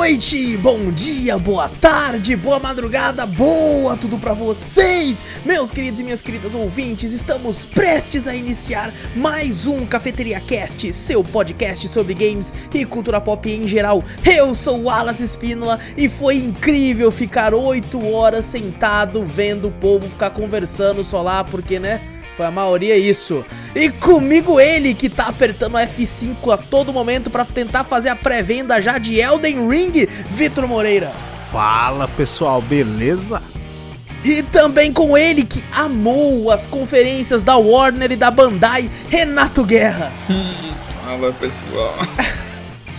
noite, bom dia, boa tarde, boa madrugada, boa tudo pra vocês, meus queridos e minhas queridas ouvintes. Estamos prestes a iniciar mais um Cafeteria Cast, seu podcast sobre games e cultura pop em geral. Eu sou Wallace Espínola e foi incrível ficar 8 horas sentado vendo o povo ficar conversando só lá, porque né? Foi a maioria isso. E comigo ele que tá apertando o F5 a todo momento para tentar fazer a pré-venda já de Elden Ring, Vitor Moreira. Fala pessoal, beleza? E também com ele que amou as conferências da Warner e da Bandai, Renato Guerra. Fala pessoal.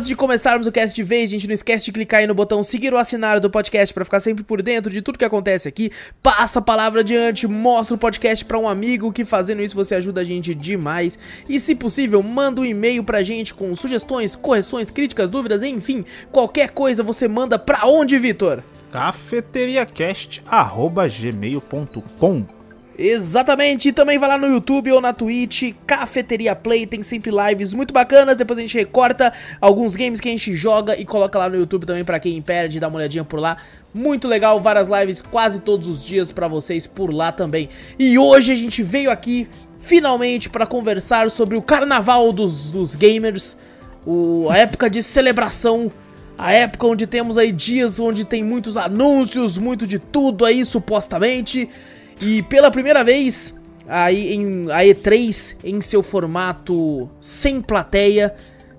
Antes de começarmos o cast de vez, gente, não esquece de clicar aí no botão seguir ou assinar do podcast para ficar sempre por dentro de tudo que acontece aqui. Passa a palavra adiante, mostra o podcast para um amigo que fazendo isso você ajuda a gente demais. E se possível, manda um e-mail pra gente com sugestões, correções, críticas, dúvidas, enfim, qualquer coisa você manda pra onde, Vitor? cafeteriacast@gmail.com. Exatamente, também vai lá no YouTube ou na Twitch, Cafeteria Play, tem sempre lives muito bacanas, depois a gente recorta alguns games que a gente joga e coloca lá no YouTube também pra quem perde, dá uma olhadinha por lá. Muito legal, várias lives quase todos os dias pra vocês por lá também. E hoje a gente veio aqui finalmente pra conversar sobre o carnaval dos, dos gamers, o, a época de celebração a época onde temos aí dias onde tem muitos anúncios, muito de tudo aí supostamente. E pela primeira vez, aí em, a E3 em seu formato sem plateia,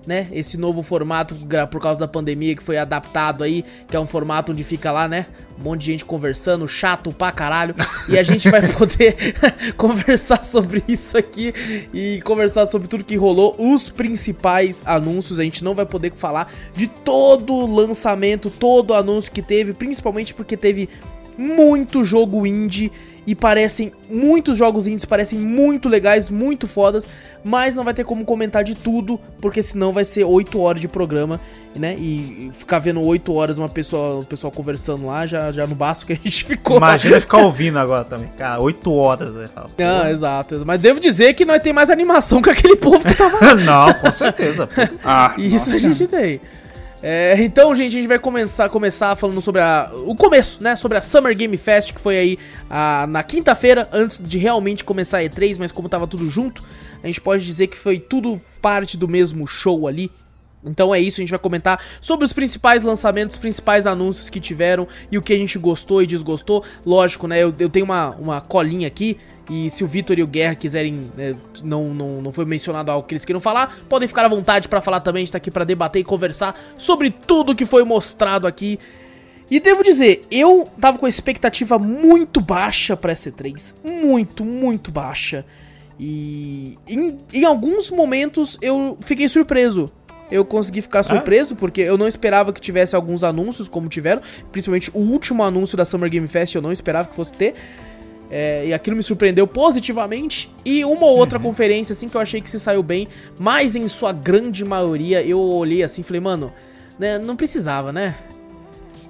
né? Esse novo formato por causa da pandemia que foi adaptado aí, que é um formato onde fica lá, né? Um monte de gente conversando, chato pra caralho. E a gente vai poder conversar sobre isso aqui e conversar sobre tudo que rolou, os principais anúncios. A gente não vai poder falar de todo o lançamento, todo o anúncio que teve, principalmente porque teve muito jogo indie e parecem muitos jogos indies parecem muito legais, muito fodas, mas não vai ter como comentar de tudo, porque senão vai ser 8 horas de programa, né? E ficar vendo 8 horas uma pessoa, o pessoal conversando lá, já já no basta que a gente ficou. Imagina ficar ouvindo agora também. Cara, 8 horas, né? Ah, exato. Mas devo dizer que nós tem mais animação que aquele povo que tava Não, com certeza. Ah, Isso nossa. a gente tem. É, então, gente, a gente vai começar, começar falando sobre a, o começo, né? Sobre a Summer Game Fest, que foi aí a- na quinta-feira, antes de realmente começar a E3, mas como tava tudo junto, a gente pode dizer que foi tudo parte do mesmo show ali. Então é isso, a gente vai comentar sobre os principais lançamentos, os principais anúncios que tiveram e o que a gente gostou e desgostou. Lógico, né? Eu, eu tenho uma, uma colinha aqui. E se o Vitor e o Guerra quiserem, né, não, não, não foi mencionado algo que eles queiram falar, podem ficar à vontade pra falar também. A gente tá aqui pra debater e conversar sobre tudo que foi mostrado aqui. E devo dizer, eu tava com a expectativa muito baixa pra C3. Muito, muito baixa. E em, em alguns momentos eu fiquei surpreso. Eu consegui ficar surpreso, porque eu não esperava que tivesse alguns anúncios como tiveram. Principalmente o último anúncio da Summer Game Fest eu não esperava que fosse ter. É, e aquilo me surpreendeu positivamente. E uma ou outra conferência, assim, que eu achei que se saiu bem. Mas em sua grande maioria, eu olhei assim e falei, mano, né, não precisava, né?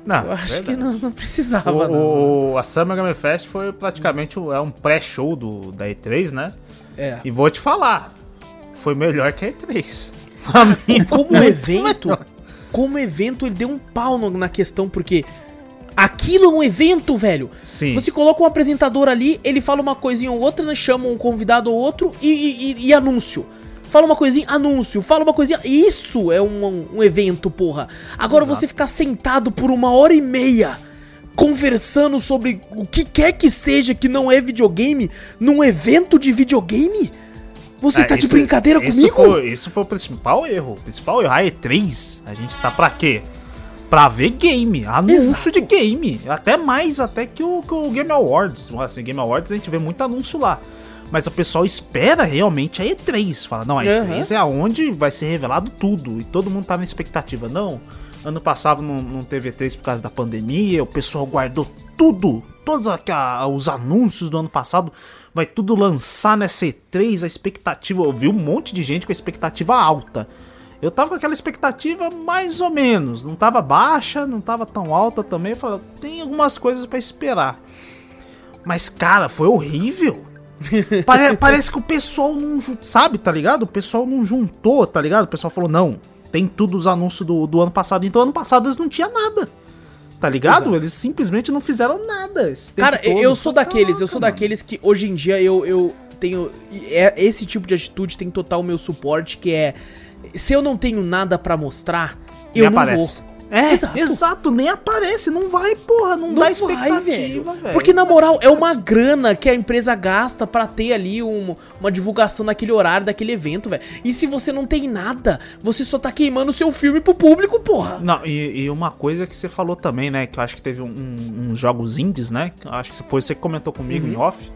Não, Eu acho verdade. que não, não precisava, O, não. o- a Summer Game Fest foi praticamente um, é um pré-show da E3, né? É. E vou te falar, foi melhor que a E3. Como evento, melhor. como evento, ele deu um pau na questão, porque aquilo é um evento, velho. Sim. Você coloca um apresentador ali, ele fala uma coisinha ou outra, né, chama um convidado ou outro e, e- e- e anúncio. Fala uma coisinha, anúncio. Fala uma coisinha. Isso é um, um evento, porra. Agora Exato. você ficar sentado por uma hora e meia conversando sobre o que quer que seja que não é videogame num evento de videogame? Você É, tá de isso- brincadeira isso comigo? Foi, isso foi o principal erro. O principal erro. A E3, a gente tá pra quê? Pra ver game, anúncio Exato. de game. Até mais até que o, que o Game Awards. Assim, Game Awards a gente vê muito anúncio lá. Mas o pessoal espera realmente a E3. Fala, não, a E3 Uhum. é aonde vai ser revelado tudo. E todo mundo tá na expectativa. Não, ano passado não, não teve E3 por causa da pandemia. O pessoal guardou tudo. Todos os anúncios do ano passado. Vai tudo lançar nessa E3. A expectativa. Eu vi um monte de gente com a expectativa alta. Eu tava com aquela expectativa mais ou menos. Não tava baixa, não tava tão alta também. Eu falei, tem algumas coisas pra esperar. Mas, cara, foi horrível. Pare- parece que o pessoal não. Sabe, tá ligado? O pessoal não juntou, tá ligado? O pessoal falou, não, tem tudo os anúncios do, do ano passado. Então, ano passado eles não tinha nada. Tá ligado? Exato. Eles simplesmente não fizeram nada. Cara, todo. eu sou daqueles, eu sou Caraca, daqueles que hoje em dia eu, eu tenho. É, esse tipo de atitude tem total meu suporte, que é. Se eu não tenho nada pra mostrar, eu Nem não aparece. vou. É, Exato. exato. nem aparece, não vai, porra, não, Não dá vai, expectativa, velho. Porque, na moral, é uma grana que a empresa gasta pra ter ali um- uma divulgação naquele horário, daquele evento, velho. E se você não tem nada, você só tá queimando o seu filme pro público, porra. Não, e, e uma coisa que você falou também, né? Que eu acho que teve um- um- uns jogos indies, né? Acho que foi você que comentou comigo Uhum. em off.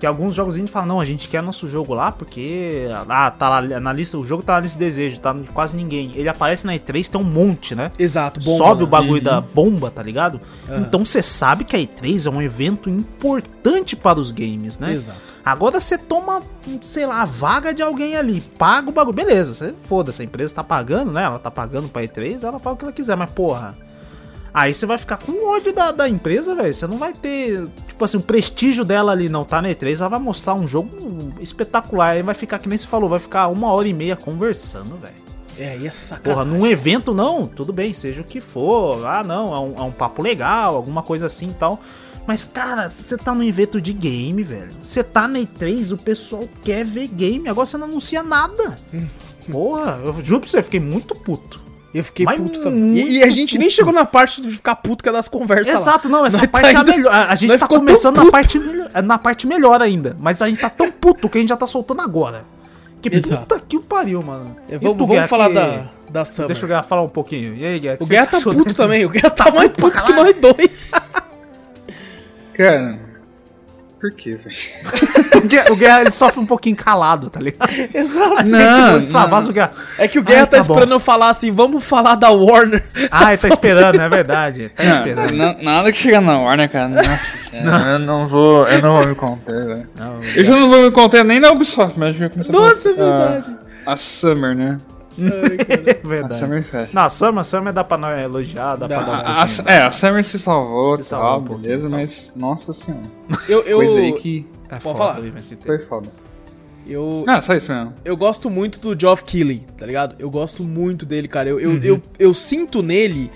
Que alguns jogos indies falam, não, a gente quer nosso jogo lá porque. Ah, tá lá na lista, o jogo tá na lista de desejo, tá quase ninguém. Ele aparece na E3, tem um monte, né? Exato, bomba, Sobe né? o bagulho da bomba, tá ligado? Então você sabe que a E3 é um evento importante para os games, né? Exato. Agora você toma, sei lá, a vaga de alguém ali, paga o bagulho. Beleza, você foda-se, a empresa tá pagando, né? Ela tá pagando pra E3, ela fala o que ela quiser, mas porra. Aí você vai ficar com ódio da, da empresa, velho. Você não vai ter, tipo assim, o prestígio dela ali não tá na E3. Ela vai mostrar um jogo espetacular. Aí vai ficar, que nem você falou, vai ficar uma hora e meia conversando, velho. É, e é Porra, num evento não, tudo bem, seja o que for. Ah, não, é um, é um papo legal, alguma coisa assim e tal. Mas, cara, você tá num evento de game, velho. Você tá na E3, o pessoal quer ver game. Agora você não anuncia nada. Porra, eu juro pra você, fiquei muito puto. Eu fiquei Mas puto também. E, e a gente nem puto. chegou na parte de ficar puto que é das conversas lá. Exato, não, essa Nós tá parte é a melhor. A, gente tá começando na parte, melhor- na parte melhor ainda. Mas a gente tá tão puto que a gente já tá soltando agora. Que Exato. puta que o pariu, mano. É, vamos tu, vamos Guerra, falar que- da, da Summer. Deixa o Guerra falar um pouquinho. E aí, Guerra? O Guerra tá puto também. O Guerra tá mais puto pra puto que nós dois. Cara, por que, velho? O Guerra, ele sofre um pouquinho calado, tá ligado? Exato. Não, extravasa o Guerra. É que o Guerra Ai, tá, tá esperando eu falar assim, vamos falar da Warner. Ah, ele tá esperando, é verdade. Tá Não, esperando. na- nada que chega na Warner, cara. Nossa, senhora, eu não vou. Eu não vou me conter, velho. Não, Eu já não vou me conter nem na Ubisoft, mas já começar Nossa, é verdade. A, a Summer, né? é A verdade. Summer Fest. Não, a Summer, Summer dá pra não elogiar, dá, Dá. pra dar um A, pouquinho. a- é, a Summer se salvou, Se se salvou tal, um beleza, mas. Nossa senhora. Eu, eu, Coisa aí que. É Pode foda falar. Foi foda. eu, Ah, só isso mesmo. eu gosto muito do Geoff Keighley, tá ligado? Eu gosto muito dele, cara. Eu, Uhum. eu, eu, eu sinto nele,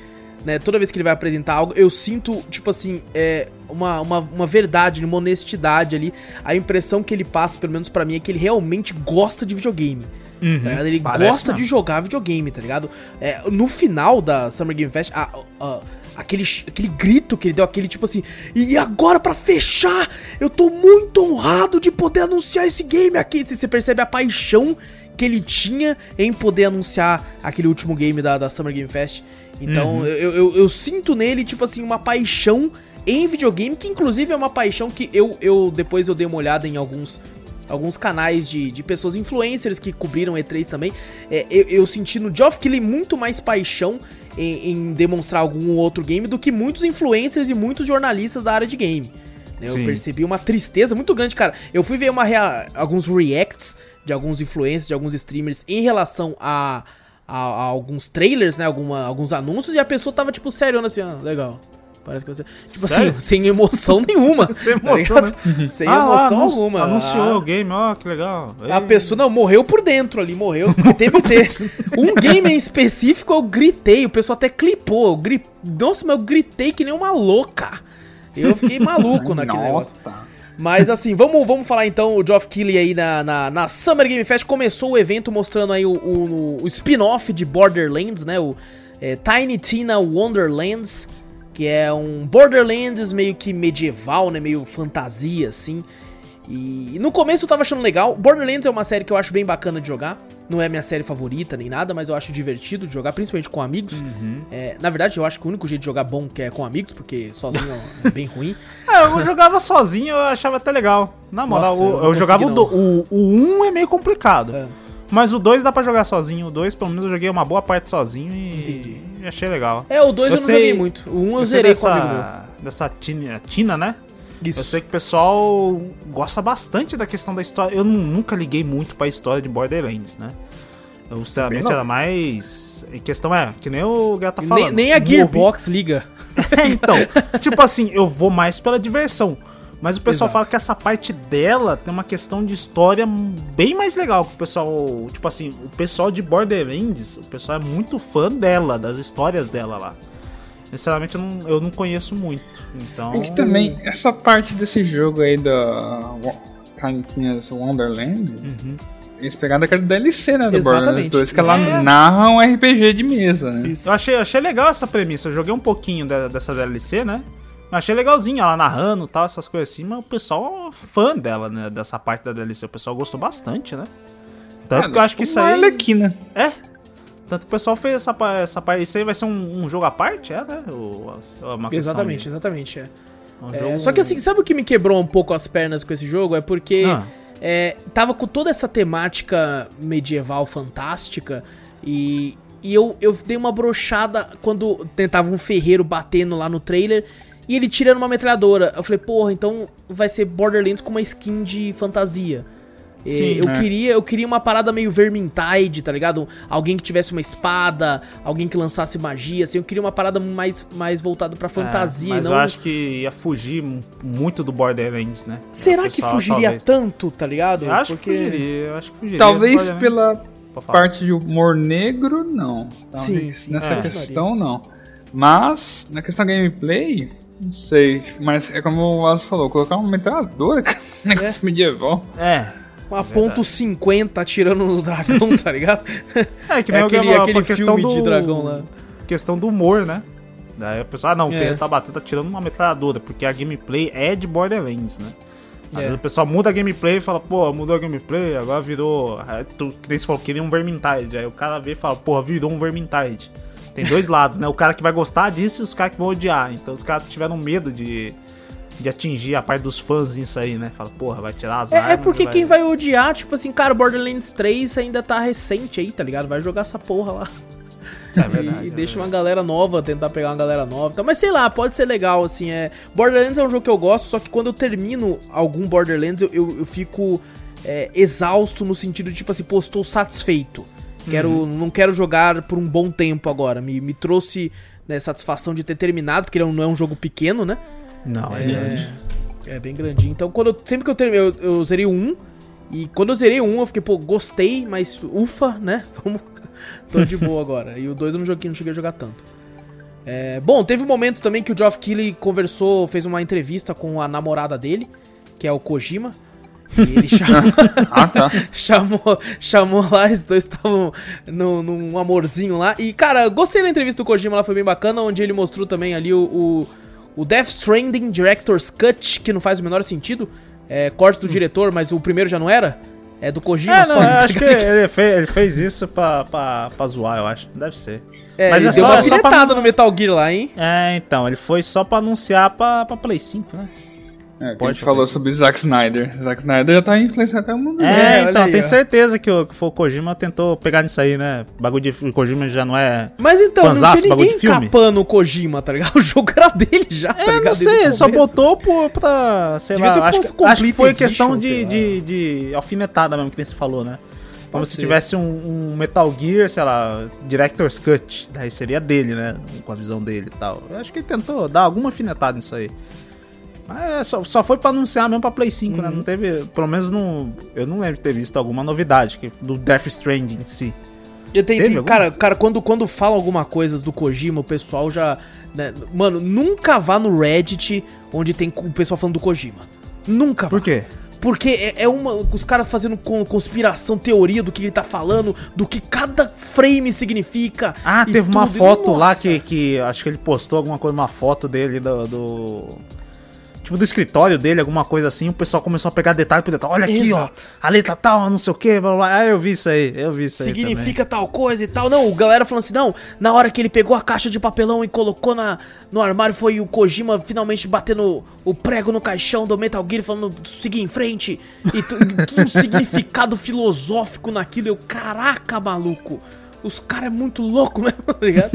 né, toda vez que ele vai apresentar algo, eu sinto, tipo assim, é, uma, uma, uma verdade, uma honestidade ali. A impressão que ele passa, pelo menos pra mim, é que ele realmente gosta de videogame. Uhum, Tá? Ele gosta de jogar videogame, tá ligado? É, no final da Summer Game Fest, a- a- aquele, aquele grito que ele deu, aquele tipo assim, e agora pra fechar, eu tô muito honrado de poder anunciar esse game aqui. Você percebe a paixão que ele tinha em poder anunciar aquele último game da, da Summer Game Fest. Então Uhum. eu, eu, eu sinto nele, tipo assim, uma paixão em videogame, que inclusive é uma paixão que eu, eu depois eu dei uma olhada em alguns alguns canais de, de pessoas influencers que cobriram E3 também, é, eu, eu senti no Geoff Keighley muito mais paixão em, em demonstrar algum outro game do que muitos influencers e muitos jornalistas da área de game. né? Eu Sim. percebi uma tristeza muito grande, cara. Eu fui ver uma rea- alguns reacts de alguns influencers, de alguns streamers em relação a, a- a alguns trailers, né? Alguma, alguns anúncios, e a pessoa tava tipo sério, assim, ah, legal. Parece que você. Tipo Sério? assim, sem emoção nenhuma. Sem tá emoção, ligado? né? Sem Ah, emoção anunci- alguma. Anunciou Ah, o game, ó, que legal. a Ei. pessoa, não, morreu por dentro ali, morreu. Teve ter. Um game em específico eu gritei, o pessoal até clipou. Eu gri... Nossa, mas eu gritei que nem uma louca. Eu fiquei maluco naquele negócio. Nossa. Mas assim, vamos, vamos falar então o Geoff Keighley aí na, na, na Summer Game Fest. Começou o evento mostrando aí o, o, o spin-off de Borderlands, né? O é, Tiny Tina Wonderlands, que é um Borderlands meio que medieval, né? Meio fantasia, assim. E no começo eu tava achando legal. Borderlands é uma série que eu acho bem bacana de jogar. Não é minha série favorita nem nada, mas eu acho divertido de jogar, principalmente com amigos. Uhum. É, na verdade, eu acho que o único jeito de jogar bom que é com amigos, porque sozinho é bem ruim. É, eu jogava sozinho, eu achava até legal. Na moral, Nossa, eu, eu eu jogava o, consegui, do, o, o 1 é meio complicado. É. Mas o 2 dá pra jogar sozinho. O 2, pelo menos, eu joguei uma boa parte sozinho e, Entendi. E achei legal. É, o 2 eu, Eu não sei- joguei muito. O 1 um eu zerei com um amigo meu. dessa, dessa Tina, Tina, né? Isso. Eu sei que o pessoal gosta bastante da questão da história. Eu nu- nunca liguei muito pra história de Borderlands, né? Eu, sinceramente, era mais. A questão é, que nem o Gato tá Nem, falando. nem a não Gearbox liga. É, então, tipo assim, eu vou mais pela diversão. Mas o pessoal Exato. fala que essa parte dela tem uma questão de história bem mais legal. Que o pessoal, tipo assim, o pessoal de Borderlands, o pessoal é muito fã dela, das histórias dela lá. Sinceramente, eu não, eu não conheço muito. Então. O que também, essa parte desse jogo aí da Tiny Wonderland, Uhum. eles pegaram daquele DLC, né, do. Borderlands 2, que ela É. narra um RPG de mesa, né? Isso. Eu achei, achei legal essa premissa. Eu joguei um pouquinho da- dessa DLC, né? Eu achei legalzinho ela narrando e tal, essas coisas assim, mas o pessoal é fã dela, né? Dessa parte da DLC. O pessoal gostou bastante, né? Tanto que eu acho que isso aí. Arlequina. É. Tanto que o pessoal fez essa, essa parte. Isso aí vai ser um, um jogo à parte, é, né? O, a- uma questão Exatamente, de- exatamente. É. um É, jogo- Só que assim, sabe o que me quebrou um pouco as pernas com esse jogo? É porque Ah. é, tava com toda essa temática medieval fantástica e, e eu, eu dei uma brochada quando tentava um ferreiro batendo lá no trailer e ele tirando uma metralhadora. Eu falei, porra, então vai ser Borderlands com uma skin de fantasia. É, Sim, eu é. queria eu queria uma parada meio Vermintide, tá ligado? Alguém que tivesse uma espada, alguém que lançasse magia, assim. Eu queria uma parada mais, mais voltada pra fantasia, É, mas não eu acho que ia fugir mu- muito do Borderlands, né? Será O que pessoal, fugiria talvez. tanto, tá ligado? Eu acho que fugiria, eu acho que fugiria. Talvez pela parte de humor negro, não. Talvez Sim, sim, nessa é. questão, não. Mas, na questão gameplay, não sei. Mas é como o Wallace falou, colocar uma metralhadora, cara, um negócio medieval. É. Uma ponto .50 atirando no dragão, tá ligado? É que É nem eu aquele, aquele filme de do- dragão lá. Questão do humor, né? Daí a pessoa, ah não, o É. Tá batendo, tá tirando uma metralhadora, porque a gameplay é de Borderlands, né? Às É. vezes o pessoal muda a gameplay e fala, pô, mudou a gameplay, agora virou. Aí tu, que nem você falou, queria um Vermintide. Aí o cara vê e fala, porra, virou um Vermintide. Tem dois lados, né? O cara que vai gostar disso e os caras que vão odiar. Então os caras tiveram medo de, de atingir a parte dos fãs nisso aí, né? Fala, porra, vai tirar as É, armas. é porque e quem vai odiar, tipo assim, cara, Borderlands 3 ainda tá recente aí, tá ligado? Vai jogar essa porra lá. É E- verdade. e é deixa uma galera nova, tentar pegar uma galera nova. Tá? Mas sei lá, pode ser legal, assim. É... Borderlands é um jogo que eu gosto, só que quando eu termino algum Borderlands, eu, eu, eu fico é, exausto no sentido de, tipo assim, pô, estou satisfeito. Quero, Uhum. Não quero jogar por um bom tempo agora. Me, me trouxe né, satisfação de ter terminado, porque ele não é um jogo pequeno, né? Não, é, grande. É bem grandinho. Então, quando eu- sempre que eu terminei, eu, eu zerei 1. E quando eu zerei 1, eu fiquei, pô, gostei, mas ufa, né? Vamos. Tô de boa agora. E o 2 eu não joguei, não cheguei a jogar tanto. É, bom, teve um momento também que o Geoff Keighley conversou, fez uma entrevista com a namorada dele, que é o Kojima. E ele chamou, Ah, tá. chamou, chamou lá, os dois estavam no- num amorzinho lá. E, cara, gostei da entrevista do Kojima, ela foi bem bacana, onde ele mostrou também ali o, o, o Death Stranding Director's Cut, que não faz o menor sentido. É corte do diretor, mas o primeiro já não era? É do Kojima É, só. não, eu acho que ele fez, ele fez isso pra, pra, pra zoar, eu acho. Deve ser. É, Mas ele é deu só- uma é só pra no Metal Gear lá, hein? É, então, ele foi só pra anunciar pra, pra Play 5, né? É, Pode gente falou sobre Zack Snyder. Zack Snyder já tá influenciando até o mundo. É, É, olha então, aí, ó. certeza que o, que foi o Kojima tentou pegar nisso aí, né? Bagulho de Kojima já não é. Mas então, não Fanzaço, tinha bagulho ninguém capando o Kojima, tá ligado? O jogo era dele já, tá É, ligado? não sei, o só botou por, pra. Sei Devia lá, acho, que- acho que foi questão de, de, de alfinetada mesmo, que nem você falou, né? Como Pode se ser. tivesse um, um Metal Gear, sei lá, Director's Cut. Daí seria dele, né? Com a visão dele e tal. Eu acho que ele tentou dar alguma alfinetada nisso aí. Mas é, só, só foi pra anunciar mesmo pra Play 5, né? Não teve. Pelo menos não. Eu não lembro de ter visto alguma novidade do Death Stranding em si. Eu tem- cara, cara, quando, quando fala alguma coisa do Kojima, o pessoal já. né, mano, nunca vá no Reddit onde tem o pessoal falando do Kojima. Nunca vá. Por quê? Porque é, é uma. Os caras fazendo con- conspiração, teoria do que ele tá falando, do que cada frame significa. Ah, teve uma foto lá que, que acho que ele postou alguma coisa, uma foto dele do. do- tipo, do escritório dele, alguma coisa assim, o pessoal começou a pegar detalhe por detalhe. Olha aqui, Exato. ó, a letra tal, não sei o que, blá, blá, blá. Ah, eu vi isso aí, eu vi isso aí significa tal coisa e tal. Não, o galera falando assim, não, na hora que ele pegou a caixa de papelão e colocou na, no armário, foi o Kojima finalmente batendo o prego no caixão do Metal Gear, falando, seguir em frente, e e um significado filosófico naquilo. Eu, caraca, maluco, os caras é muito louco mesmo, tá ligado?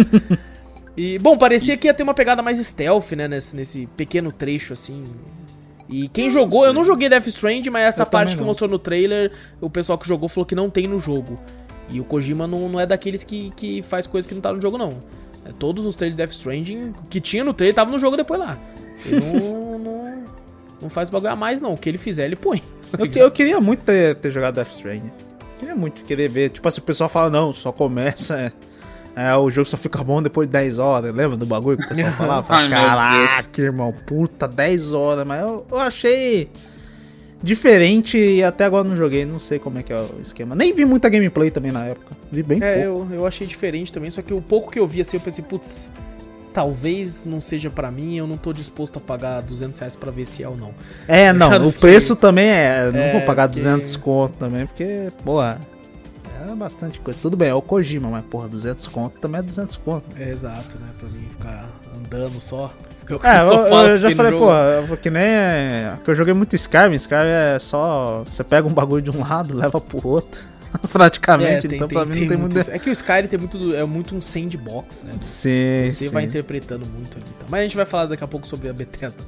E, bom, parecia que ia ter uma pegada mais stealth, né, nesse, nesse pequeno trecho, assim. E quem jogou, eu não joguei Death Strand, mas essa Eu parte que mostrou no trailer, o pessoal que jogou falou que não tem no jogo. E o Kojima não, não é daqueles que, que faz coisa que não tá no jogo, não. É, todos os trailers de Death Stranding que tinha no trailer tava no jogo depois lá. Ele não, não, não faz bagulho a mais, não. O que ele fizer, ele põe. Eu, eu queria muito ter, ter jogado Death Stranding. Queria muito querer ver. Tipo assim, o pessoal fala, não, só começa. É, é, o jogo só fica bom depois de 10 horas. Lembra do bagulho que o pessoal falava? Ai, Caraca, irmão, puta, 10 horas. Mas eu, eu achei diferente e até agora não joguei. Não sei como é que é o esquema. Nem vi muita gameplay também na época. Vi bem É, pouco. eu, eu achei diferente também, só que o pouco que eu vi assim, eu pensei, putz, talvez não seja pra mim, eu não tô disposto a pagar 200 reais pra ver se é ou não. É, não, o preço também é. Não É, vou pagar porque- 200 conto também, porque, porra. É bastante coisa. Tudo bem, é o Kojima, mas, porra, 200 conto também é 200 conto. É exato, né? Pra mim ficar andando só. Porque É, eu, eu já falei, jogo- pô, eu- que nem. é, Que eu joguei muito Skyrim. Skyrim é só. Você pega um bagulho de um lado, leva pro outro. Praticamente. É, tem- então, tem- pra mim, tem não tem muito muito. É que o Skyrim tem muito, é muito um sandbox, né? Sim, Você sim, vai interpretando muito ali. Tá? Mas a gente vai falar daqui a pouco sobre a Bethesda.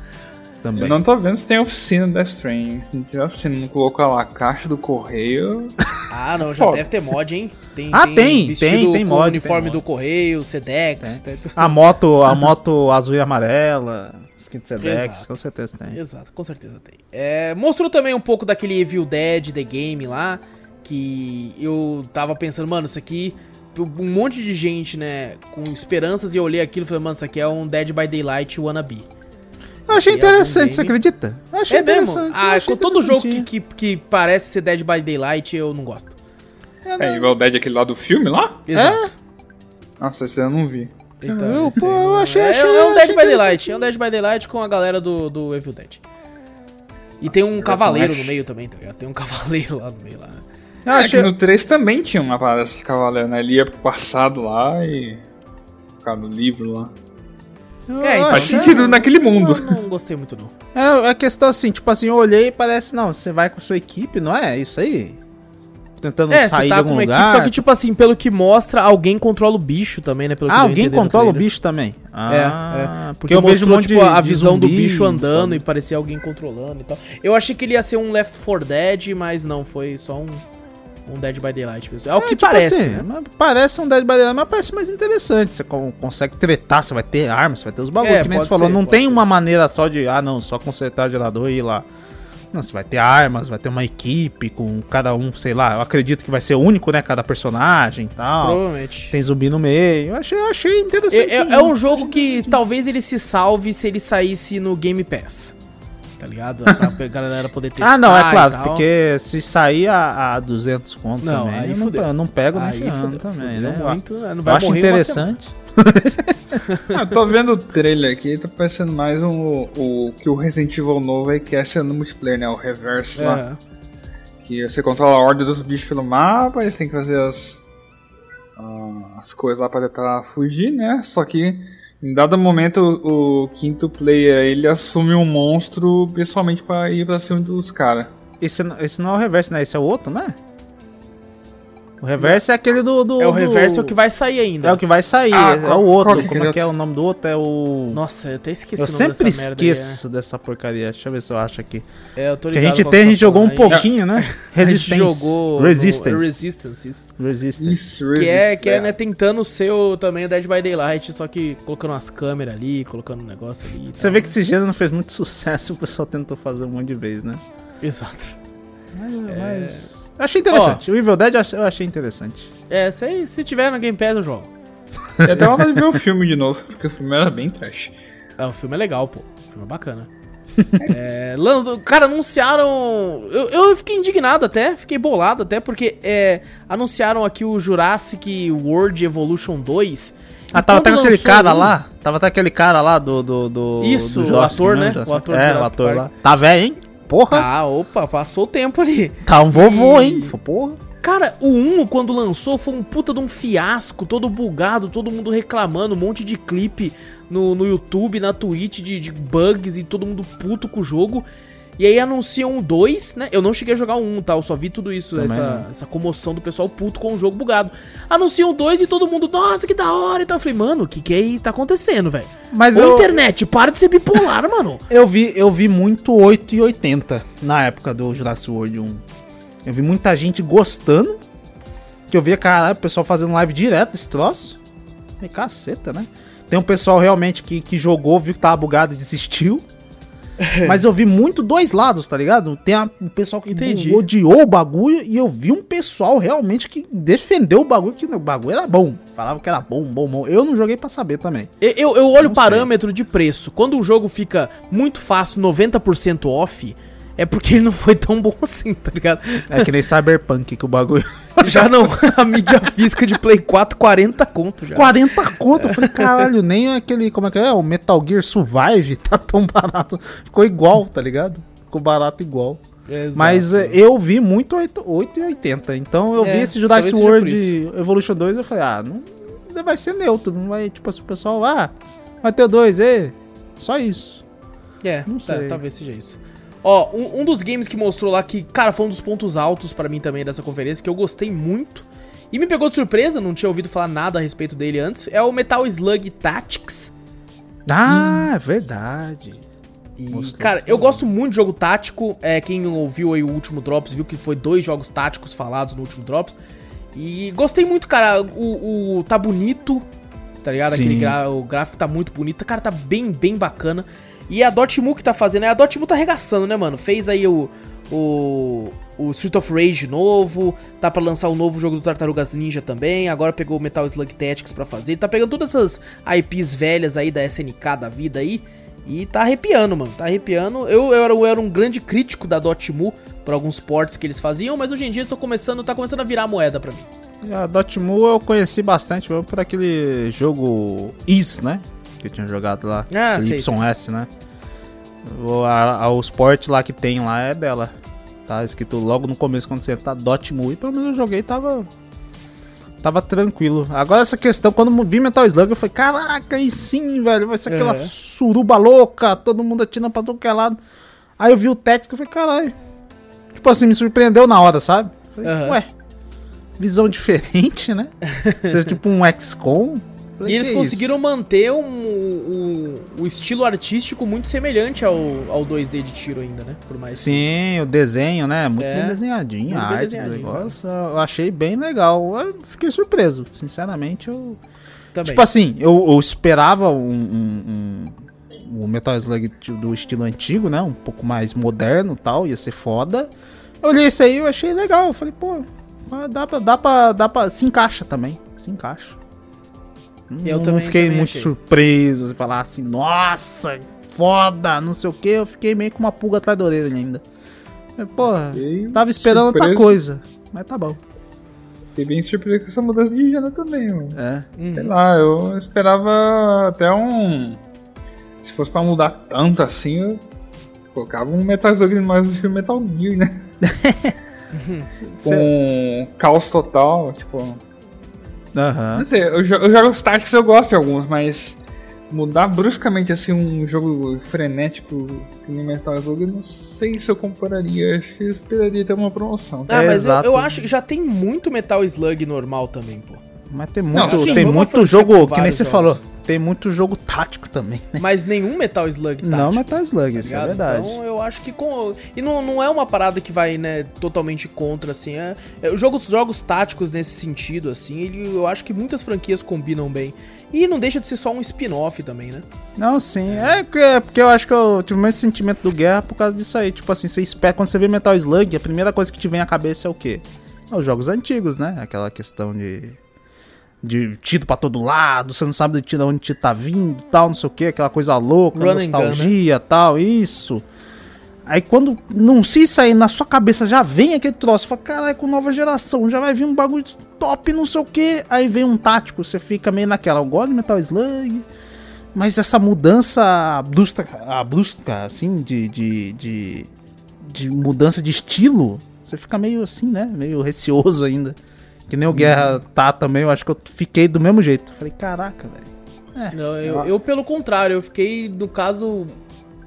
Também. Eu não tô vendo se tem oficina do Death Stranding. Se não tiver oficina, não colocar lá a caixa do correio. Ah, não, já Pô. deve ter mod, hein? Tem, Ah, tem, tem, tem com mod, o uniforme tem do mod. Correio, Sedex. tem tudo. A moto, a moto azul e amarela. Skin de Sedex, Exato. com certeza tem. Exato, com certeza tem. É, mostrou também um pouco daquele Evil Dead The Game lá, que eu tava pensando, mano, isso aqui, um monte de gente, né, com esperanças, e eu olhei aquilo e falei, mano, isso aqui é um Dead by Daylight wannabe. Eu achei é interessante, você acredita? Eu achei É mesmo? Ah, achei com todo jogo que, que, que parece ser Dead by Daylight, eu não gosto. É, igual o Dead aquele lá do filme lá? Exato. Nossa, esse eu não vi. Então, Eu, pô, aí eu não- achei- é, achei- é um Dead achei by Daylight. É um Dead by Daylight com a galera do, do Evil Dead. E tem um Nossa, cavaleiro no meio também, tá ligado? Tem um cavaleiro lá no meio lá. Eu É achei, que no 3 também tinha uma parada de cavaleiro, né? Ele ia pro passado lá e. Ficar no livro lá. Eu É, então, Faz achei- sentido naquele mundo. Eu não gostei muito, não. É, a questão assim, tipo assim, eu olhei e parece, não, você vai com sua equipe, não é? Isso aí? Tentando É, sair você tá de algum com uma lugar. equipe, só que, tipo assim, pelo que mostra, alguém controla o bicho também, né? Ah, alguém controla o bicho também. É, Ah, é. Porque eu vejo um mostrou, monte tipo, de- a de visão do zumbi, bicho andando sabe? e parecia alguém controlando e tal. Eu achei que ele ia ser um Left 4 Dead, mas não, foi só um, um Dead by Daylight mesmo. É o que tipo parece, assim, né? Parece um Dead by Daylight, mas parece mais interessante. Você con- consegue tretar, você vai ter armas, você vai ter os bagulhos. É, que nem você falou, não tem ser. uma maneira só de, ah não, só consertar gerador e ir lá. Não, você vai ter armas, vai ter uma equipe com cada um, sei lá, eu acredito que vai ser único, né? Cada personagem e tal. Provavelmente. Tem zumbi no meio. Eu achei, eu achei interessante. É, é- é um jogo que talvez ele se salve se ele saísse no Game Pass. Tá ligado? Pra galera poder testar Ah, não, é claro, porque se sair a, a 200 conto Não, também, aí eu, não, fudeu. eu não pego nem Aí ferrando fudeu, também, fudeu né? muito, né? Não Eu acho interessante. Ah, tô vendo o trailer aqui, tá parecendo mais um, o que o Resident Evil novo aí quer ser no multiplayer, né? O Reverse lá. É. Que você controla a ordem dos bichos pelo mapa, e você tem que fazer as, ah, as coisas lá pra tentar fugir, né? Só que em dado momento o, quinto player ele assume um monstro pessoalmente pra ir pra cima dos caras. Esse, esse não é o reverso, né? Esse é o outro, né? O reverso é aquele do. do É o do- reverso é o que vai sair ainda. É o que vai sair. Ah, é o outro. que Como é que é o nome do outro? É o. Nossa, eu até esqueci eu o nome sempre dessa merda aí, é. esqueço dessa porcaria. Deixa eu ver se eu acho aqui. É, eu tô Porque a ligado gente tem, a que gente tá jogou um aí. pouquinho, né? A gente Resistance. jogou no- Resistance. Resistance, isso. Resistance. Isso, Que é, que é, né, tentando ser o, também o Dead by Daylight, só que colocando umas câmeras ali, colocando um negócio ali. Você tal. vê que esse gênero não fez muito sucesso, o pessoal tentou fazer um monte de vez, né? Exato. Mas, mas- eu achei interessante. O Evil Dead eu achei- eu interessante. É, se, aí, se tiver no Game Pass eu jogo. E até vontade de ver o filme de novo, porque o filme era bem trash. É, o filme é legal, pô. O filme é bacana. É, cara, anunciaram. Eu, eu fiquei indignado até, fiquei bolado até, porque é, anunciaram aqui o Jurassic World Evolution 2. Ah, tava até aquele cara um- lá. Tava até aquele cara lá do. do, do Isso, do o Jurassic, ator, né? Jurassic O ator É, o ator Park. lá. Tá velho, hein? Porra. Ah, opa, passou o tempo ali. Tá um vovô, E- hein? Porra. Cara, o 1, quando lançou, foi um puta de um fiasco, todo bugado, todo mundo reclamando, um monte de clipe no, no YouTube, na Twitch de, de bugs e todo mundo puto com o jogo. E aí anunciam um 2, né? Eu não cheguei a jogar o 1, tá? Eu só vi tudo isso, Também essa, essa comoção do pessoal puto com o jogo bugado. Anunciam o 2 e todo mundo, nossa, que da hora e tal. Eu falei, mano, o que que aí tá acontecendo, velho? Mas Ô, eu, internet, para de ser bipolar, mano. eu, vi, eu vi muito 8 e 80 na época do Jurassic World 1. Eu vi muita gente gostando. Que eu via, caralho, o pessoal fazendo live direto desse troço. E caceta, né? Tem um pessoal realmente que, que jogou, viu que tava bugado e desistiu. Mas eu vi muito dois lados, tá ligado? Tem a- um pessoal que Entendi. odiou o bagulho e eu vi um pessoal realmente que defendeu o bagulho, que o bagulho era bom. Falava que era bom, bom, bom. Eu não joguei pra saber também. Eu, eu, olho o parâmetro de preço. Quando o jogo fica muito fácil, 90% off, é porque ele não foi tão bom assim, tá ligado? É que nem Cyberpunk que o bagulho. Já não, a mídia física de Play 4, 40 conto já. 40 conto. Eu falei, caralho, nem aquele. Como é que é? O Metal Gear Survive tá tão barato. Ficou igual, tá ligado? Ficou barato igual. Exato. Mas eh, eu vi muito 8, 8 e 80. Então eu É, vi esse Jurassic World Evolution 2 eu falei, ah, não, vai ser neutro. Não vai, tipo assim, o pessoal, ah, vai ter o 2, e Só isso. É, Não tá, sei. talvez seja isso. Ó, um, um dos games que mostrou lá que, cara, foi um dos pontos altos pra mim também dessa conferência, que eu gostei muito. E me pegou de surpresa, não tinha ouvido falar nada a respeito dele antes. É o Metal Slug Tactics. Ah, é verdade. E, Mostrou cara, eu gosto muito de jogo tático. É, quem ouviu aí o último Drops viu que foi dois jogos táticos falados no último Drops. E gostei muito, cara. O, o- tá bonito, tá ligado? Sim. Aquele gra- o gráfico tá muito bonito. Cara, tá bem, bem bacana. E a Dotemu que tá fazendo, é a Dotemu tá arregaçando, né, mano? Fez aí o, o, o Street of Rage novo, tá pra lançar o novo jogo do Tartarugas Ninja também, agora pegou o Metal Slug Tactics pra fazer, tá pegando todas essas IPs velhas aí da SNK da vida aí, e tá arrepiando, mano, tá arrepiando. Eu, eu, era, eu era um grande crítico da Dotemu por alguns ports que eles faziam, mas hoje em dia tô começando, tá começando a virar moeda pra mim. A Dotemu eu conheci bastante por aquele jogo Is, né? Que eu tinha jogado lá. Ah, aquele sei, YS, né? O, a, a- os ports lá que tem lá é dela. Tá escrito logo no começo quando você tá Dotemu. E pelo menos eu joguei e tava. Tava tranquilo. Agora essa questão, quando vi Metal Slug, eu falei, caraca, aí sim, velho. Vai ser aquela É. suruba louca, todo mundo atirando pra todo que é lado. Aí eu vi o Tactics e falei, caralho. Tipo assim, me surpreendeu na hora, sabe? Falei, Aham. ué, visão diferente, né? Ser tipo um XCOM. Falei, E eles "Que conseguiram isso?" manter um, um, um estilo artístico muito semelhante ao, ao 2D de tiro ainda, né? Por mais Sim, o desenho, né? Muito É, bem desenhadinho, muito a bem arte desenhadinho, do negócio. Eu achei bem legal. Eu fiquei surpreso, sinceramente. Eu... também. Tipo assim, eu, eu esperava um, um, um- um Metal Slug do estilo antigo, né? Um pouco mais moderno e tal, ia ser foda. Eu olhei isso aí eu achei legal. Eu falei, pô, mas dá pra, dá pra, dá pra. Se encaixa também. Se encaixa. Eu não também- fiquei também muito achei. surpreso. Você falar assim, nossa, foda, não sei o que. Eu fiquei meio com uma pulga atrás da orelha ainda. Porra, Fiquei tava esperando outra surpreso. coisa. Mas tá bom. Fiquei bem surpreso com essa mudança de gênero também, mano. É. Uhum. Sei lá, eu esperava até um. Se fosse pra mudar tanto assim, eu colocava um Metal Slug mais no estilo Metal Gear, né? Com caos total, tipo. Aham. Não sei, eu, jo- eu jogo os táticos eu gosto de alguns, mas mudar bruscamente assim um jogo frenético que nem Metal Slug, eu não sei se eu compararia. Acho que eu esperaria ter uma promoção. tá? Ah, É, mas eu, eu acho que já tem muito Metal Slug normal também, pô. Mas tem Não, muito, sim, tem muito jogo, que nem você jogos. falou, tem muito jogo tático também, né? Mas nenhum Metal Slug tático. Não Metal Slug, tá isso é verdade. Então eu acho que com. E não, não é uma parada que vai, né, totalmente contra, assim. É, é, os jogos, jogos táticos nesse sentido, assim, ele, eu acho que muitas franquias combinam bem. E não deixa de ser só um spin-off também, né? Não, sim, é porque, é porque eu acho que eu tive o mesmo sentimento do Guerra por causa disso aí. Tipo assim, você espera, quando você vê Metal Slug, a primeira coisa que te vem à cabeça é o quê? É os jogos antigos, né? Aquela questão de. De tiro pra todo lado, você não sabe de onde tiro tá vindo, tal, não sei o que, aquela coisa louca, Run nostalgia, tal, isso. Aí quando não se sair na sua cabeça já vem aquele troço, fala, caralho, com nova geração, já vai vir um bagulho top, não sei o que. Aí vem um tático, você fica meio naquela, eu gosto de Metal Slug, mas essa mudança brusca, a brusca assim, de, de, de, de mudança de estilo, você fica meio assim, né, meio receoso ainda. Que nem o Guerra tá também, eu acho que eu fiquei do mesmo jeito. Falei, caraca, velho. Não, eu, eu, pelo contrário, eu fiquei, no caso,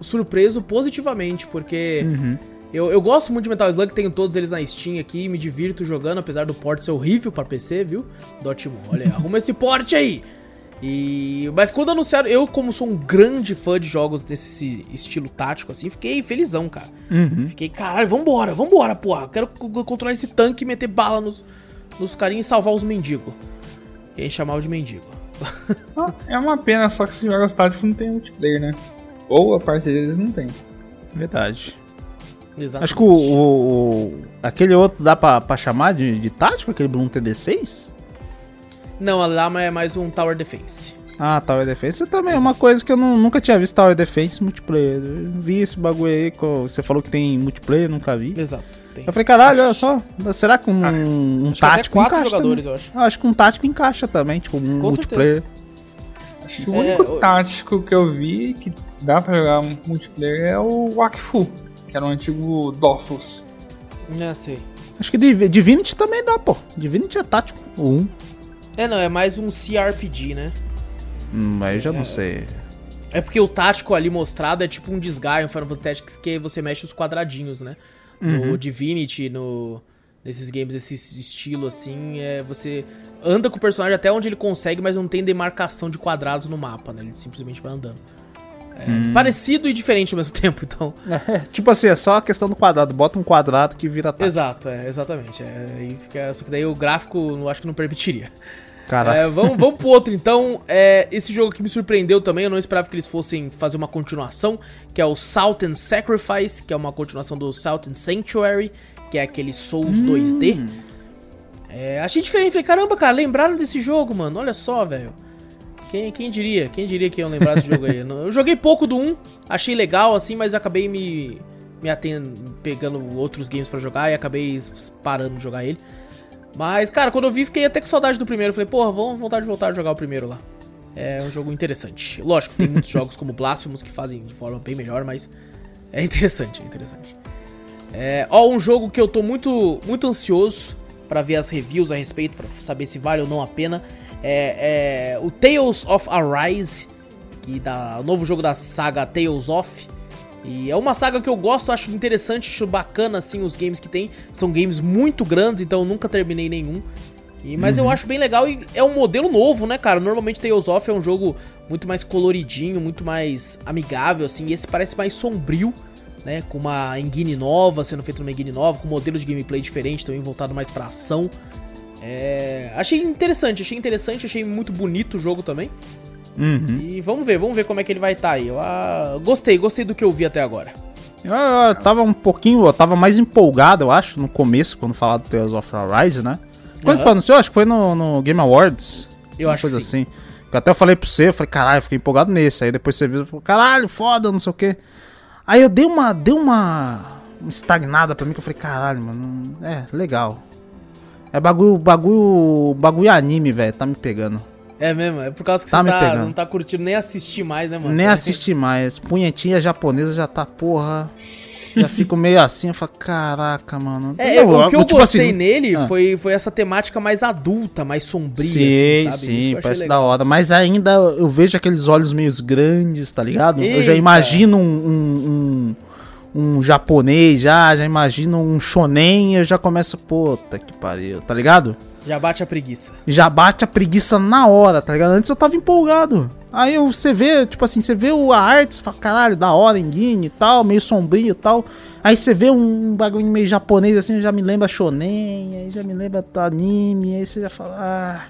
surpreso positivamente, porque Uhum. eu, eu gosto muito de Metal Slug, tenho todos eles na Steam aqui, me divirto jogando, apesar do port ser horrível pra PC, viu? Dotemu, olha aí, arruma esse port aí! E... Mas quando anunciaram, eu como sou um grande fã de jogos desse estilo tático, assim, fiquei felizão, cara. Uhum. Fiquei, caralho, vambora, vambora, porra. Quero controlar esse tanque e meter bala nos, nos carinhos e salvar os mendigos. Que a gente chamava de mendigo. Ah, É uma pena só que esses jogos táticos não tem multiplayer, né? Ou a parte deles não tem. Verdade. Exatamente. Acho que o, o- o- aquele outro dá pra, pra chamar de, de tático, aquele Bloom TD6? Não, a Lama é mais um Tower Defense. Ah, Tower Defense também é uma coisa que eu não- nunca tinha visto Tower Defense multiplayer. Eu vi esse bagulho aí, você falou que tem multiplayer, nunca vi. Exato. Tem. Eu falei, caralho, olha só, será que um, um Acho que até tático quatro encaixa jogadores, também? eu acho. Ah, acho que um tático encaixa também, tipo, um Com multiplayer. Acho que o É, único tático que eu vi que dá pra jogar multiplayer é o Wakfu, que era o antigo Dofus. Já sei. Acho que Div- Divinity também dá, pô. Divinity é tático. Um. É, não, é mais um CRPG, né? Hum, aí já não sei. É porque o tático ali mostrado é tipo um Disgaea, um Final Fantasy Tactics, que você mexe os quadradinhos, né? No Divinity, no... Nesses games, esse estilo assim, é, você anda com o personagem até onde ele consegue, mas não tem demarcação de quadrados no mapa, né? Ele simplesmente vai andando. É, Parecido e diferente ao mesmo tempo, então. É, tipo assim, é só a questão do quadrado. Bota um quadrado que vira tático. Exato, é, exatamente. É, aí fica, só que daí o gráfico eu acho que não permitiria. Caraca. É, vamos, vamos pro outro então. É, esse jogo que me surpreendeu também, eu não esperava que eles fossem fazer uma continuação, que é o Salt and Sacrifice, que é uma continuação do Salt and Sanctuary, que é aquele Souls 2D. É, achei diferente, falei, caramba, cara, lembraram desse jogo, mano. Olha só, velho. Quem, quem diria? Quem diria que iam lembrar desse jogo aí? Eu joguei pouco do 1, achei legal assim, mas acabei me me atendo, pegando outros games pra jogar e acabei parando de jogar ele. Mas, cara, quando eu vi, fiquei até com saudade do primeiro. Falei, porra, vamos vontade de voltar a jogar o primeiro lá. É um jogo interessante. Lógico, tem muitos jogos como Blasphemous que fazem de forma bem melhor, mas é interessante, é interessante. É, ó, um jogo que eu tô muito, muito ansioso pra ver as reviews a respeito, pra saber se vale ou não a pena. É, é o Tales of Arise, que dá, o novo jogo da saga Tales of. E é uma saga que eu gosto, acho interessante, acho bacana assim os games que tem. São games muito grandes, então eu nunca terminei nenhum. E, mas eu acho bem legal e é um modelo novo, né, cara? Normalmente Tales of é um jogo muito mais coloridinho, muito mais amigável, assim. E esse parece mais sombrio, né? Com uma engine nova, sendo feito numa engine nova, com um modelo de gameplay diferente, também voltado mais pra ação. É, achei interessante, achei interessante, achei muito bonito o jogo também. Uhum. E vamos ver, vamos ver como é que ele vai estar aí. Eu ah, gostei, gostei do que eu vi até agora. Eu, eu tava um pouquinho, eu tava mais empolgado, eu acho, no começo, quando falar do Tales of Arise, né? Quando Aham. foi anunciou? Acho que foi no, no Game Awards. Eu acho que coisa sim. assim. Que até eu falei pra você, eu falei, caralho, eu fiquei empolgado nesse. Aí depois você viu e falou, caralho, foda, não sei o quê. Aí eu dei uma, dei uma, uma estagnada pra mim, que eu falei, caralho, mano, é, legal. É bagulho, bagulho, bagulho anime, velho, tá me pegando. É mesmo, é por causa que Tá você tá, pegando. não tá curtindo nem assistir mais, né, mano? Nem assisti mais. Punhetinha japonesa já tá, porra. Já fico meio assim, eu falo, caraca, mano. É, o que eu tipo gostei assim, nele ah. foi, foi essa temática mais adulta, mais sombria, Sim, assim, sabe? Sim, eu parece legal. da hora. Mas ainda eu vejo aqueles olhos meio grandes, tá ligado? Eu já Eita. imagino um, um, um, um japonês, já, já imagino um shonen, eu já começo, puta que pariu, tá ligado? Já bate a preguiça. Já bate a preguiça na hora, tá ligado? Antes eu tava empolgado. Aí você vê, tipo assim, você vê a arte, você fala, caralho, da hora, enguine e tal, meio sombrio e tal. Aí você vê um bagulho meio japonês assim, já me lembra shonen, aí já me lembra anime, aí você já fala, ah...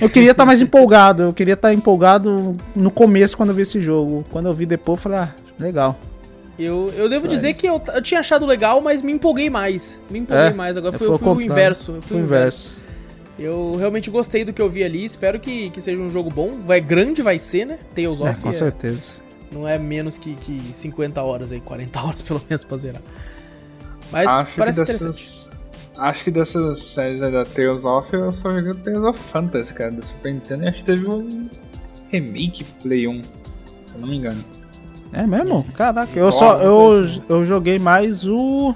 Eu queria estar mais empolgado, eu queria estar empolgado no começo quando eu vi esse jogo. Quando eu vi depois, eu falei, ah, legal. Eu, eu devo dizer que eu, eu tinha achado legal, mas me empolguei mais. Me empolguei É, mais. Agora eu foi, fui eu ao fui o inverso. Eu fui Foi o inverso. Eu realmente gostei do que eu vi ali, espero que, que seja um jogo bom. Vai grande, vai ser, né? Tales É, of com é- certeza. não é menos que, que 50 horas aí, 40 horas pelo menos pra zerar. Mas acho parece que interessante. dessas, Acho que dessas séries aí da Tales of, eu só joguei o Tales of Fantasy, cara, do Super Nintendo. E acho que teve um remake Play 1, se eu não me engano. É mesmo? Caraca, eu só. Eu, eu joguei mais o.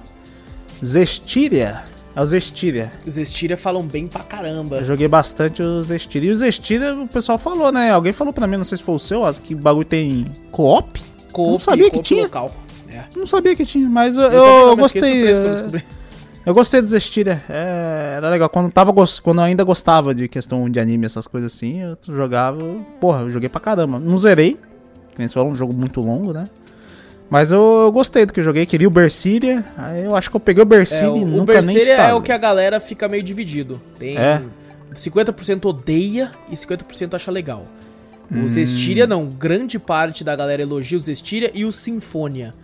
Zestiria. É o Zestiria. Os Estiria falam bem pra caramba. Eu joguei bastante o Zestiria. E o Zestiria, o pessoal falou, né? Alguém falou pra mim, não sei se foi o seu, que bagulho tem co-op. Coop, não sabia que tinha. local. É. Não sabia que tinha, mas eu, Eu, eu gostei. é, descobri. Eu gostei do Zestiria. É, era legal. Quando, tava, quando eu ainda gostava de questão de anime, essas coisas assim, eu jogava. Porra, eu joguei pra caramba. Não zerei. Que nem você falou, um jogo muito longo, né? Mas eu, eu gostei do que eu joguei. Queria o Berseria. Aí eu acho que eu peguei o É, Berseria o, e o nunca nem Berseria é o que a galera fica meio dividido. Tem É. 50% odeia e 50% acha legal. Hum. O Zestiria não, grande parte da galera elogia o Zestiria e o Sinfonia.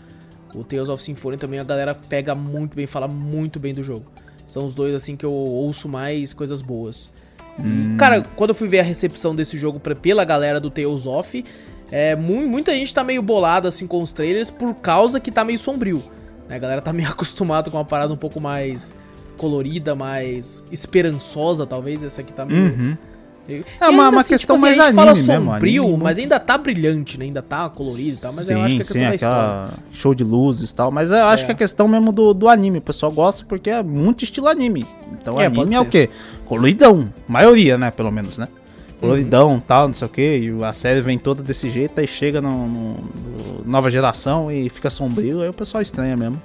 O Tales of Symphonia também a galera pega muito bem, fala muito bem do jogo. São os dois assim que eu ouço mais coisas boas. E, Hum. cara, quando eu fui ver a recepção desse jogo pra, pela galera do Tales of, é, mu- muita gente tá meio bolada assim com os trailers por causa que tá meio sombrio. né? A galera tá meio acostumada com uma parada um pouco mais colorida, mais esperançosa, talvez. Essa aqui tá meio. Uhum. E- É uma- ainda uma questão a mais gente fala anime mesmo, sombrio, anime mas ainda tá brilhante, né? Ainda tá colorido e tal, mas eu acho que é questão da história. show de luzes e tal. Mas eu acho É. que é questão mesmo do, do anime. O pessoal gosta porque é muito estilo anime. Então É, anime é o quê? Coloridão. Maioria, né? Pelo menos, né? Uhum. Coloridão tal, não sei o quê. E a série vem toda desse jeito, aí chega no, no- no nova geração e fica sombrio, aí o pessoal estranha mesmo.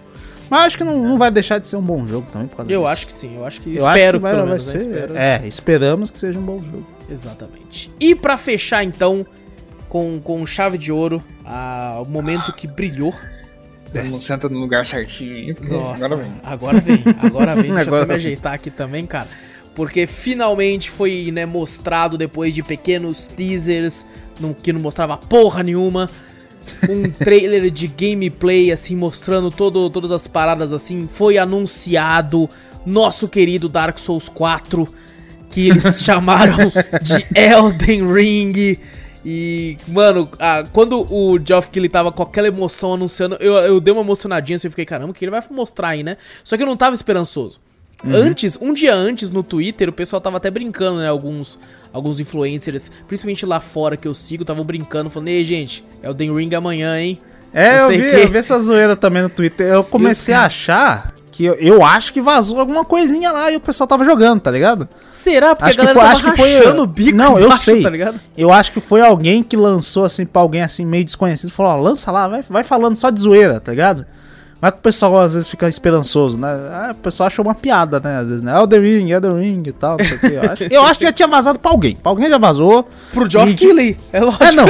Mas acho que não, não vai deixar de ser um bom jogo também por causa Eu disso. acho que sim, eu acho que Eu espero acho que que vai, pelo vai menos, né? ser. Espero. É, esperamos que seja um bom jogo. Exatamente. E pra fechar então, com, com chave de ouro, a- o momento que brilhou. Não senta no lugar certinho aí, porque Nossa, agora vem. agora vem, agora vem. Deixa eu Agora até me vem. ajeitar aqui também, cara. Porque finalmente foi né, mostrado, depois de pequenos teasers, no, que não mostrava porra nenhuma, um trailer de gameplay, assim, mostrando todo, todas as paradas, assim. Foi anunciado nosso querido Dark Souls 4, que eles chamaram de Elden Ring. E, mano, ah, quando o Geoff Keighley tava com aquela emoção anunciando, eu, eu dei uma emocionadinha assim, eu fiquei, caramba, o que ele vai mostrar aí, né? Só que eu não tava esperançoso. Antes, um dia antes, no Twitter, o pessoal tava até brincando, né? Alguns, alguns influencers, principalmente lá fora que eu sigo, estavam brincando, falando, ei, gente, é o Den Ring amanhã, hein? É, eu sei vi, que- eu vi essa zoeira também no Twitter. Eu comecei a achar que eu, eu acho que vazou alguma coisinha lá e o pessoal tava jogando, tá ligado? Será? Porque Acho a que galera foi- tava acho que foi- o bico Não, eu sei. tá ligado? Eu acho que foi alguém que lançou assim pra alguém assim meio desconhecido, falou, ó, lança lá, vai, vai falando só de zoeira, tá ligado? Mas que o pessoal às vezes fica esperançoso, né? Ah, o pessoal achou uma piada, né? Às vezes, né? Elden Ring, Elden Ring e tal, não sei o quê. Eu acho, eu acho que já tinha vazado pra alguém. Pra alguém já vazou. Pro Geoff E- Keighley, é lógico. É, não.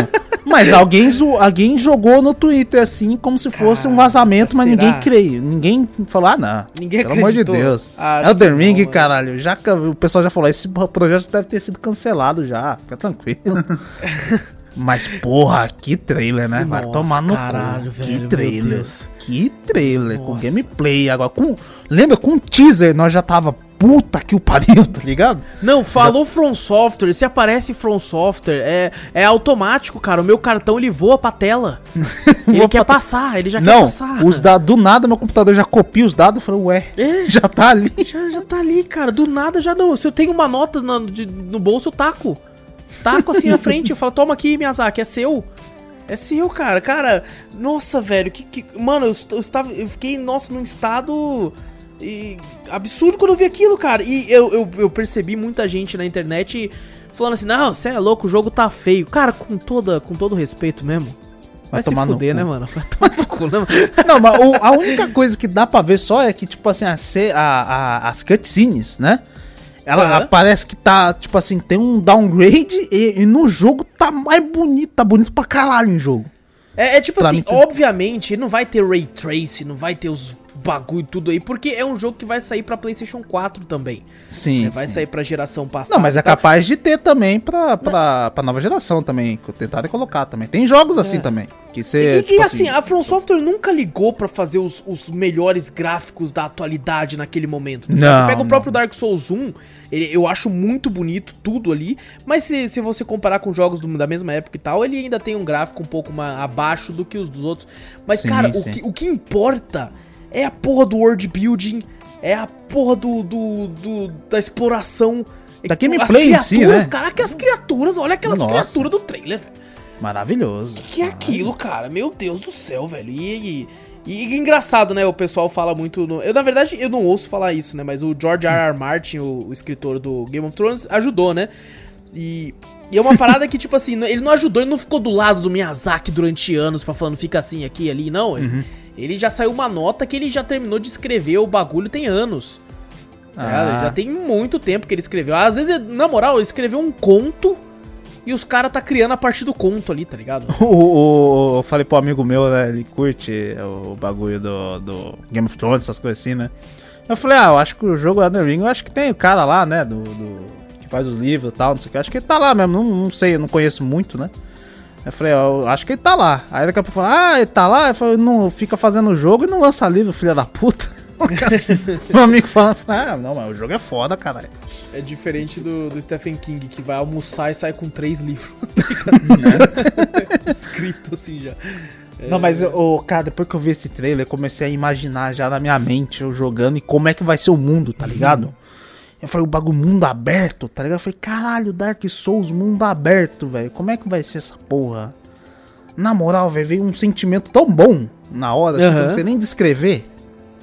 Mas alguém, alguém jogou no Twitter assim, como se fosse um Cara, vazamento, mas será? ninguém creio. Ninguém falou, ah, não. Ninguém Pelo amor de acreditou. Deus. Ah, acho Elden Ring, não, caralho. Já, o pessoal já falou, esse projeto deve ter sido cancelado já. Fica tranquilo. Mas, porra, que trailer, né? Vai tomar no caralho, cu. velho, que trailer. Que trailer. Com Nossa. gameplay agora. Com, lembra, com teaser nós já tava puta que o pariu, tá ligado? Não, falou From Software, se aparece From Software, é, é automático, cara. O meu cartão ele voa pra tela. ele quer passar, ele já quer Não, passar. os dados, do nada meu computador já copia os dados e falou, ué, É. já tá ali. Já, já tá ali, cara. Do nada já não. Se eu tenho uma nota na- de- no bolso, eu taco. Taco assim na frente. Eu falo, toma aqui, Miyazaki, é seu. É seu, cara. Cara, nossa, velho. Que, que- mano, eu, eu estava, eu fiquei, nossa, num estado e, absurdo quando eu vi aquilo, cara. E eu, eu, eu percebi muita gente na internet falando assim: não, você é louco, o jogo tá feio. Cara, com, toda, com todo respeito mesmo. Vai, Vai se fuder, né, mano? Vai tomar no cu, né, mano? Não, mas o- a única coisa que dá pra ver só é que, tipo assim, a, a- a- as cutscenes, né? Ela Aham. parece que tá, tipo assim, tem um downgrade e, e no jogo tá mais bonito, tá bonito pra caralho em jogo. É, é tipo Pra assim, mim, obviamente, não vai ter ray trace, não vai ter os bagulho tudo aí, porque é um jogo que vai sair pra PlayStation 4 também. Sim. né? Vai sim. sair pra geração passada. Não, mas é capaz de ter também pra, pra, pra nova geração também. Tentaram colocar também. Tem jogos assim também. Que E, você. e tipo assim, a From Software nunca ligou pra fazer os, os melhores gráficos da atualidade naquele momento. tá? Não, você pega o não. próprio Dark Souls 1, ele- eu acho muito bonito tudo ali, mas se, se você comparar com jogos do- da mesma época e tal, ele ainda tem um gráfico um pouco mais abaixo do que os dos outros. Mas, Sim, cara, o sim. que, o que importa é a porra do world building, é a porra do, do, do- da exploração. Da gameplay em si, né? Caraca, as criaturas, olha aquelas Nossa. criaturas do trailer, velho. Maravilhoso. Que é aquilo, cara? Meu Deus do céu, velho. E, e, e engraçado, né? O pessoal fala muito. No... Eu, na verdade, eu não ouço falar isso, né? Mas o George R. R. Martin, o, o escritor do Game of Thrones, ajudou, né? E, e é uma parada que, tipo assim, ele não ajudou, ele não ficou do lado do Miyazaki durante anos pra falando fica assim aqui ali, não. Ele, ele já saiu uma nota que ele já terminou de escrever o bagulho tem anos. Tá Ah. Já tem muito tempo que ele escreveu. Às vezes, na moral, ele escreveu um conto e os caras tá criando a partir do conto ali, tá ligado? Eu falei pro amigo meu, né? Ele curte o bagulho do, do Game of Thrones, essas coisas assim, né? Eu falei, ah, eu acho que o jogo Elden Ring, eu acho que tem o cara lá, né? Do, do- que faz os livros e tal, não sei o que. Acho que ele tá lá mesmo, não, não sei, eu não conheço muito, né? Eu falei, ó, eu acho que ele tá lá. Aí daqui a pouco falou, ah, ele tá lá? Eu falei, não, fica fazendo o jogo e não lança livro, filha da puta. O cara- Meu amigo falando, ah, não, mas o jogo é foda, caralho. É diferente do, do Stephen King, que vai almoçar e sai com três livros. Escrito assim já. Não, mas, o cara, depois que eu vi esse trailer, eu comecei a imaginar já na minha mente eu jogando e como é que vai ser o mundo, tá ligado? Eu falei, o bagulho mundo aberto, tá ligado? Eu falei, caralho, Dark Souls, mundo aberto, velho. Como é que vai ser essa porra? Na moral, velho, veio um sentimento tão bom na hora, assim, que eu não sei nem descrever.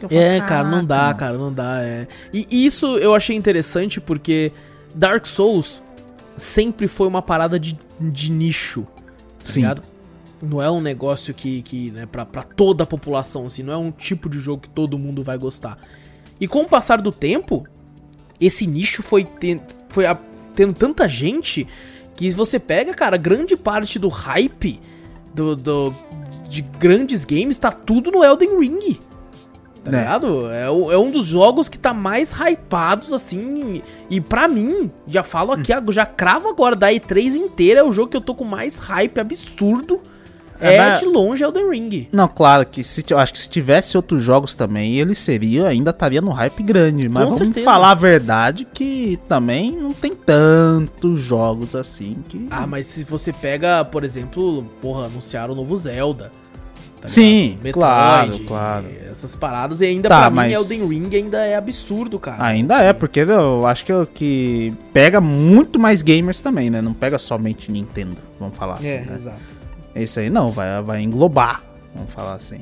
falei, É, cara, não dá, "Caraca, cara, não dá, é. E isso eu achei interessante porque Dark Souls sempre foi uma parada de, de nicho, tá Sim. ligado? Não é um negócio que, que né, pra, pra toda a população, assim, não é um tipo de jogo que todo mundo vai gostar. E com o passar do tempo, esse nicho foi, ten- foi a- tendo tanta gente que você pega, cara, grande parte do hype do, do- de grandes games tá tudo no Elden Ring. Tá É. ligado? É, é um dos jogos que tá mais hypados, assim. E pra mim, já falo aqui, já cravo agora, da E3 inteira, é o jogo que eu tô com mais hype absurdo. É, É, de longe Elden Ring. Não, claro que se, eu acho que se tivesse outros jogos também, ele seria, ainda estaria no hype grande. Mas Com vamos certeza. falar a verdade que também não tem tantos jogos assim que. Ah, mas se você pega, por exemplo, porra, anunciaram o novo Zelda. tá Sim, ligado? claro, claro. Essas paradas. E ainda Tá, pra mim, mas- Elden Ring ainda é absurdo, cara. Ainda é, porque eu acho que, que pega muito mais gamers também, né? Não pega somente Nintendo, vamos falar assim, É, né? exato. Esse aí não, vai, vai englobar, vamos falar assim.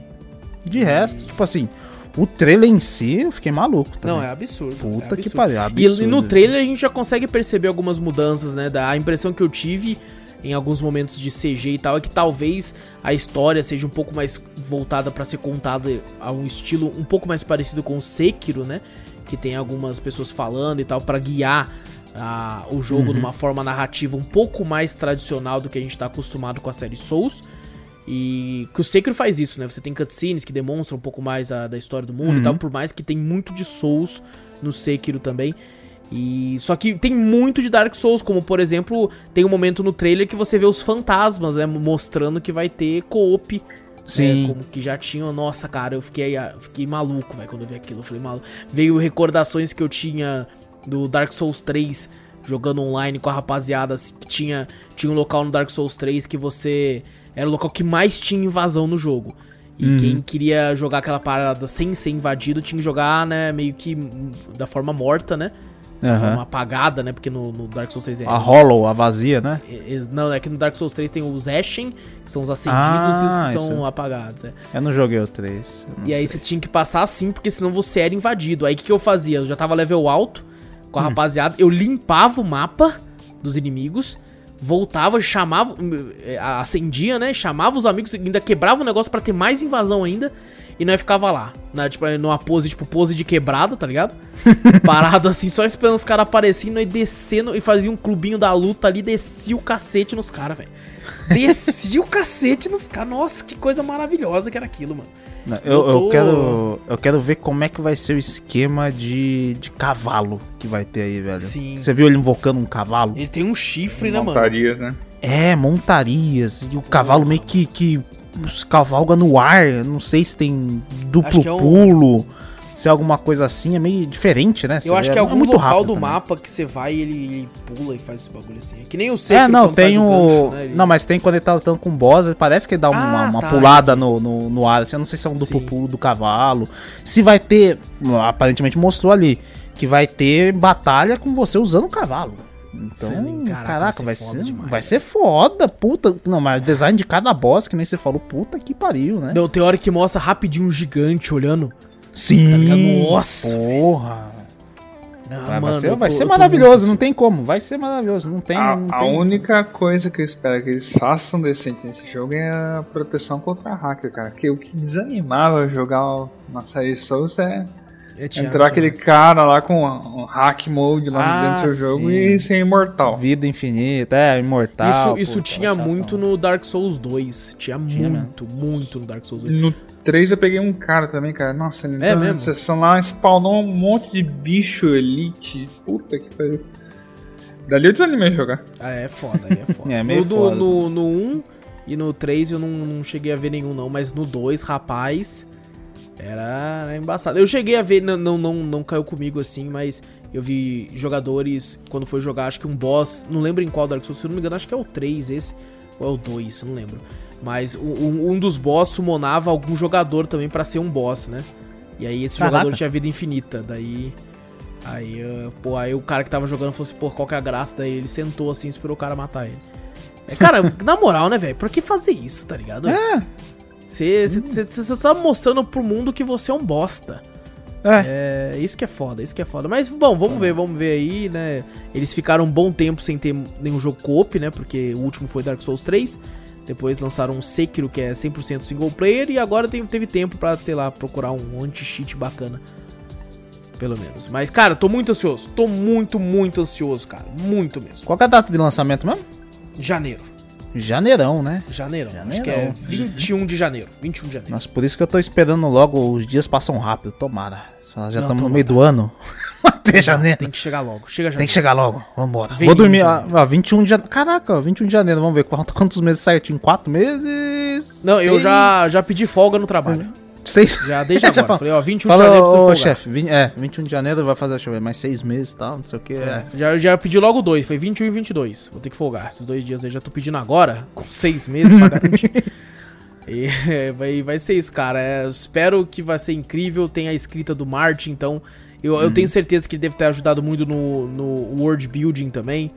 De resto, tipo assim, o trailer em si, eu fiquei maluco também. Não, é absurdo. Puta é que absurdo. pariu, E, absurdo. e no trailer a gente já consegue perceber algumas mudanças, né? Da a impressão que eu tive em alguns momentos de CG e tal é que talvez a história seja um pouco mais voltada pra ser contada a um estilo um pouco mais parecido com o Sekiro, né? Que tem algumas pessoas falando e tal pra guiar ah, o jogo de uma forma narrativa um pouco mais tradicional do que a gente tá acostumado com a série Souls. E que o Sekiro faz isso, né? Você tem cutscenes que demonstram um pouco mais a, da história do mundo e tal, por mais que tem muito de Souls no Sekiro também. E só que tem muito de Dark Souls, como por exemplo, tem um momento no trailer que você vê os fantasmas, né, mostrando que vai ter co-op. Sim. É, como que já tinham, nossa, cara, eu fiquei, ah, fiquei maluco, velho, quando eu vi aquilo, eu falei maluco. Veio recordações que eu tinha do Dark Souls 3 jogando online com a rapaziada, assim, que tinha tinha um local no Dark Souls 3 que você era o local que mais tinha invasão no jogo. E quem queria jogar aquela parada sem ser invadido tinha que jogar, né, meio que da forma morta, né? Forma apagada, né? Porque no, no Dark Souls 3 é. A Hollow, a vazia, né? é- é- Não, é que no Dark Souls 3 tem os Ashen, que são os acendidos, e os Ah, que são isso. apagados. É. Eu não joguei o 3. eu não E aí sei. você tinha que passar assim, porque senão você era invadido. Aí o que, que eu fazia? Eu já tava level alto com Hum. a rapaziada, eu limpava o mapa dos inimigos, voltava, chamava, eh, acendia, né? Chamava os amigos, ainda quebrava o negócio pra ter mais invasão ainda. E nós ficava lá, né? Tipo, numa pose, tipo, pose de quebrada, tá ligado? Parado assim, só esperando os caras aparecendo e descendo e fazia um clubinho da luta ali, descia o cacete nos caras, velho. Descia o cacete nos caras. Nossa, que coisa maravilhosa que era aquilo, mano. Não, Eu, Eu tô- eu quero, eu quero ver como é que vai ser o esquema de, de cavalo que vai ter aí, velho. Sim. Você viu ele invocando um cavalo? Ele tem um chifre, né, mano? Montarias, né? É, montarias. E o cavalo meio que, que cavalga no ar. Não sei se tem duplo Acho que é um- pulo, se é alguma coisa assim. É meio diferente, né? Eu Você acho vê, que é algum muito local do também. mapa que você vai e ele, ele pula e faz esse bagulho assim. É que nem o Sekiro É, não, tem o. gancho, né? Ele- Não, mas tem quando ele tá lutando com o boss, parece que ele dá uma, Ah, uma tá, pulada no, no, no ar. Assim, eu não sei se é um duplo Sim. pulo do cavalo. Se vai ter. Aparentemente mostrou ali. Que vai ter batalha com você usando o cavalo. Então, Sim, caraca, caraca, vai vai ser ser, foda demais, vai ser foda, puta. Não, mas o design de cada boss, que nem você falou, puta que pariu, né? Não, tem hora que mostra rapidinho um gigante olhando. Sim. Tá? Nossa, Porra. Ah, Vai, vai mano, ser, vai tô- ser eu tô maravilhoso, não tem como. Vai ser maravilhoso, não tem. A, não a tem... única coisa que eu espero que eles façam decente nesse jogo é a proteção contra hacker, cara. Que o que desanimava jogar uma série Souls é É, entrar aquele Thiago. cara lá com um hack mode lá Ah, dentro do seu jogo sim. e ser imortal. Vida infinita, é, imortal. Isso, isso puta, tinha chatão. muito no Dark Souls 2. Tinha, Tinha muito, muito no Dark Souls 2. No 3 eu peguei um cara também, cara. Nossa, ele É mesmo? sessão lá, spawnou um monte de bicho elite. Puta que pariu. Dali eu desanimei de jogar. Ah, é foda, aí é foda. É, meio no, foda. no, no 1 e no 3 eu não, não cheguei a ver nenhum, não. Mas no 2, rapaz, era, era embaçado. Eu cheguei a ver, não, não, não, não caiu comigo assim, mas eu vi jogadores, quando foi jogar, acho que um boss, não lembro em qual Dark Souls, se eu não me engano, acho que é o 3 esse, ou é o 2, não lembro. Mas um, um dos boss summonava algum jogador também pra ser um boss, né? E aí esse Caraca. jogador tinha vida infinita, daí... Aí, uh, pô, aí o cara que tava jogando falou assim, pô, qual que é a graça? Daí ele sentou assim e esperou o cara matar ele. É, cara, na moral, né, velho? Por que fazer isso, tá ligado? É, Você só tá mostrando pro mundo que você é um bosta. é. É, isso que é foda, isso que é foda. Mas, bom, vamos ver, vamos ver aí, né? Eles ficaram um bom tempo sem ter nenhum jogo co-op, né? Porque o último foi Dark Souls 3. Depois lançaram um Sekiro, que é 100% single player. E agora teve, teve tempo pra, sei lá, procurar um anti-cheat bacana. Pelo menos. Mas, cara, tô muito ansioso. Tô muito, muito ansioso, cara. Muito mesmo. Qual é a data de lançamento mesmo? Janeiro. Janeirão, né? Janeirão. Acho Janeirão. que é 21 de janeiro. 21 de janeiro. Nossa, por isso que eu tô esperando logo, os dias passam rápido, tomara. Já estamos no meio do ano. Até janeiro. Tem que chegar logo. Chega Tem que chegar logo, vambora. Vem Vou dormir, de ó, 21 de janeiro. Caraca, ó, 21 de janeiro, vamos ver quantos, quantos meses certinho. Quatro meses? Não, eu Seis? já, já pedi folga no trabalho. Seis. Já desde Já agora. fala- Falei, ó, 21 de Fala, janeiro ô, folgar. chefe, é, 21 de janeiro vai fazer, deixa eu ver, mais seis meses e tal, não sei o que. É. Já, já pedi logo dois, foi 21 e 22. Vou ter que folgar. Esses dois dias aí já tô pedindo agora, com seis meses pra garantir. E, é, vai, vai ser isso, cara. É, espero que vai ser incrível. Tem a escrita do Martin, então. Eu, Uhum. eu tenho certeza que ele deve ter ajudado muito no, no world building também.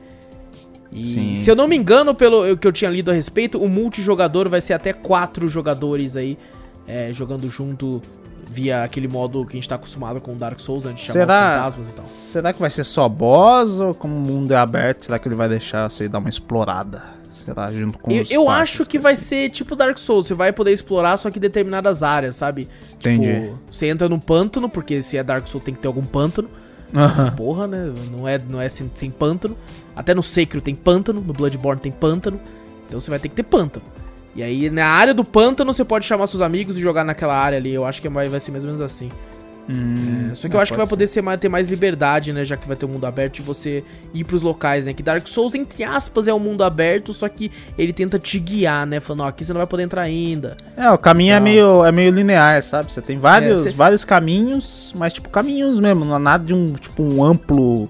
E Sim, se eu não sim. me engano, pelo que eu tinha lido a respeito, o multijogador vai ser até quatro jogadores aí é, jogando junto via aquele modo que a gente tá acostumado com o Dark Souls, antes de chamar Será- os fantasmas e tal. Será que vai ser só boss ou como o mundo é aberto, será que ele vai deixar você dar uma explorada? Será junto com Eu, eu acho que vai ser tipo Dark Souls, você vai poder explorar só que determinadas áreas, sabe? Entendi. Tipo, você entra no pântano, porque se é Dark Souls tem que ter algum pântano. Essa porra, né? Não é, não é sem, sem pântano. Até no Sekiro tem pântano, no Bloodborne tem pântano. Então você vai ter que ter pântano. E aí, na área do pântano, você pode chamar seus amigos e jogar naquela área ali. Eu acho que vai, vai ser mais ou menos assim. Hum, É, só que eu acho que vai poder ser mais, ter mais liberdade, né? Já que vai ter um mundo aberto de você ir pros locais, né? Que Dark Souls, entre aspas, é um mundo aberto, só que ele tenta te guiar, né? Falando, ó, aqui você não vai poder entrar ainda. É, o caminho é Tá. meio, é meio linear, sabe? Você tem vários, É, cê- vários caminhos, mas tipo caminhos mesmo, não é nada de um tipo um amplo,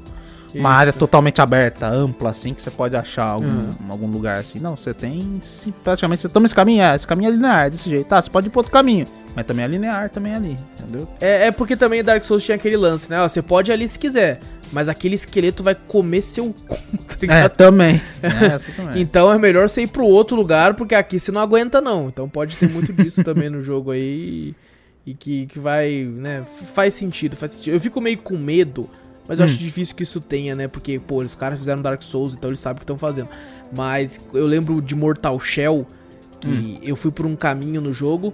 uma Isso. área totalmente aberta, ampla assim que você pode achar algum, Uhum. algum lugar assim. Não, você tem praticamente você toma esse caminho, é, esse caminho é linear desse jeito. Tá, você pode ir pro outro caminho, mas também é linear também ali, entendeu? É, é porque também Dark Souls tinha aquele lance, né? Ó, você pode ir ali se quiser, mas aquele esqueleto vai comer seu cu, tá É, ligado? também. É, também. Então é melhor você ir pro outro lugar, porque aqui você não aguenta, não. Então pode ter muito disso também no jogo aí. E que, que vai, né? Faz sentido, faz sentido. Eu fico meio com medo, mas eu acho difícil que isso tenha, né? Porque, pô, os caras fizeram Dark Souls, então eles sabem o que estão fazendo. Mas eu lembro de Mortal Shell, que eu fui por um caminho no jogo,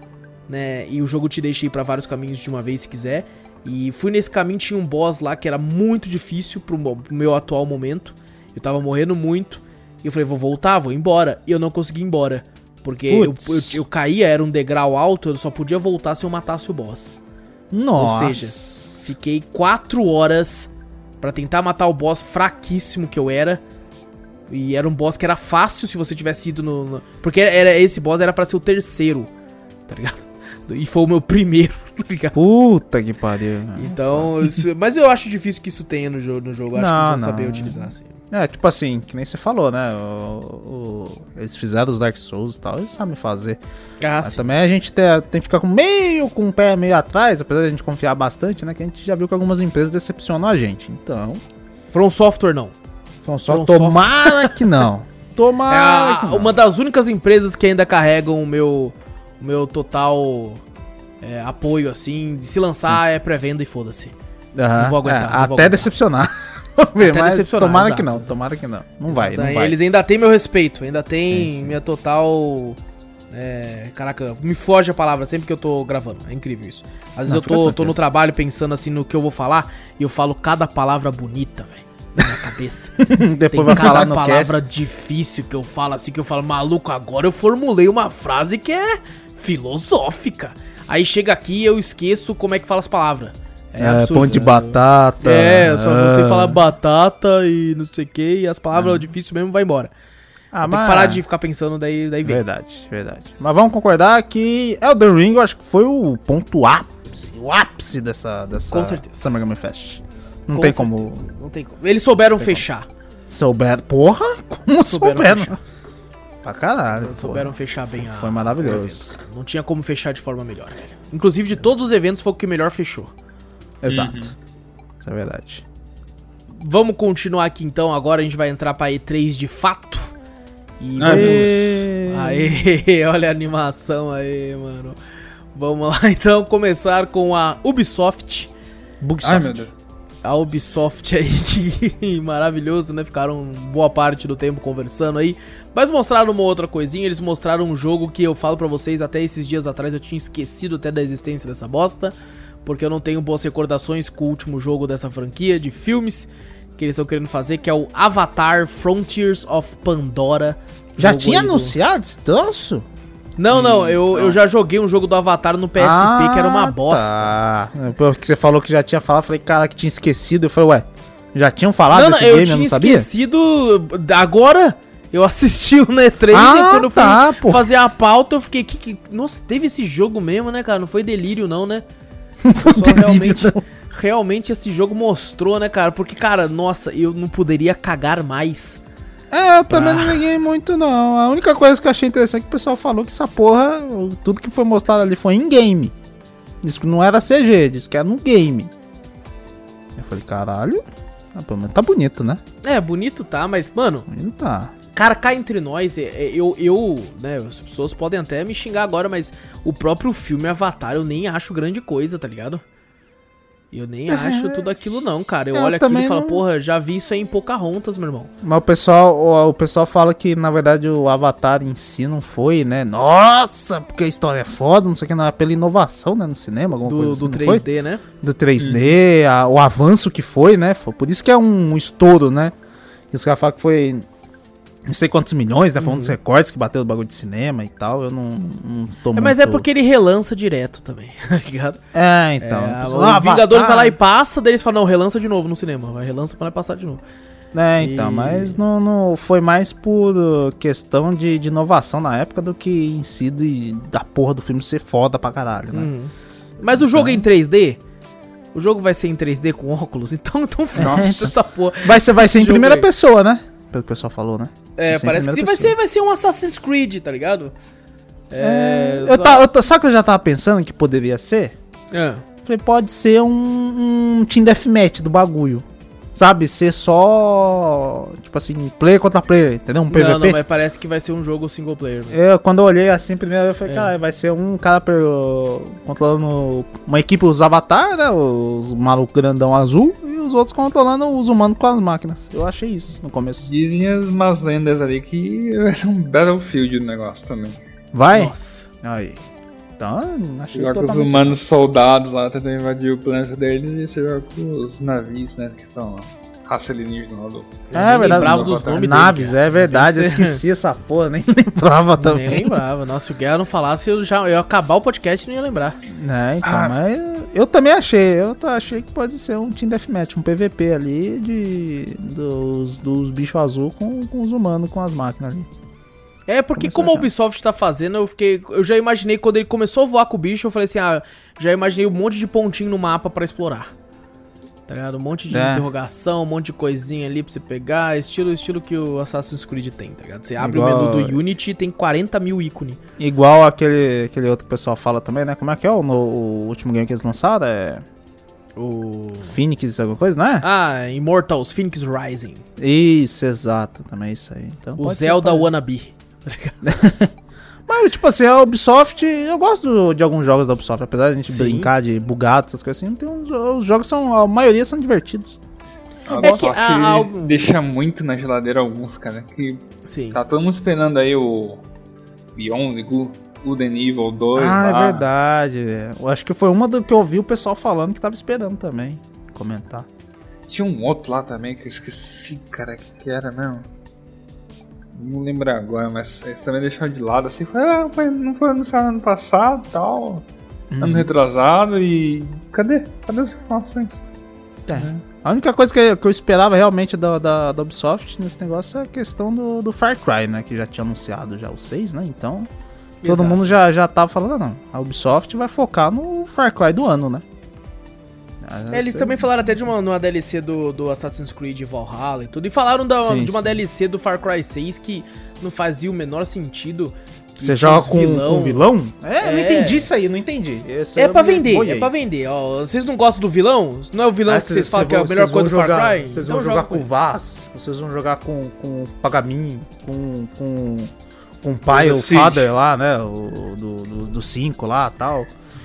né? E o jogo te deixa ir pra vários caminhos de uma vez se quiser. E fui nesse caminho, tinha um boss lá que era muito difícil pro meu atual momento. Eu tava morrendo muito. E eu falei, vou voltar, vou embora. E eu não consegui ir embora. Porque eu, eu, eu caía, era um degrau alto, eu só podia voltar se eu matasse o boss. Nossa. Ou seja, Fiquei 4 horas pra tentar matar o boss fraquíssimo que eu era. E era um boss que era fácil se você tivesse ido no. no- porque era, esse boss era pra ser o terceiro, tá ligado? E foi o meu primeiro, tá ligado? Puta que pariu. Então, isso- mas eu acho difícil que isso tenha no jogo. No jogo. Acho que Não, eles vão não. saber utilizar, assim. É, tipo assim, que nem você falou, né? O- o- eles fizeram os Dark Souls e tal, eles sabem fazer. Ah, também a gente tem, tem que ficar com meio com o pé meio atrás, apesar de a gente confiar bastante, né? Que a gente já viu que algumas empresas decepcionam a gente. Então, From Software não. From From tomara que não. É Tomara a- que não. uma das únicas empresas que ainda carregam o meu, o meu total é, apoio, assim. De se lançar é pré-venda e foda-se. Aham, não vou aguentar, é, não vou até aguentar. decepcionar. Vamos ver, Até mas decepcionar, tomara exato, que não, exato. tomara que não. Não vai, não vai. Eles ainda têm meu respeito, ainda tem Sim, sim. minha total. É, caraca, me foge a palavra sempre que eu tô gravando. É incrível isso. Às vezes Não, eu tô, tô no trabalho pensando assim no que eu vou falar e eu falo cada palavra bonita, velho. Na minha cabeça. Depois Tem vai cada falar no palavra difícil que eu falo assim, que eu falo, maluco, agora eu formulei uma frase que é filosófica. Aí chega aqui e eu esqueço como é que fala as palavras. cast. É, pão de né? batata. É, eu só não sei ah. falar batata e não sei o que, e as palavras difíceis mesmo vai embora. Ah, Tem que mas- parar de ficar pensando, daí, daí vem. Verdade, verdade. Mas vamos concordar que Elden Ring eu acho que foi o ponto ápice, o ápice dessa, dessa Com certeza. Summer Game Fest. Não Com tem certeza, como Não tem como. Eles souberam fechar. souber. Porra, como Souberam souberam? Pra caralho. porra. Souberam fechar bem a. Foi maravilhoso. evento, cara. Não tinha como fechar de forma melhor, velho. Inclusive, de todos os eventos, foi o que melhor fechou. Exato. Isso é verdade. Vamos continuar aqui então. Agora a gente vai entrar pra E3 de fato. E vamos. Aê, olha a animação aí, mano. Vamos lá então começar com a Ubisoft. Bugsoft. Ai, meu Deus. A Ubisoft aí, que maravilhoso, né? Ficaram boa parte do tempo conversando aí. Mas mostraram uma outra coisinha, eles mostraram um jogo que eu falo pra vocês, até esses dias atrás eu tinha esquecido até da existência dessa bosta. Porque eu não tenho boas recordações com o último jogo dessa franquia de filmes que eles estão querendo fazer, que é o Avatar Frontiers of Pandora. Já tinha anunciado esse troço? Não, não, eu, eu já joguei um jogo do Avatar no PSP que era uma bosta. Tá. Porque você falou que já tinha falado, eu falei, cara, que tinha esquecido. Eu falei, ué, já tinham falado Não, não, desse eu game, eu tinha não sabia? esquecido. Agora eu assisti o E3 Ah, e quando eu fui tá, fazer a pauta, eu fiquei. Que, que- nossa, teve esse jogo mesmo, né, cara? Não foi delírio, não, né? Foi só delírio, realmente, não. realmente esse jogo mostrou, né, cara? Porque, cara, nossa, eu não poderia cagar mais. É, eu também Ah. não liguei muito, não. A única coisa que eu achei interessante é que o pessoal falou que essa porra, tudo que foi mostrado ali foi em game. Disse que não era CG, disse que era no game. Eu falei, caralho, ah, pelo menos tá bonito, né? É, bonito tá, mas, mano, Bonito tá. cara, cá entre nós, é- é- eu, eu, né, as pessoas podem até me xingar agora, mas o próprio filme Avatar eu nem acho grande coisa, tá ligado? Eu nem acho tudo aquilo não, cara. Eu É. Eu olho aquilo e falo, não- porra, já vi isso aí em Pocahontas, meu irmão. Mas o pessoal, o, o pessoal fala que, na verdade, o Avatar em si não foi, né? Nossa, porque a história é foda, não sei o que, não é pela inovação, né? No cinema, alguma Do, coisa assim, do não foi? 3D, né? do 3D, a- o avanço que foi, né? Foi por isso que é um, estouro, né? E os caras falam que foi não sei quantos milhões, né? Foi um dos recordes que bateu o bagulho de cinema e tal. Eu não, não tô É, mas é muito- porque ele relança direto também, tá ligado? É, então. É, pessoal, o ah, Vingadores vai lá e passa, daí eles falam, não, relança de novo no cinema. Vai relança pra passar de novo. É, então, E- mas não, não foi mais por uh, questão de, de inovação na época do que em si de, da porra do filme ser foda pra caralho, né? Uhum. Mas o jogo é em 3D? O jogo vai ser em 3D com óculos? Então, então foda-se essa porra. Vai ser, vai ser em primeira aí. pessoa, né? Pelo que o pessoal falou, né? É, em parece que Vai ser, vai ser um Assassin's Creed, tá ligado? É. Eu só- eu sabe o que eu já tava pensando que poderia ser? É. Falei, pode ser um, um Team Deathmatch do bagulho. Sabe? Ser só. Tipo assim, player contra player, entendeu? Um PVP. Não, não, mas parece que vai ser um jogo single player. velho. Eu, quando eu olhei assim primeiro, eu falei, É. cara, vai ser um cara per- controlando uma equipe, os avatar, né? Os malucos grandão azul, e os outros controlando os humanos com as máquinas. Eu achei isso no começo. Dizem as más lendas ali que vai ser um Battlefield o negócio também. Vai? Nossa. Aí. Então, achei Você joga com os humanos soldados lá tentando invadir o planeta deles e você joga com os navios, né? Que estão lá. Raça alienígena lá do. Eu É nem verdade. lembrava dos nomes Naves, dele, é verdade. Eu esqueci essa porra, nem lembrava Nem também. lembrava. Nossa, se o Guerra não falasse, eu já eu ia acabar o podcast e não ia lembrar. É, então, Ah. mas eu também achei. Eu achei que pode ser um Team Deathmatch, um PVP ali de dos, dos bichos azul com, com os humanos, com as máquinas ali. É, porque Começou como a. Ubisoft tá fazendo, eu fiquei. Eu já imaginei quando ele começou a voar com o bicho, eu falei assim, ah, já imaginei um monte de pontinho no mapa pra explorar. Tá ligado? Um monte de É. interrogação, um monte de coisinha ali pra você pegar, estilo estilo que o Assassin's Creed tem, tá ligado? Você abre Igual- o menu do Unity e tem 40 mil ícones. Igual aquele, aquele outro que o pessoal fala também, né? Como é que é o, no- o último game que eles lançaram? É O. Phoenix, alguma coisa, né? Ah, Immortals, Phoenix Rising. Isso, exato, também é isso aí. Então, o ser, Zelda pode- Wannabe. tá ligado? Mas, tipo assim, a Ubisoft, eu gosto de alguns jogos da Ubisoft, apesar de a gente Sim. brincar de bugado, essas coisas assim, tem uns, os jogos são, a maioria são divertidos. É que a- a- deixa muito na geladeira alguns, cara. Que Sim. tá todo mundo esperando aí o Beyond Good, Good and Evil 2. ah, lá. é verdade. Eu acho que foi uma do que eu ouvi o pessoal falando que tava esperando também comentar. Tinha um outro lá também que eu esqueci, cara, que que era, não. Não lembro agora, mas eles também deixaram de lado assim. Foi, ah, foi- não foi anunciado ano passado tal. Uhum. Ano retrasado e. Cadê? Cadê as informações? É. A única coisa que eu, que eu esperava realmente da, da, da Ubisoft nesse negócio é a questão do, do Far Cry, né? Que já tinha anunciado já o 6, né? Então, todo Exato. mundo já, já tava falando, ah, não, a Ubisoft vai focar no Far Cry do ano, né? É, eles também falaram até de uma, numa DLC do, do Assassin's Creed Valhalla e tudo. E falaram da- Sim, de uma sim. DLC do Far Cry 6 que não fazia o menor sentido. Você joga com vilão. um vilão? É, eu não É. entendi isso aí, não entendi. Esse É pra vender, boiei. é pra vender. Ó, vocês não gostam do vilão? Não é o vilão Ah, que vocês falam que é a melhor coisa do vão Far jogar- Cry? Vocês Então vão jogar joga com o. Vaz, vocês vão jogar com, com o Pagamin, com, com, com o pai, Do o Siege. father lá, né? O, do 5 lá tal.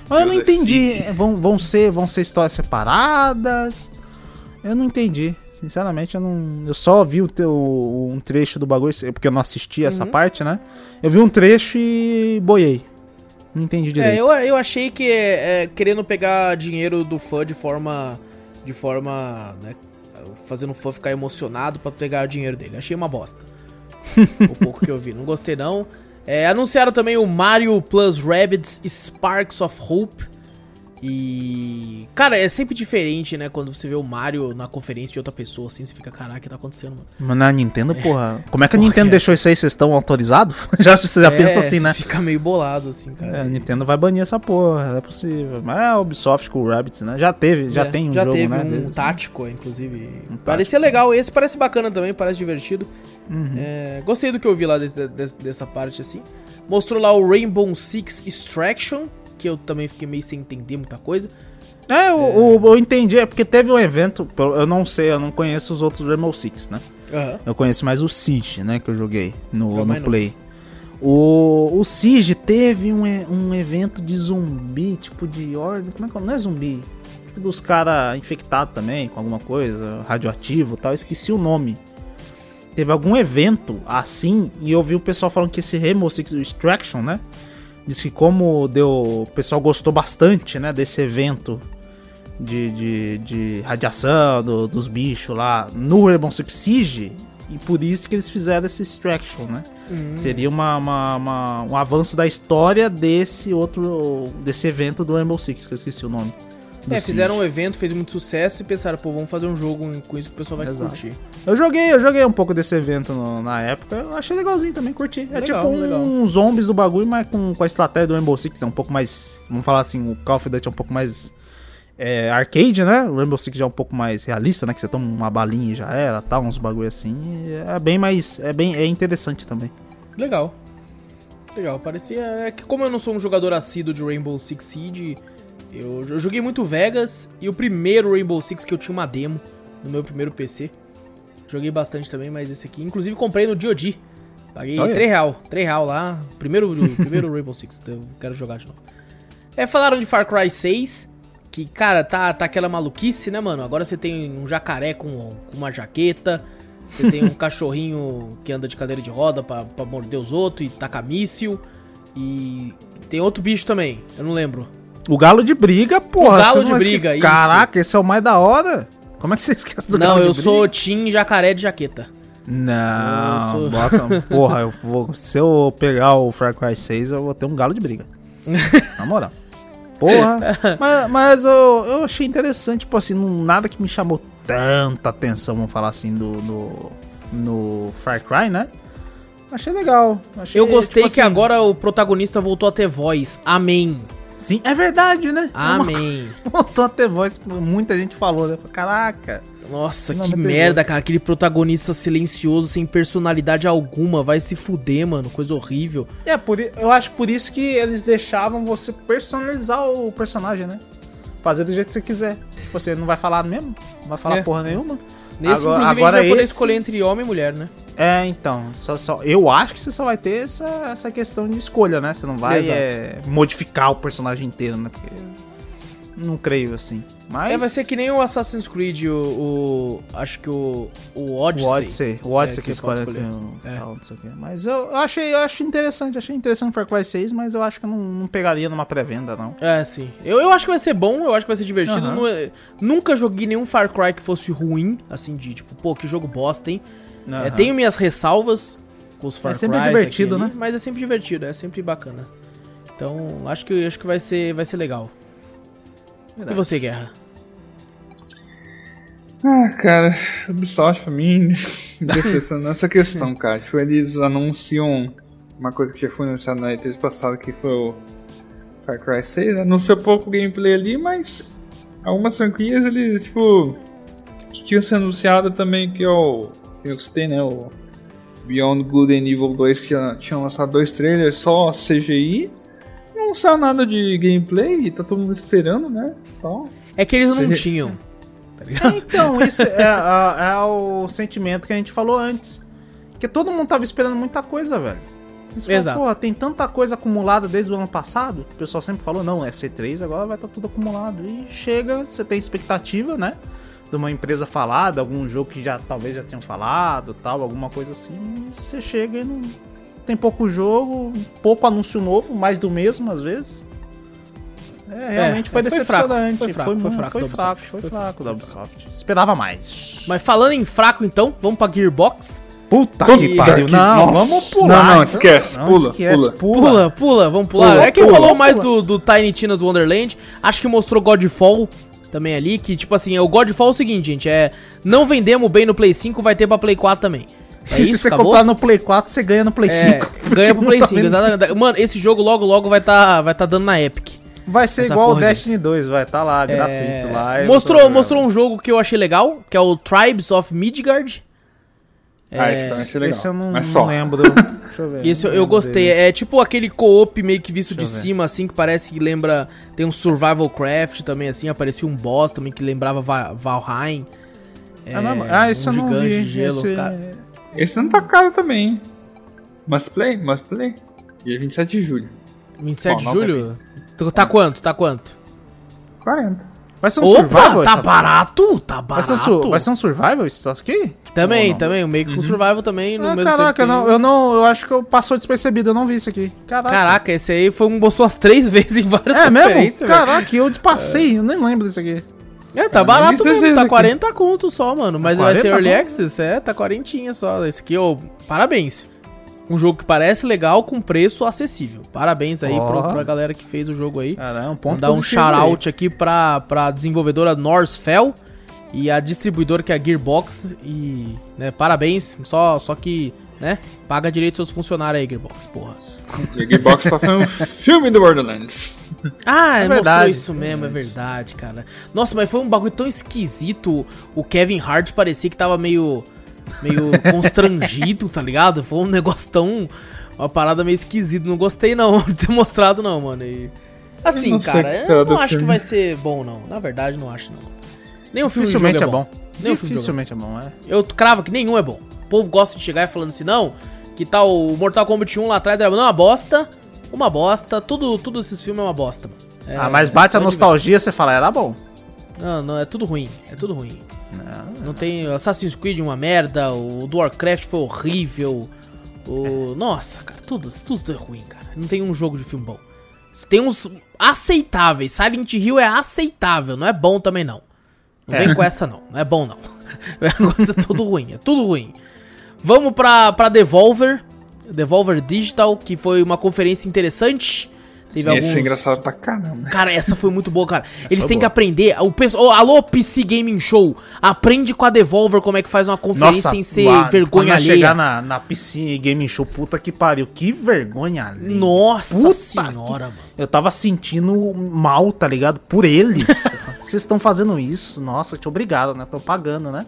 Mas eu não entendi. É, Vão, vão, ser, vão ser histórias separadas. Eu não entendi. Sinceramente, eu não. Eu só vi o teu, um trecho do bagulho, porque eu não assisti essa Uhum. parte, né? Eu vi um trecho e boiei. Não entendi direito. É, eu, eu achei que é, é, querendo pegar dinheiro do fã de forma. De forma. Né, fazendo o fã ficar emocionado pra pegar o dinheiro dele. Achei uma bosta. o pouco que eu vi. Não gostei não. É, anunciaram também o Mario Plus Rabbids Sparks of Hope. E. Cara, é sempre diferente, né? Quando você vê o Mario na conferência de outra pessoa, assim, você fica, caraca, o que tá acontecendo, mano? Mas na Nintendo, porra. Como é que a Porra, Nintendo é. deixou isso aí? Vocês estão autorizados? já, você já É, pensa assim, né? Fica meio bolado, assim, cara. É, a Nintendo vai banir essa porra, não é possível. Mas é a Ubisoft com o Rabbids, né? Já teve, já É, tem um já jogo, teve né? um deles. tático, inclusive. Um Parecia legal. Esse parece bacana também, parece divertido. Uhum. É, gostei do que eu vi lá desse- desse- dessa parte, assim. Mostrou lá o Rainbow Six Extraction, que eu também fiquei meio sem entender muita coisa. É, o, o- eu entendi, é porque teve um evento, eu não sei, eu não conheço os outros Rainbow Six, né? Aham. Eu conheço mais o Siege, né, que eu joguei no, Eu no não. Play. O, o Siege teve um, um evento de zumbi, tipo de ordem, como é que é? Não é zumbi, tipo dos caras infectados também, com alguma coisa, radioativo e tal, esqueci o nome. Teve algum evento assim, e eu vi o pessoal falando que esse Rainbow Six Extraction, né? Diz que como deu. O pessoal gostou bastante, né? Desse evento de, de, de radiação do- dos bichos lá no Rainbow Six Siege. E por isso que eles fizeram esse Extraction, né? Hum. Seria uma, uma- uma- um avanço da história desse outro. desse evento do Rainbow Six, que eu esqueci o nome. É, fizeram um evento, fez muito sucesso e pensaram, pô, vamos fazer um jogo com isso que o pessoal vai Exato. curtir. Eu joguei, eu joguei um pouco desse evento no- na época. Eu achei legalzinho também, curti. É Legal, tipo um legal. zombies do bagulho, mas com, com a estratégia do Rainbow Six. É um pouco mais. Vamos falar assim, o Call of Duty é um pouco mais. é, arcade, né? O Rainbow Six já é um pouco mais realista, né? Que você toma uma balinha e já era, tal, uns bagulho assim. É bem mais. É bem é interessante também. Legal. Legal, parecia. É que como eu não sou um jogador assíduo de Rainbow Six Siege, eu, eu joguei muito Vegas e o primeiro Rainbow Six que eu tinha uma demo no meu primeiro PC. Joguei bastante também, mas esse aqui. Inclusive comprei no DOD. Paguei Olha. 3 real. 3 real lá. Primeiro, primeiro Rainbow Six. Eu quero jogar de novo. É, falaram de Far Cry 6. Que, cara, tá, tá aquela maluquice, né, mano? Agora você tem um jacaré com, com uma jaqueta. Você tem um cachorrinho que anda de cadeira de roda pra, pra morder os outros e tacar míssil. E tem outro bicho também, eu não lembro. O galo de briga, porra. O galo não de briga, esque- Caraca, esse é o mais da hora. Como é que você esquece do Não, galo de eu briga? sou Team Jacaré de Jaqueta. Não, Eu sou- bota. Porra, eu vou, se eu pegar o Far Cry 6, eu vou ter um galo de briga. Na moral. Porra. mas mas eu, eu achei interessante, tipo assim, não, nada que me chamou tanta atenção, vamos falar assim, do, no, no Far Cry, né? Achei legal. Achei, Eu gostei tipo que assim, agora o protagonista voltou a ter voz. Amém. Sim, é verdade, né? Amém. Voltou a ter voz, muita gente falou, né? Caraca. Nossa, que merda, cara. Aquele protagonista silencioso, sem personalidade alguma. Vai se fuder, mano. Coisa horrível. É, por, eu acho por isso que eles deixavam você personalizar o personagem, né? Fazer do jeito que você quiser. Você não vai falar mesmo? Não vai falar É. porra nenhuma? Nesse, Agora- inclusive, a agora gente vai poder esse- escolher entre homem e mulher, né? É, então. Só, só, eu acho que você só vai ter essa, essa questão de escolha, né? Você não vai é, modificar o personagem inteiro, né? Porque. Não creio assim. Mas. É, vai ser que nem o Assassin's Creed, o. o- acho que o. O Odyssey. O Odyssey. O Odyssey É, que que escolhe aqui É. tal, não sei o quê. Mas eu, eu achei, eu acho interessante, achei interessante o Far Cry 6, mas eu acho que eu não, não pegaria numa pré-venda, não. É, sim. Eu, eu acho que vai ser bom, eu acho que vai ser divertido. É- nunca joguei nenhum Far Cry que fosse ruim, assim, de tipo, pô, que jogo bosta, hein? É, Aham. tenho minhas ressalvas com os Far É sempre Crys divertido, aqui né? ali, Mas é sempre divertido, é sempre bacana. Então, acho que, acho que vai, ser, vai ser legal. Verdade. E você, Guerra? Ah, cara, Ubisoft pra mim decepcionou essa questão, cara. Tipo, eles anunciam uma coisa que já foi anunciada na E3 passada que foi o Far Cry 6. Anunciou pouco gameplay ali, mas algumas franquias eles, tipo, que tinham sido anunciado também que é o. Que eu citei, né? O Beyond Good and Evil 2 que já tinham lançado dois trailers só CGI. Não saiu nada de gameplay e tá todo mundo esperando, né? Então. É que eles não Você- tinham. Tá É, ligado? então, isso é, a- é o sentimento que a gente falou antes. Que todo mundo tava esperando muita coisa, velho. Exato. Porra, tem tanta coisa acumulada desde o ano passado. O pessoal sempre falou, não, é C3, agora vai estar tudo acumulado. E chega, você tem expectativa, né? De uma empresa falar, de algum jogo que já talvez já tenham falado, tal, alguma coisa assim. e Você chega e não. Tem pouco jogo, pouco anúncio novo, mais do mesmo às vezes. É, realmente É, foi foi decepcionante. fraco, foi fraco, foi fraco foi da fraco, Ubisoft, foi fraco da Ubisoft. Esperava mais. Mas falando em fraco, então, vamos pra Gearbox. Puta Puta que pariu. que- Não, nossa. vamos pular. Não, não, esquece, pula, pula. Pula, pula, vamos pular. Pula, é quem pula, falou mais do, do Tiny Tina's Wonderland. Acho que mostrou Godfall também ali. Que, tipo assim, o Godfall é o seguinte, gente. É. Não vendemos bem no Play 5, vai ter pra Play 4 também. É Se isso, você acabou? comprar no Play 4, você ganha no Play É, 5. ganha pro Play tá 5, vendo. exatamente. Mano, esse jogo logo, logo vai tá, vai tá dando na Epic. Vai ser Essa igual o. Destiny 2, vai tá lá, É, gratuito lá. e mostrou, mostrou um jogo que eu achei legal, que é o Tribes of Midgard. Ah, É, legal. Esse eu não, Mas não lembro. Deixa eu ver. Esse eu, eu gostei. dele. É tipo aquele co-op meio que visto de Deixa ver. cima, assim, que parece que lembra. Tem um Survival Craft também, assim. Aparecia um boss também que lembrava Va- Valheim. Ah, não, ah, esse um eu não gigante vi. de gelo, esse... cara. Esse não tá caro também, hein? Must play, must play. Dia 27 de julho. 27 de julho? Tu- Tá quanto? Tá quanto? 40. Vai ser um Opa, survival? tá barato? Tá Vai ser, barato. um, vai ser um survival esse troço aqui? Também, também. O meio que com Survival também no Ah, mesmo caraca, tempo. eu não, eu não. Eu acho que eu passou despercebido, eu não vi isso aqui. Caraca. Caraca, esse aí foi um mostrou as três vezes em várias É mesmo? Caraca, eu passei, eu nem lembro disso aqui. É, tá barato mesmo, tá aqui. 40 conto só, mano. Mas vai ser 40 Early? Access, é, tá 40 só. Esse aqui, ô, parabéns. Um jogo que parece legal com preço acessível. Parabéns aí Ó. pro, pra galera que fez o jogo aí. Cara, é um ponto Mandar um shout-out aqui pra, pra desenvolvedora Northfell e a distribuidora que é a Gearbox. E, né, parabéns. Só, só que, né, paga direito seus funcionários aí, Gearbox, porra. A Gearbox tá fazendo um filme do Borderlands. Ah, É mostrou verdade. isso mesmo, é verdade, cara. Nossa, mas foi um bagulho tão esquisito. O Kevin Hart parecia que tava meio. meio constrangido, tá ligado? Foi um negócio tão. Uma parada meio esquisita. Não gostei não de ter mostrado, não, mano. E, assim, o cara, que eu não acho que filme. vai ser bom, não. Na verdade, não acho, não. Nenhum filme de jogo Dificilmente é é bom. bom. Nem o filme de Dificilmente é bom, é. Eu cravo que nenhum é bom. O povo gosta de chegar e falando assim, não, que tal o Mortal Kombat 1 lá atrás era não, uma bosta, uma bosta, tudo, tudo esses filmes é uma bosta. É, ah, mas bate só a nostalgia, você fala, era bom. Não, não, é tudo ruim, é tudo ruim. Não tem Assassin's Creed uma merda, o do Warcraft foi horrível. O nossa, cara, tudo, tudo é ruim, cara. Não tem um jogo de filme bom. Tem uns aceitáveis. Silent Hill é aceitável, não é bom também não. Não É. vem com essa, não. Não é bom, não. É tudo ruim, é tudo ruim. Vamos pra, pra Devolver. Devolver Digital, que foi uma conferência interessante. Teve Sim, Esse é engraçado pra caramba. Cara, essa foi muito boa, cara. Eles têm que boa. aprender. O pessoal, alô, PC Gaming Show. Aprende com a Devolver como é que faz uma conferência sem ser lá, vergonha alheia. chegar na, na PC Gaming Show, puta que pariu. Que vergonha alheia. Nossa Puta senhora, mano. Eu tava sentindo mal, tá ligado? Por eles. Vocês estão fazendo isso. Nossa, te obrigado, né? Tô pagando, né?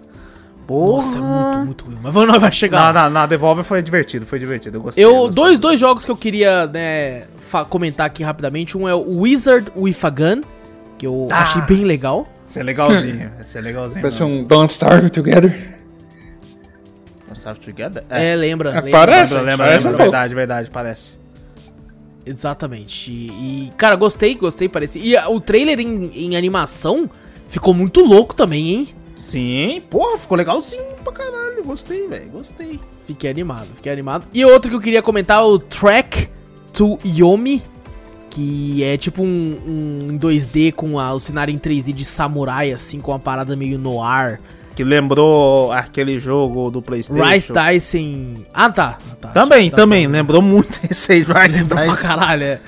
Porra. Nossa, é muito, muito ruim. Mas vamos- nós vai chegar. Na, lá. na, na Devolver foi divertido, foi divertido. Eu gostei. eu gostei. dois, dois jogos que eu queria né, comentar aqui rapidamente. Um é o Wizard with a Gun, que eu Ah. achei bem legal. Esse é legalzinho. Esse é legalzinho. Parece não. um Don't Starve Together. Starve Together? É, lembra, É, lembra. parece. Lembra, lembra, parece lembra. um. Verdade, verdade, parece. Exatamente. E, cara, gostei, gostei, parecia. E a- o trailer em, em animação ficou muito louco também, hein? Sim, porra, ficou legalzinho pra caralho. Gostei, velho, gostei. Fiquei animado, fiquei animado. E outro que eu queria comentar, o Track to Yomi, que é tipo um, um em 2D com a, o cenário em 3D de samurai, assim, com uma parada meio noir. Que lembrou aquele jogo do Playstation. Rice em... Ah, tá. ah, tá. Também, que também, lembrou muito esse aí, Rice Lembrou pra caralho, é.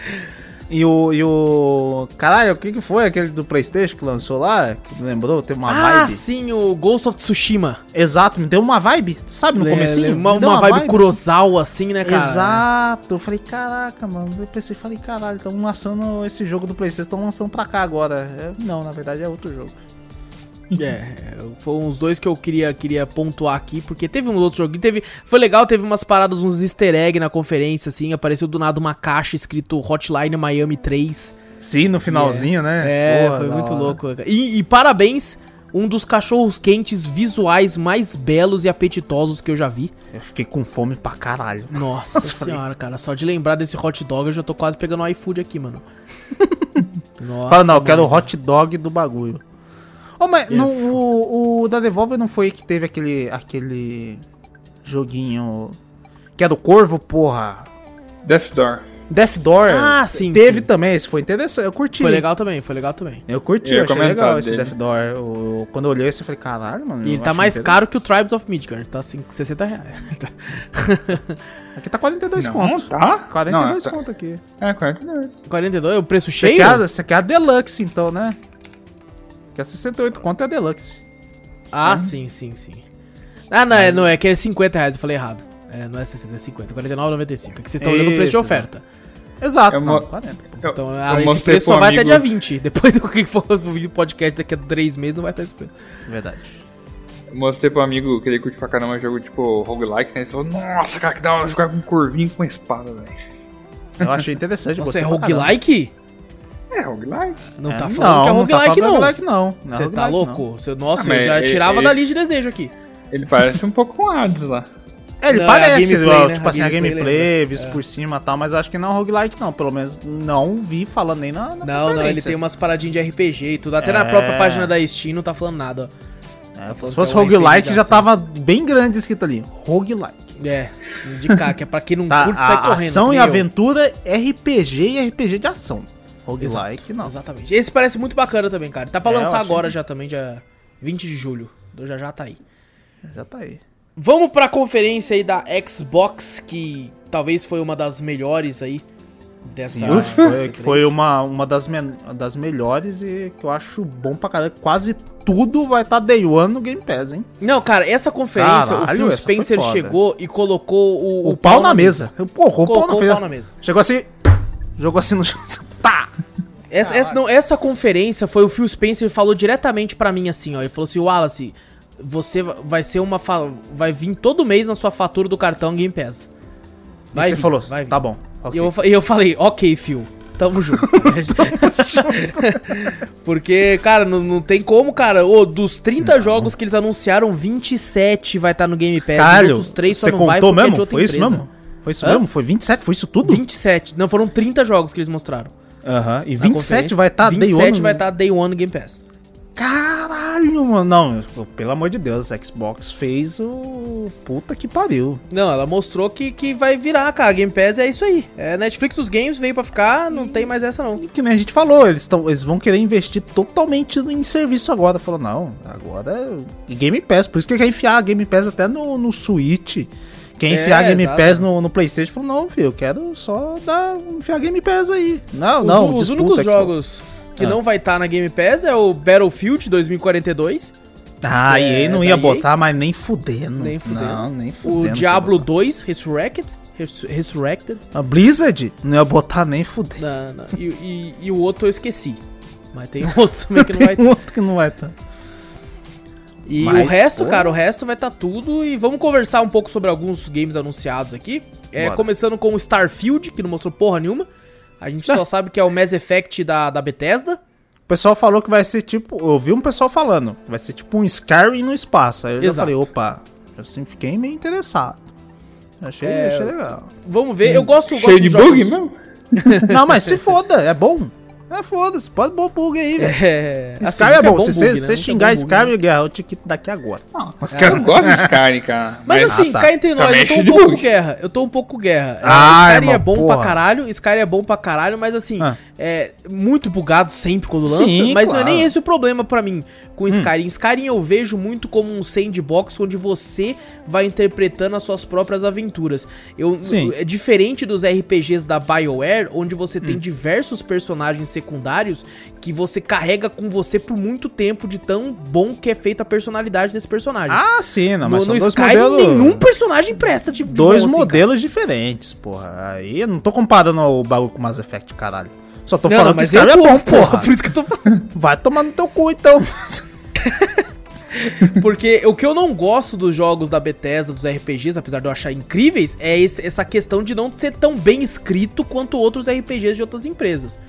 E o, e o. Caralho, o que que foi aquele do PlayStation que lançou lá? Que lembrou? Teve uma Ah, vibe. sim, o Ghost of Tsushima. Exato, me deu uma vibe, sabe, no É, comecinho? Uma, deu uma vibe, assim. Kurosawa, assim, né, cara? Exato, eu falei, caraca, mano. Eu pensei, falei, caralho, estão lançando esse jogo do PlayStation, estão lançando pra cá agora. É, não, na verdade é outro jogo. É, foram uns dois que eu queria, queria pontuar aqui, porque teve um outro jogo, teve, foi legal, teve umas paradas, uns easter egg na conferência, assim, apareceu do nada uma caixa escrito Hotline Miami 3. Sim, no finalzinho, né? É, Porra, foi muito hora. louco. E, e parabéns, um dos cachorros quentes visuais mais belos e apetitosos que eu já vi. Eu fiquei com fome pra caralho. Nossa senhora, cara, só de lembrar desse hot dog eu já tô quase pegando o iFood aqui, mano. Nossa, Fala, não, eu quero o hot dog do bagulho. Ô, mas É, não, o, o da Devolver não foi que teve aquele, aquele joguinho que é do Corvo, porra. Death Door. Death Door. Ah, sim, Teve sim. também, esse foi interessante. Eu curti. Foi legal também, foi legal também. Eu curti, Eu achei legal esse dele. Death Door. O- quando eu olhei assim, eu falei, caralho, mano. E ele tá mais caro que o Tribes of Midgard, tá assim, 60 reais. Aqui tá 42 Não, conto. tá? 42 Não, tá- conto aqui. É, 42. 42 é o preço Você cheio? quer, você quer a Deluxe, então, né? Que é 68 conto é a Deluxe. Ah, sim, sim, sim. Ah, não, é, não, é que é 50 reais, eu falei errado. É, não é 60, é 50, 49,95. É que vocês estão olhando o preço de oferta. Exato, Eu não, mo- 40. Vocês Eu- estão- ah, esse preço só vai até amigo- dia 20. Depois do que for o vídeo podcast daqui a 3 meses, não vai estar esse preço. Verdade. Eu mostrei pro amigo que ele curte pra caramba jogo tipo roguelike, né? Ele falou, nossa, cara, que dá uma jogar com um corvinho com uma espada, velho. Eu achei interessante. Gostei é roguelike? É, roguelike. Não É, tá falando que é roguelike, tá não. roguelike, não. Não é Você tá louco? Você- nossa, Ah, eu já ele- tirava ele- da lista de desejo aqui. Ele parece um pouco com Hades lá. não. É, ele Não, é a parece, gameplay, ó, né? tipo A assim, a gameplay gameplay, lembra. visto por cima e tal, mas acho que não é roguelike, não. Pelo menos não vi falando nem na, na Não, não, ele tem umas paradinhas de RPG e tudo. Até na É. própria página da Steam não tá falando nada, ó. É, Tá se fosse é roguelike, já tava bem grande escrito ali. Roguelike. É, indicar, que é pra quem não Tá, curte, sai correndo. ação e eu. aventura, RPG e RPG de ação. Roguelike, não. Exatamente. Esse parece muito bacana também, cara. Tá pra É, lançar agora que- já também, dia 20 de julho. Então já já tá aí. Já tá aí. Vamos pra conferência aí da Xbox, que talvez foi uma das melhores aí dessa. Sim, foi, E3. que foi uma, uma das, men- das melhores e que eu acho bom pra caralho. Quase tudo vai estar Day One no Game Pass, hein? Não, cara, essa conferência, o Caralho, Phil essa foi Spencer chegou e colocou o, O, pau, na mesa. Pô, colocou o pau Colocou na o mesa. pau na mesa. Chegou assim, jogou assim no chão. Tá! Essa, essa, não, essa conferência foi o Phil Spencer falou diretamente pra mim assim, ó. Ele falou assim: Wallace, você va- vai ser uma. fa- Vai vir todo mês na sua fatura do cartão Game Pass. E você vir, falou, vai vir. tá bom. E ok. eu, e eu falei, ok, Phil, tamo junto. Porque, cara, não, não tem como, cara. Ô, dos 30 jogos que eles anunciaram, 27 vai estar no Game Pass. Os Caralho, outros três só você não vai contou porque é de mesmo? outra Foi isso empresa. mesmo? Foi isso Hã? mesmo? Foi 27? Foi isso tudo? 27. Não, foram 30 jogos que eles mostraram. Aham. E na 27 conferência. vai estar Day 27 One. vai estar Day One no Game Pass. caralho, mano. Não, pelo amor de Deus, a Xbox fez o. Puta que pariu. Não, ela mostrou que, que vai virar, cara. Game Pass é isso aí. É Netflix dos games, veio pra ficar, não tem mais essa não. E que nem a gente falou, eles, tão, eles vão querer investir totalmente em serviço agora. Falou, não, agora é Game Pass. Por isso que quer enfiar a Game Pass até no, no Switch. Enfiar É, Game exato. Pass no, no Playstation? Falou, não, filho, eu quero só dar, enfiar Game Pass aí. Não, Os, não, os únicos jogos que Ah. não vai estar na Game Pass é o Battlefield 2042, Ah, É, e aí não ia EA? botar, mas nem fudendo. Nem fudendo. Não, nem o fudendo. Diablo 2 Resurrected, Res- Resurrected A Blizzard não ia botar nem fudendo. na- na- e, e- e o outro eu esqueci. Mas tem outro também que não vai Tem outro que não vai estar. E Mas, o resto, pô. cara, o resto vai estar tudo. E vamos conversar um pouco sobre alguns games anunciados aqui. É, Bora. começando com o Starfield, que não mostrou porra nenhuma. A gente É. só sabe que é o Mass Effect da, da Bethesda. O pessoal falou que vai ser tipo. Eu vi um pessoal falando. Vai ser tipo um Skyrim no espaço. Aí eu já Exato. falei, opa, assim, fiquei meio interessado. Achei, É, achei legal. Vamos ver. Eu gosto, eu gosto Cheio de dos bug mesmo? Não, mas se foda, é bom. É foda-se, pode pôr bug aí, velho. É, assim, Skyrim é bom. Se você né? xingar bom Skyrim, né? Guerra, eu te quito daqui agora. Não, os caras não gostam de Skyrim, cara. Mas, assim, Ah, tá. cá entre nós, Também eu tô é um de pouco bug. guerra. Eu tô um pouco guerra. É, Ah, Skyrim é bom porra. pra caralho, Skyrim é bom pra caralho, mas assim, Ah. é muito bugado sempre quando lança. Sim, mas não é claro. Hum. nem esse o problema pra mim com Skyrim. Skyrim eu vejo muito como um sandbox onde você vai interpretando as suas próprias aventuras. Eu, Sim. É diferente dos RPGs da BioWare, onde você Hum. tem diversos personagens secundários que você carrega com você por muito tempo de tão bom que é feita a personalidade desse personagem. Ah, sim, não, mas no são no dois Skyrim, modelos. nenhum personagem presta de Dois bom assim, cara. modelos diferentes, porra. Aí eu não tô comparando o bagulho com Mass Effect, caralho. Só tô Não, falando não, que mas Skyrim eu é tô, bom, porra, porra. por isso que eu tô falando. Vai tomar no teu cu, então. Porque o que eu não gosto dos jogos da Bethesda, dos RPGs, apesar de eu achar incríveis, é esse- essa questão de não ser tão bem escrito quanto outros RPGs de outras empresas.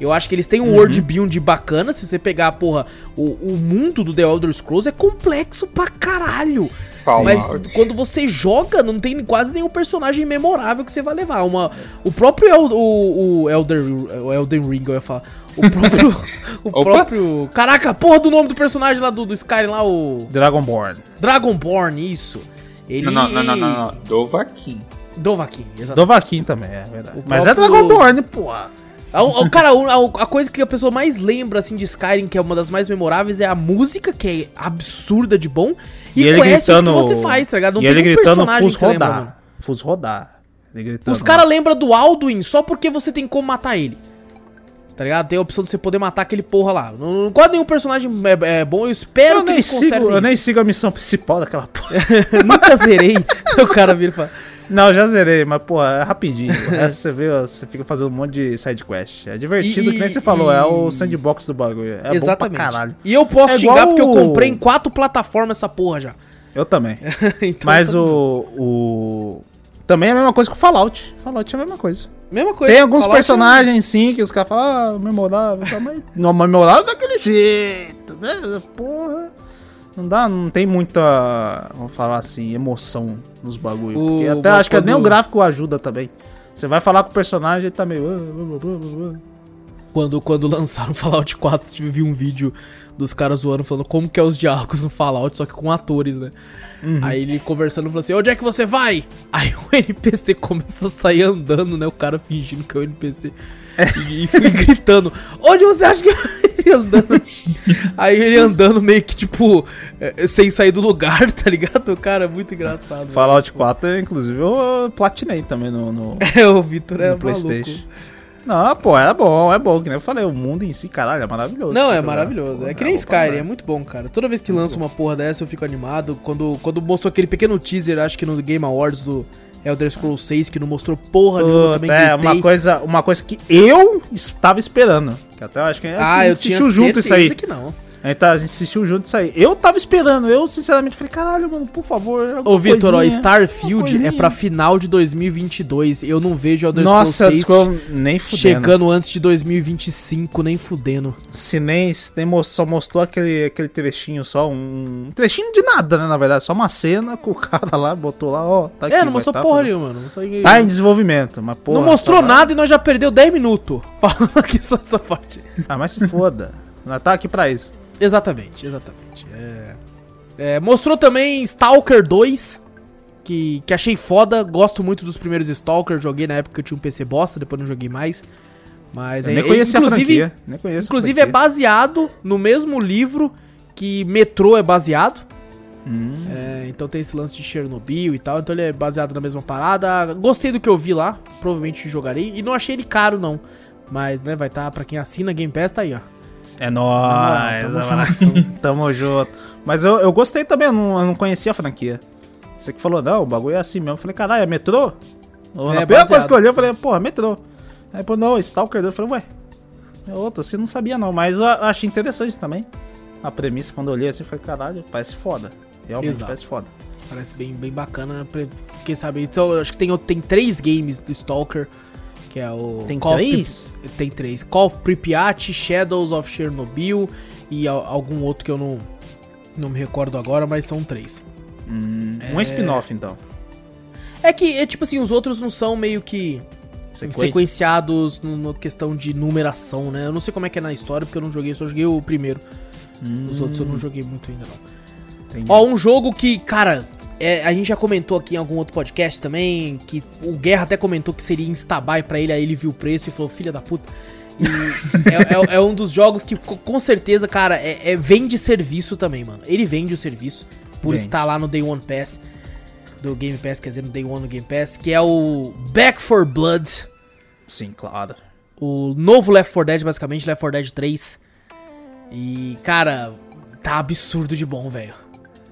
Eu acho que eles têm um world build bacana, se você pegar, porra, o, o mundo do The Elder Scrolls é complexo pra caralho. Calma. Mas quando você joga, não tem quase nenhum personagem memorável que você vai levar. Uma, o próprio El, o, o Elder, o Elden Ring, eu ia falar. O próprio. o Opa. próprio. Caraca, porra do nome do personagem lá do, do Skyrim lá, o. Dragonborn. Dragonborn, isso. Ele. Não, não, não, não, não, não. Dovahkiin. Dovahkiin, exatamente. Dovaquim também, é verdade. O Mas é próprio- Dragonborn, porra. A- o- Cara, a, a coisa que a pessoa mais lembra, assim, de Skyrim, que é uma das mais memoráveis, é a música, que é absurda de bom, e, E ele gritando. que você faz, tá ligado? Não e ele um gritando personagem Fus você lembra, rodar. Fus rodar. Gritando. Os caras lembram do Alduin só porque você tem como matar ele. Tá ligado? Tem a opção de você poder matar aquele porra lá. Não, não quase nenhum personagem é, é bom. Eu espero Eu que nem, eles sigo, consertem eu nem isso. sigo a missão principal daquela porra. Nunca zerei. o cara vira e fala... Não, já zerei, mas, porra, é rapidinho. O resto você vê, você fica fazendo um monte de side quest. É divertido, E- que nem você falou, é o e- sandbox do bagulho. É Exatamente. caralho. E eu posso É xingar porque eu o- comprei em quatro plataformas essa porra já. Eu também. Então, Mas tá- o, o. Também é a mesma coisa que o Fallout. Fallout é a mesma coisa. Mesma coisa. Tem alguns Fallout é- personagens, sim, que os caras falam, ah, memorável, mas. Não, memorável daquele jeito, né? Porra. Não dá, não tem muita, vamos falar assim, emoção nos bagulhos. O- Porque até acho que nem o gráfico ajuda também. Você vai falar com o personagem, ele tá meio. "Ah, ah, ah, ah, ah". Quando, quando lançaram Fallout 4, eu vi um vídeo dos caras zoando, falando como que é os diálogos no Fallout, só que com atores, né? Uhum. Aí ele conversando, falou assim, onde é que você vai? Aí o NPC começa a sair andando, né? O cara fingindo que é o NPC. E, e fui gritando, onde você acha que... ele andando assim. Aí ele andando meio que, tipo, eh, sem sair do lugar, tá ligado? Cara é muito engraçado. Fallout 4, inclusive, eu platinei também no, no, É, o Vitor é no maluco. PlayStation. Não, pô, é bom, é bom. Que nem eu falei, o mundo em si, caralho, é maravilhoso. Não, é maravilhoso. Pô, É que nem bom pra Skyrim, é muito bom, cara. Toda vez que lança uma porra dessa, eu fico animado. Quando, quando mostrou aquele pequeno teaser, acho que no Game Awards do Elder Scrolls 6, que não mostrou porra nenhuma, Puta, também é, gritei. uma coisa, uma coisa que eu estava esperando. Que até eu acho que gente Ah, eu tinha junto isso aí. que não. Tá- a gente assistiu junto isso aí. Eu tava esperando, eu sinceramente falei, caralho, mano, por favor. alguma Ô, Vitor, ó, coisinha, Starfield é pra final de 2022. Eu não vejo Elder Nossa, Scrolls 6 Elder Scrolls nem fudendo. chegando antes de 2025, nem fudendo. Se nem, se nem só mostrou aquele, aquele trechinho só, um, um trechinho de nada, né, na verdade. Só uma cena com o cara lá, botou lá, ó, tá é, vai não mostrou tá, porra tá. nenhuma, mano. Não, Tá em desenvolvimento, mas porra. não mostrou vai- nada e nós já perdeu 10 minutos falando aqui só essa parte. Ah, mas se foda. Nós tá aqui pra isso. Exatamente, exatamente. É... É, mostrou também Stalker 2, que, que achei foda. Gosto muito dos primeiros Stalker. Joguei na época que eu tinha um PC bosta, depois não joguei mais. Mas Eu é, nem é- conhecia a inclusive, franquia. Nem conheço inclusive é baseado no mesmo livro que Metrô é baseado. Hum. É, então tem esse lance de Chernobyl e tal. Então ele é baseado na mesma parada. Gostei do que eu vi lá. Provavelmente jogarei. E não achei ele caro, não. Mas, né, vai estar tá, pra quem assina Game Pass, tá aí, ó. É nóis. tamo, junto. tamo junto. Mas eu, eu gostei também, eu não, eu não conhecia a franquia. Você que falou, não, o bagulho é assim mesmo. Eu falei, caralho, é metrô? Ou É, a primeira coisa que eu olhei, eu falei, porra, metrô. Aí, pô, não, Stalker 2, eu falei, ué, é outro, assim, não sabia não. Mas eu achei interessante também. A premissa, quando eu olhei assim, eu falei, caralho, parece foda. Realmente Exato. parece foda. Parece bem, bem bacana. Quem sabe? Então, acho que tem, tem três games do Stalker. Que é o. Tem Call três? Prip- Tem três. Call of Pripyat, Shadows of Chernobyl e al- algum outro que eu não, não me recordo agora, mas são três. Hum, É. Um spin-off, então. É que, é tipo assim, os outros não são meio que Sequência. sequenciados no, no questão de numeração, né? Eu não sei como é que é na história, porque eu não joguei, só joguei o primeiro. Os outros eu não joguei muito ainda, não. Entendi. Ó, um jogo que, cara, é, a gente já comentou aqui em algum outro podcast também, que o Guerra até comentou que seria instabuy pra ele, aí ele viu o preço e falou, filha da puta. E é, é- é um dos jogos que, co- com certeza, cara, é, é- vende serviço também, mano. Ele vende o serviço por Vende. estar lá no Day One Pass, do Game Pass, quer dizer, no Day One no Game Pass, que é o Back for Blood, Sim, claro. o novo Left 4 Dead, basicamente, Left 4 Dead 3. E, cara, tá absurdo de bom, velho.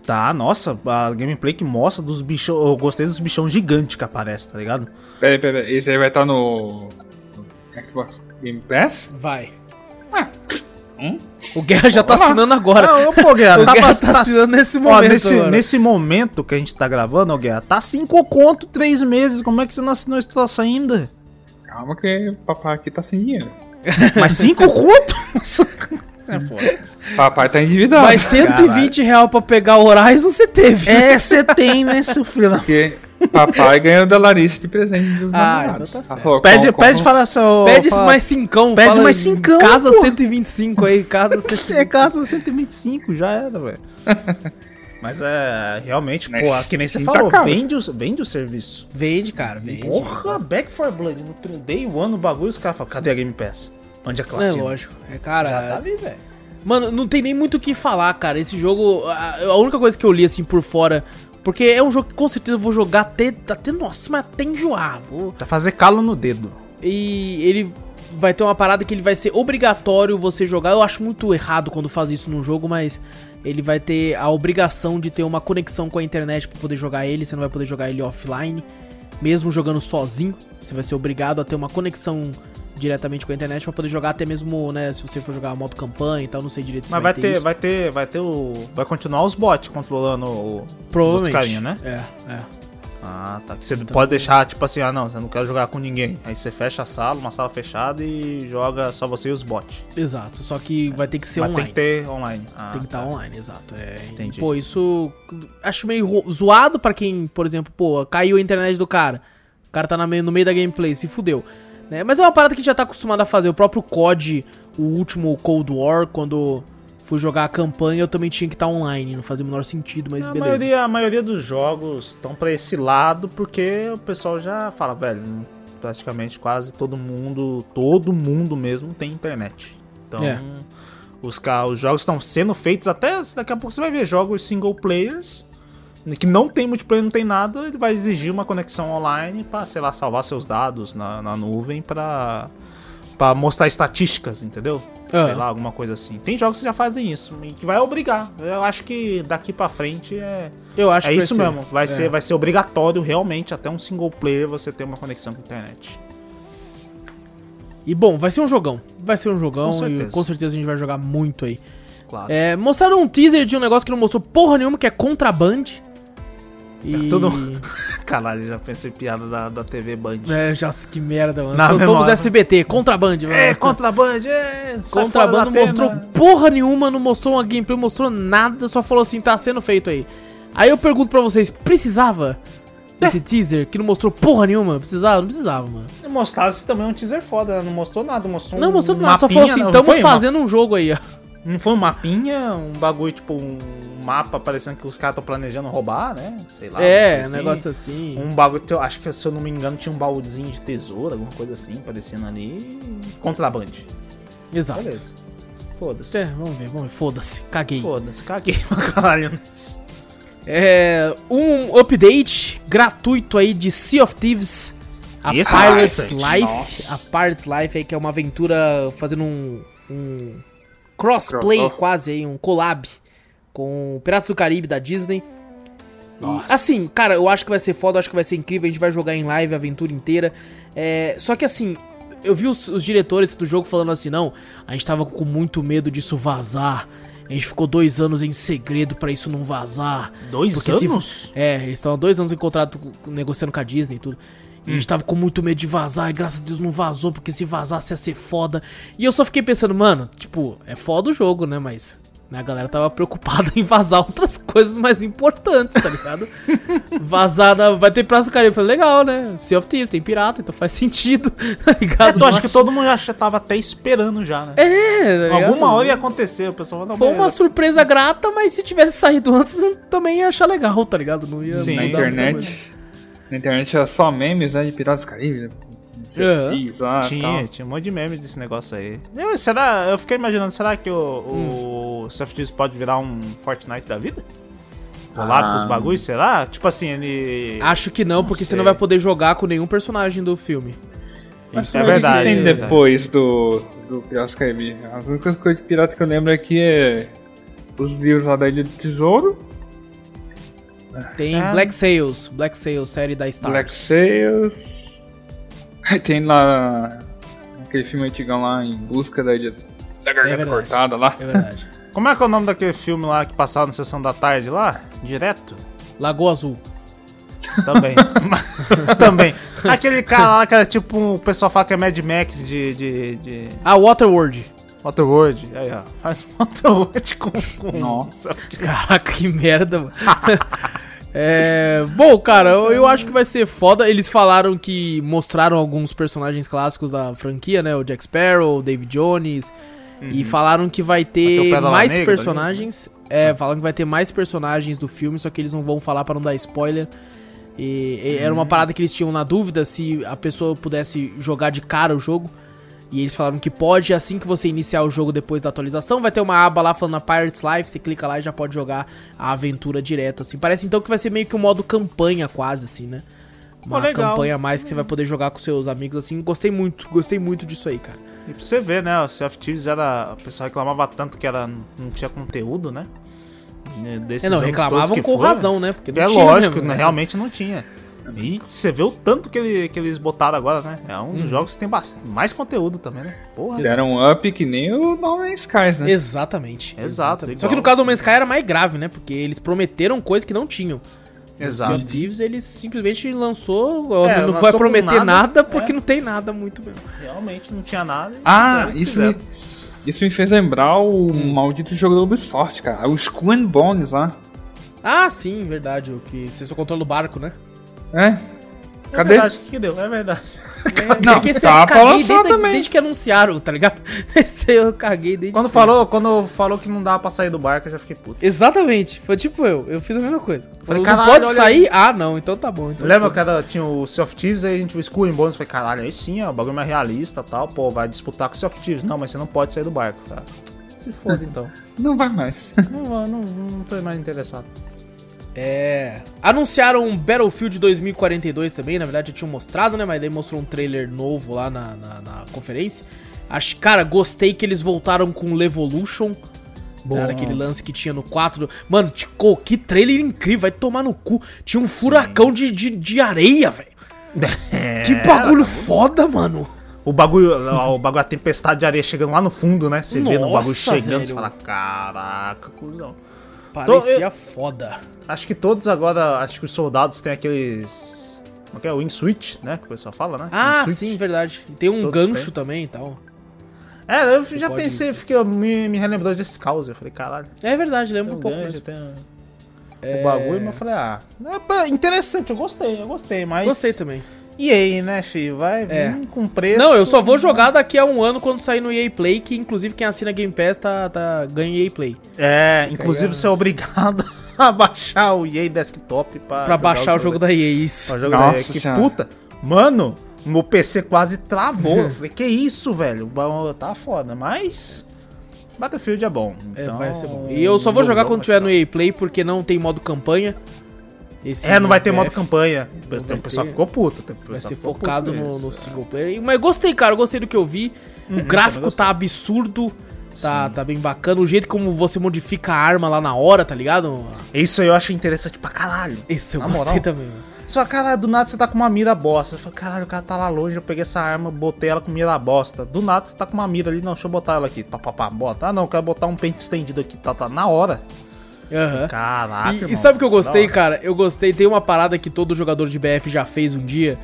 Tá, nossa, a gameplay que mostra dos bichão. Eu gostei dos bichão gigantes que aparece, tá ligado? Pera aí, pera aí. Esse aí vai estar no. no Xbox Game Pass? Vai. Ah. Hum? O Guerra já tá assinando agora. Não, pô, Guerra, O tá, Guerra tá assinando nesse Ó, momento nesse, agora. nesse momento que a gente tá gravando, ó, Guerra, tá 5 conto, 3 meses. Como é que você não assinou esse troço ainda? Calma que o papai aqui tá sem dinheiro. Mas 5 conto? é foda. Papai tá endividado. Mas 120 real pra pegar o Horizon você teve. É, você tem, né, seu filho? Porque papai ganhou da Larissa de presente dos Ah, namorados. então tá certo. Ela falou, Pede, "Com- pede com- falar seu. Pede fala- mais cincão. Pede fala mais cincão, Casa pô. 125 aí, casa 125. É casa 125, já era, velho. Mas é, realmente, Mas pô, que nem você tá falou, vende o, vende o serviço. Vende, cara, vende. Porra, Back for Blood, no Day One, no bagulho, os caras falam, cadê a Game Pass? Onde é que eu É assino? lógico. É, cara. Já tá ali, velho. Mano, não tem nem muito o que falar, cara. Esse jogo. A, a única coisa que eu li assim por fora. Porque é um jogo que com certeza eu vou jogar até. até nossa, mas até enjoar. Vou, Tá fazer calo no dedo. E ele vai ter uma parada que ele vai ser obrigatório você jogar. Eu acho muito errado quando faz isso num jogo, mas ele vai ter a obrigação de ter uma conexão com a internet pra poder jogar ele. Você não vai poder jogar ele offline, mesmo jogando sozinho. Você vai ser obrigado a ter uma conexão diretamente com a internet pra poder jogar até mesmo, né, se você for jogar modo campanha e tal, não sei direito se Mas vai ter, isso. vai ter, vai ter o. Vai continuar os bots controlando o. Provavelmente. carinha, né? É, é. Ah, tá. Você pode deixar, tipo assim, ah não, você não quer jogar com ninguém. Aí você fecha a sala, uma sala fechada e joga só você e os bots. Exato. Só que vai ter que ser Mas online. tem que ter online. Ah, Tem que estar tá. online, exato. É, Entendi. Pô, isso acho meio zoado pra quem, por exemplo, pô, caiu a internet do cara. O cara tá na meio- no meio da gameplay, se fudeu. Né? Mas é uma parada que a gente já tá acostumado a fazer. O próprio COD, o último Cold War, quando fui jogar a campanha, eu também tinha que estar online. Não fazia o menor sentido, mas a, beleza. maioria, a maioria dos jogos estão pra esse lado porque o pessoal já fala, velho, praticamente quase todo mundo, todo mundo mesmo tem internet. Então, É. os, os jogos estão sendo feitos até daqui a pouco você vai ver jogos single players que não tem multiplayer, não tem nada, ele vai exigir uma conexão online pra, sei lá, salvar seus dados na, na nuvem pra, pra mostrar estatísticas, entendeu? Ah. Sei lá, alguma coisa assim. Tem jogos que já fazem isso e que vai obrigar. Eu acho que daqui pra frente é, Eu acho é que vai isso ser. mesmo. Vai, É. ser, vai ser obrigatório realmente até um single player você ter uma conexão com a internet. E bom, vai ser um jogão. Vai ser um jogão Com e certeza. com certeza a gente vai jogar muito aí. Claro. É, mostraram um teaser de um negócio que não mostrou porra nenhuma, que é Contraband. E... tudo- Caralho, já pensei piada da, da TV Band. É, já, que merda, mano. Na Só somos. SBT, Contraband, mano. É, contraband, é. Contrabando da mostrou pena. porra nenhuma, não mostrou uma gameplay, mostrou nada, só falou assim, tá sendo feito aí. Aí eu pergunto pra vocês, precisava desse teaser que não mostrou porra nenhuma? Precisava? Não precisava, mano. Mostrasse também um teaser foda, né? não mostrou nada, mostrou Não um mostrou nada, só mapinha, falou assim, não tamo fazendo um jogo aí, ó. Não foi um mapinha, um bagulho, tipo, um mapa parecendo que os caras estão planejando roubar, né? Sei lá. é, um coisa negócio assim. Um eu acho que se eu não me engano tinha um baúzinho de tesouro, alguma coisa assim, parecendo ali. Contrabande. Exato. Beleza. Foda-se. É, vamos ver, vamos ver. Foda-se, caguei. Foda-se, caguei pra caralho. É, um update gratuito aí de Sea of Thieves. A Esse é Pirates interessante. Life. Nossa. A Pirates Life aí, que é uma aventura fazendo um, um crossplay Crossover. quase aí, um collab com Piratas do Caribe da Disney. E, Nossa. assim, cara, eu acho que vai ser foda, eu acho que vai ser incrível, a gente vai jogar em live a aventura inteira. É, só que assim, eu vi os, os diretores do jogo falando assim, não, a gente tava com muito medo disso vazar. A gente ficou dois anos em segredo pra isso não vazar. Dois Porque se- anos? é, eles estão há dois anos em contrato negociando com a Disney e tudo. E a Hum. gente tava com muito medo de vazar, e graças a Deus não vazou, porque se vazasse ia ser foda. E eu só fiquei pensando, mano, tipo, é foda o jogo, né? Mas a galera tava preocupada em vazar outras coisas mais importantes, tá ligado? Vazada, vai ter Praça do Caribe. Eu falei, legal, né? Sea of Thieves, tem pirata, então faz sentido, tá ligado? É, tu acho que todo mundo já tava até esperando já, né? É, tá? Alguma hora ia acontecer, o pessoal vai dar Foi uma surpresa grata, mas se tivesse saído antes, eu também ia achar legal, tá ligado? Não ia Sim. Na internet. Na internet era só memes, né? De Piratas do Caribe. Certis lá, Tinha, tal. tinha um monte de meme desse negócio aí. Eu, será, eu fiquei imaginando, será que o, o Sea of Thieves pode virar um Fortnite da vida? Colado Ah. com os bagulhos, será? Tipo assim, ele. Acho que não, porque você sei. não vai poder jogar com nenhum personagem do filme. Mas É o que verdade, que tem é depois do, do Piratas Caribe? As únicas coisas de pirata que eu lembro aqui é os livros lá da Ilha do Tesouro, Tem É. Black Sails, Black Sails, série da Star. Black Sails. Aí tem lá aquele filme antigão lá em busca da da garganta verdade. cortada lá. É verdade. Como é que é o nome daquele filme lá que passava na sessão da tarde lá? Direto? Lagoa Azul. Também. Também. Aquele cara lá que era tipo. um- O pessoal fala que é Mad Max de. de, de Ah, Waterworld. Waterworld. Aí, ó. Faz Waterworld com. com Nossa. Caraca, que merda, mano. É, bom, cara, eu, eu acho que vai ser foda. Eles falaram que mostraram alguns personagens clássicos da franquia, né? O Jack Sparrow, o David Jones. E falaram que vai Vai ter o ter mais Negra personagens. É, falaram que vai ter mais personagens do filme, só que eles não vão falar pra não dar spoiler. E, e era uma parada que eles tinham na dúvida se a pessoa pudesse jogar de cara o jogo. E eles falaram que pode, assim que você iniciar o jogo depois da atualização, vai ter uma aba lá falando a Pirates Life, você clica lá e já pode jogar a aventura direto, assim. Parece então que vai ser meio que um modo campanha quase, assim, né? Uma legal. campanha a mais que você vai poder jogar com seus amigos, assim. Gostei muito, gostei muito disso aí, cara. E pra você ver, né? O Sea Thieves era. O pessoal reclamava tanto que era, não tinha conteúdo, né? Desses É, não, reclamavam com foram. razão, né? Porque não É tinha lógico, né? né? realmente não tinha. E você vê o tanto que, ele- que eles botaram agora, né? É um Uhum. dos jogos que tem mais conteúdo também, né? Porra. Deram um up que nem o No Man's Skies, né? Exatamente. Exato, Só que no caso do Man's Sky era mais grave, né? Porque eles prometeram coisas que não tinham. No Exato. Sea of Thieves, eles simplesmente lançou. É, não lançou vai prometer nada, nada, porque é. não tem nada muito mesmo. Realmente não tinha nada. e Ah, o isso me, isso me fez lembrar o maldito jogo da Ubisoft, cara. O Skull Bones lá. Ah, sim, verdade. O que você só controla o barco, né? É? É Cadê? verdade, o que deu? É verdade. É, Não, porque esse tá eu caguei desde, também. desde que anunciaram, tá ligado? Esse eu caguei desde Quando falou, quando falou que não dava pra sair do barco, eu já fiquei puto. Exatamente. Foi tipo eu. Eu fiz a mesma coisa. Falei, não caralho, pode sair? Ah, não. Então tá bom. Então Lembra era, tinha o Sea of Thieves, aí a gente o Skull and Bones, falei, caralho, aí sim, ó, o bagulho é mais realista e tal, pô, vai disputar com o Sea of Thieves. Não, mas você não pode sair do barco, tá? Se foda então. Não vai mais. não, não, não tô mais interessado. É. Anunciaram Battlefield 2042 também, na verdade já tinham mostrado, né? Mas daí mostrou um trailer novo lá na, na, na conferência. Acho, cara, gostei que eles voltaram com o Levolution. Bom. Era aquele lance que tinha no 4. Mano, tipo, que trailer incrível, vai tomar no cu. Tinha um furacão de, de, de areia, velho. Que bagulho foda, mano. O bagulho, o bagulho, a tempestade de areia chegando lá no fundo, né? Você vê no bagulho chegando, você velho. fala, caraca, cuzão. Parecia foda. Acho que todos agora, acho que os soldados têm aqueles. Como é que é? Wingsuit, né? Que o pessoal fala, né? Ah, Wingsuit. sim, verdade. E tem um Todos gancho têm. também e tal. É, eu já pode- pensei, fiquei, me, me relembrou desse caos. Eu falei, caralho. É verdade, Tem lembra um um pouco gancho, mesmo. tem um- o bagulho, mas eu falei, ah, é pá, interessante, eu gostei, eu gostei, mas. Gostei também. E aí, né, filho? Vai É. vir com preço. Não, eu só vou jogar daqui a um ano quando sair no EA Play, que inclusive quem assina Game Pass tá, tá, ganha EA Play. É, inclusive aí, você é obrigado a baixar o EA Desktop pra, Pra baixar o jogo da EA, isso. Pra jogar Nossa que senhora. puta. Mano, meu PC quase travou. Eu falei, que isso, velho? Tá foda, mas. Battlefield é bom. É, Então, vai ser bom. E eu só vou jogar jogo quando tiver no EA Play, porque não tem modo campanha. Esse É, não vai ter modo campanha. um pessoal ter- ficou puto. Tem um Vai pessoal ser focado puto no, no single player. Mas gostei, cara. Eu gostei do que eu vi. O Uhum, gráfico também gostei. tá absurdo. Tá, tá bem bacana. O jeito como você modifica a arma lá na hora, tá ligado? Isso aí eu achei interessante pra caralho. Isso eu Na gostei moral. também. Só, cara, do nada você tá com uma mira bosta. Você fala, caralho, o cara tá lá longe, eu peguei essa arma, botei ela com mira bosta. Do nada você tá com uma mira ali, não, deixa eu botar ela aqui. Pá, pá, pá, bota. Ah, não, eu quero botar um pente estendido aqui, tá, tá, na hora. Aham. Caraca, E- E, irmão, sabe o que eu é gostei, cara? Eu gostei, tem uma parada que todo jogador de BF já fez um dia,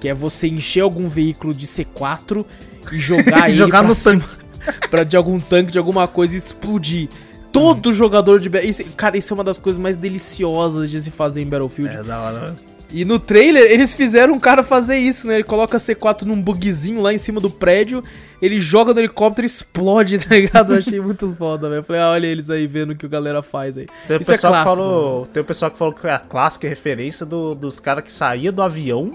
que é você encher algum veículo de C4 e jogar ele Jogar no cima, pra de algum tanque, de alguma coisa explodir. Todo jogador de BF... Isso, cara, isso é uma das coisas mais deliciosas de se fazer em Battlefield. É da hora. E no trailer, eles fizeram um cara fazer isso, né? Ele coloca C4 num bugzinho lá em cima do prédio, ele joga no helicóptero e explode, tá ligado? Eu achei muito foda, velho. Falei, ah, olha eles aí vendo o que o galera faz aí. Tem o isso é pessoal que clássico. falou, tem o pessoal que falou que a clássica é referência do- dos caras que saía do avião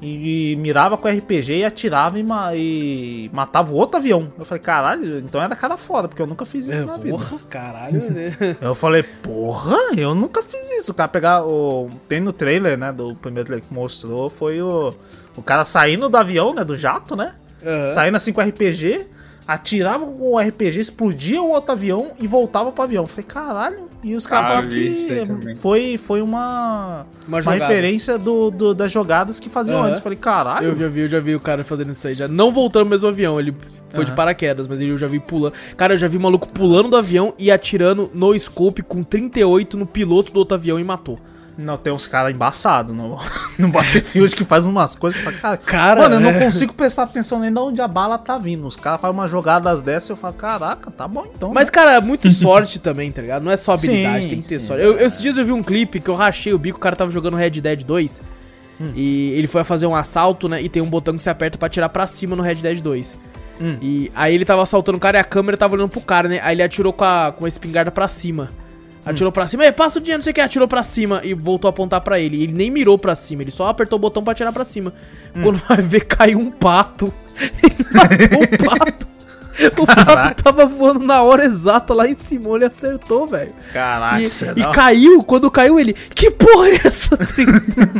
e, mirava com RPG e atirava e, ma- e matava o outro avião. Eu falei, caralho, então era cara foda, porque eu nunca fiz isso É, na vida. porra, caralho. né? Eu falei, porra, eu nunca fiz isso. O cara pegar o. Tem no trailer, né? Do primeiro trailer que mostrou, foi o. O cara saindo do avião, né? Do jato, né? Aham. Saindo assim com o RPG, atirava com o RPG, explodia o outro avião e voltava pro avião. Eu falei, caralho. E os caras Ah, falaram que foi, foi uma. Uma Uma, referência do, do- das jogadas que faziam Aham. antes. Eu falei, caralho. Eu já vi, eu já vi o cara fazendo isso aí. Já não voltando no mesmo avião, ele foi de Aham. paraquedas, mas eu já vi pulando. Cara, eu já vi um maluco pulando do avião e atirando no scope com 38 no piloto do outro avião e matou. Não, tem uns caras embaçados no, no Battlefield que faz umas coisas que cara, Cara, mano, eu não é. consigo prestar atenção nem de onde a bala tá vindo. Os caras fazem umas jogadas dessas e eu falo, caraca, tá bom então. Mas, cara, muito sorte também, tá ligado? Não é só habilidade, Sim, tem que ter sim, sorte. Eu, é. esses dias eu vi um clipe que eu rachei o bico, o cara tava jogando Red Dead 2. Hum. E ele foi fazer um assalto, né? E tem um botão que você aperta pra atirar pra cima no Red Dead 2. Hum. E aí ele tava assaltando o cara e a câmera tava olhando pro cara, né? Aí ele atirou com a, com a espingarda pra cima. Atirou pra cima, passa o dinheiro, não sei o que, atirou pra cima e voltou a apontar pra ele. Ele nem mirou pra cima, ele só apertou o botão pra atirar pra cima. Quando vai ver, caiu um pato. Ele matou o pato. O pato tava voando na hora exata lá em cima, ele acertou, velho. Caraca, E, você e não- caiu, quando caiu ele, que porra é essa?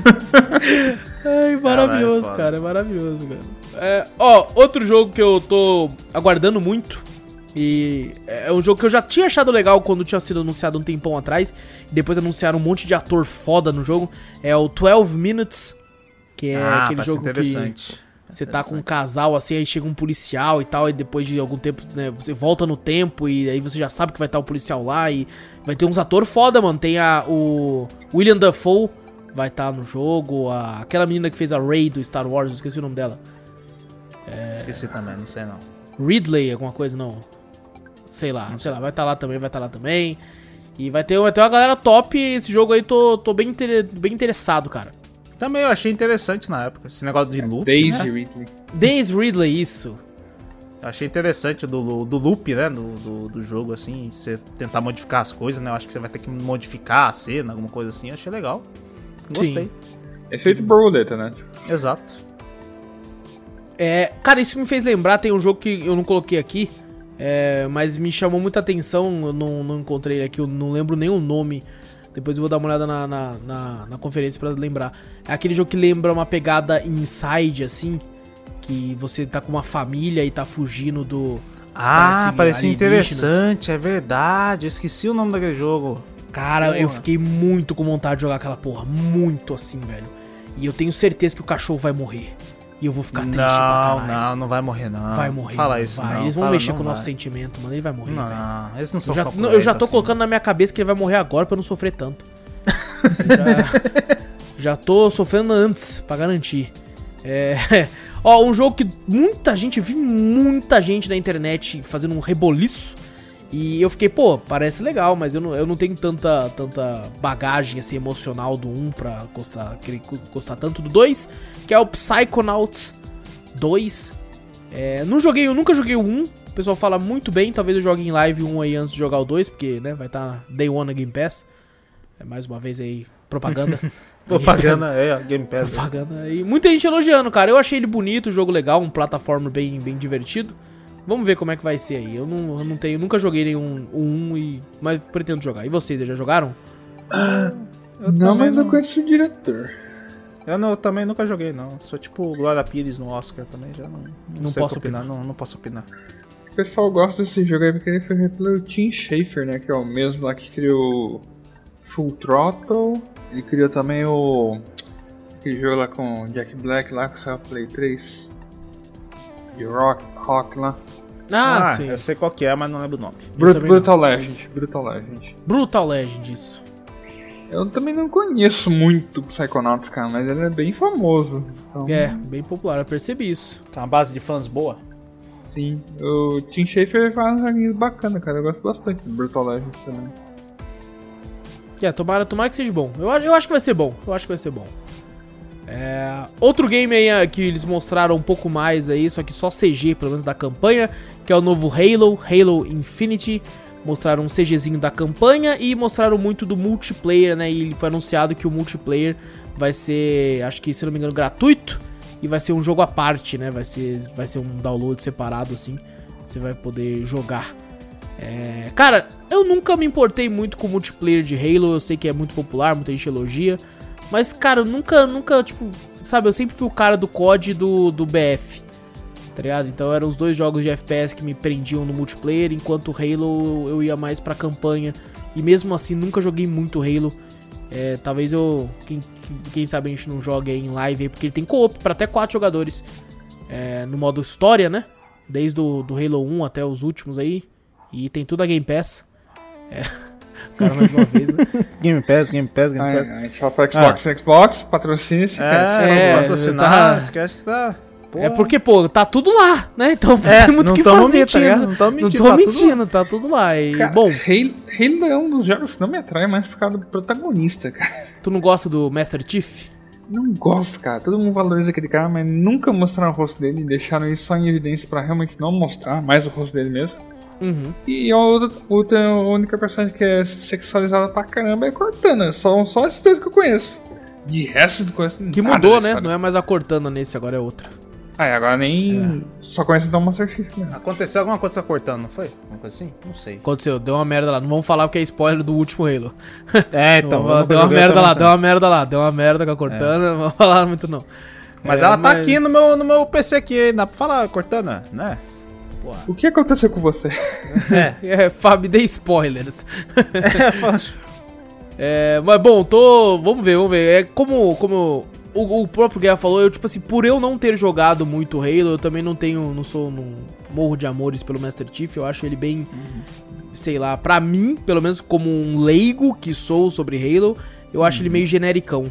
Ai, maravilhoso, foda. cara, é maravilhoso, cara. É, ó, outro jogo que eu tô aguardando muito, e é um jogo que eu já tinha achado legal quando tinha sido anunciado um tempão atrás, e depois anunciaram um monte de ator foda no jogo, é o 12 Minutes, que é ah, aquele jogo que... interessante. Você tá com um casal assim, aí chega um policial e tal, e depois de algum tempo, né, você volta no tempo e aí você já sabe que vai estar o policial lá e vai ter uns atores foda, mano. Tem a, o William Dafoe, vai estar no jogo, a, aquela menina que fez a Rey do Star Wars, eu esqueci o nome dela. Esqueci também, não sei não. Ridley, alguma coisa, não. Sei lá, sei lá, vai estar lá também, vai estar lá também. E vai ter, vai ter uma galera top, esse jogo aí tô, tô bem, inter- bem interessado, cara. Também eu achei interessante na época, esse negócio de loop. Daisy né? Ridley. Daisy Ridley, isso. Eu achei interessante do, do loop, né, do, do, do jogo, assim, você tentar modificar as coisas, né, eu acho que você vai ter que modificar a cena, alguma coisa assim, eu achei legal. Gostei. Sim. É feito por boleta, né? Exato. É, cara, isso me fez lembrar, tem um jogo que eu não coloquei aqui, é, mas me chamou muita atenção, eu não, não encontrei aqui, eu não lembro nem o nome. Depois eu vou dar uma olhada na, na, na, na conferência pra lembrar. É aquele jogo que lembra uma pegada inside, assim, que você tá com uma família e tá fugindo do... Ah, Parece parecia interessante, é verdade, eu esqueci o nome daquele jogo. Cara, eu Porra. fiquei muito com vontade de jogar aquela porra, muito assim, velho. E eu tenho certeza que o cachorro vai morrer. E eu vou ficar triste pra Não, não, não vai morrer não. Vai morrer. Fala isso vai. não. Eles vão fala, mexer com o nosso sentimento, mano. Ele vai morrer, velho. Não, eles não Eu são já, calculantes não, eu já tô assim. colocando na minha cabeça que ele vai morrer agora pra eu não sofrer tanto. Eu já, já tô sofrendo antes, pra garantir. É. Ó, um jogo que muita gente, vi muita gente na internet fazendo um reboliço. E eu fiquei, pô, parece legal, mas eu não, eu não tenho tanta, tanta bagagem assim, emocional do 1 pra gostar, querer gostar tanto do 2, que é o Psychonauts 2. É, não joguei, eu nunca joguei o 1. O pessoal fala muito bem, talvez eu jogue em live um aí antes de jogar o 2, porque né, vai estar tá Day One na Game Pass. É mais uma vez aí, propaganda. propaganda, é, Game Pass. Propaganda. E muita gente elogiando, cara. Eu achei ele bonito, jogo legal, um plataforma bem, bem divertido. Vamos ver como é que vai ser aí. Eu não, eu não tenho, nunca joguei nenhum um, e mas pretendo jogar. E vocês, já jogaram? Ah, não, mas não... eu conheço o diretor. Eu, não, eu também nunca joguei, não. Sou tipo Glória Pires no Oscar também, já não, não, não posso opinar. opinar. Não, não posso opinar. O pessoal gosta desse jogo aí porque ele foi feito pelo Tim Schafer, né? Que é o mesmo lá que criou Full Throttle. Ele criou também o. Aquele jogo lá com Jack Black lá, que saiu Play 3. Rock, Rock lá. Ah, ah, sim. Eu sei qual que é, mas não lembro o nome. Brut, Brutal Legend. Brutal Legend. Brutal Legend, isso. Eu também não conheço muito Psychonauts, cara, mas ele é bem famoso. Então... É, bem popular, eu percebi isso. Tá uma base de fãs boa. Sim, o Tim Schafer faz joguinhos bacana, cara. Eu gosto bastante do Brutal Legend também. É, tomara, tomara que seja bom. Eu, eu acho que vai ser bom. Eu acho que vai ser bom. É, outro game aí ah, que eles mostraram um pouco mais aí, só que só CG, pelo menos da campanha, que é o novo Halo, Halo Infinity. Mostraram um CGzinho da campanha e mostraram muito do multiplayer, né? E foi anunciado que o multiplayer vai ser, acho que se não me engano, gratuito e vai ser um jogo à parte, né? Vai ser, vai ser um download separado assim. Você vai poder jogar. É, cara, eu nunca me importei muito com o multiplayer de Halo. Eu sei que é muito popular, muita gente elogia. Mas, cara, eu nunca, nunca, tipo, sabe, eu sempre fui o cara do COD do, do BF. Tá ligado? Então eram os dois jogos de FPS que me prendiam no multiplayer, enquanto Halo eu ia mais pra campanha. E mesmo assim, nunca joguei muito Halo. É, talvez eu. Quem, quem sabe a gente não jogue em live porque ele tem co-op pra até quatro jogadores. É, no modo história, né? Desde o do Halo 1 até os últimos aí. E tem tudo a Game Pass. É cara mais uma vez, né? Game Pass, Game Pass, Game Pass. A gente fala pra Xbox, ah. Xbox, patrocínio se é, quer. É, patrocinar, tá... esquece que tá... Porra. É porque, pô, tá tudo lá, né? Então é, tem muito o que fazer, tá mentindo, tá Não tô mentindo, não tô tá mentindo tudo... tá tudo lá. E, cara, bom, Halo, Halo é um dos jogos que não me atrai mais por causa do protagonista, cara. Tu não gosta do Master Chief? Não gosto, cara. Todo mundo valoriza aquele cara, mas nunca mostraram o rosto dele. Deixaram isso só em evidência pra realmente não mostrar mais o rosto dele mesmo. Uhum. E a outra, outra, a única personagem que é sexualizada pra caramba é a Cortana. São só esses dois que eu conheço. De resto do coisa. Que mudou, né? Não é mais a Cortana nesse, agora é outra. Ah, e agora nem. É. Só conhece então Monster Chief, né? Aconteceu alguma coisa com a Cortana, não foi? Alguma coisa assim? Não sei. Aconteceu, deu uma merda lá. Não vamos falar porque é spoiler do último Halo. É, então. deu uma merda lá, deu uma merda lá. Deu uma merda com a Cortana, é. não vamos falar muito não. Mas é, ela tá mas... aqui no meu, no meu PC aqui, dá pra falar, Cortana, né? O que aconteceu com você? É, é Fábio, dê spoilers. É, é, mas bom, tô. Vamos ver, vamos ver. É como, como o, o próprio Guerra falou, eu, tipo assim, por eu não ter jogado muito Halo, eu também não tenho. Não sou. Não morro de amores pelo Master Chief. Eu acho ele bem. Uhum. Sei lá, pra mim, pelo menos como um leigo que sou sobre Halo, eu acho uhum. ele meio genericão.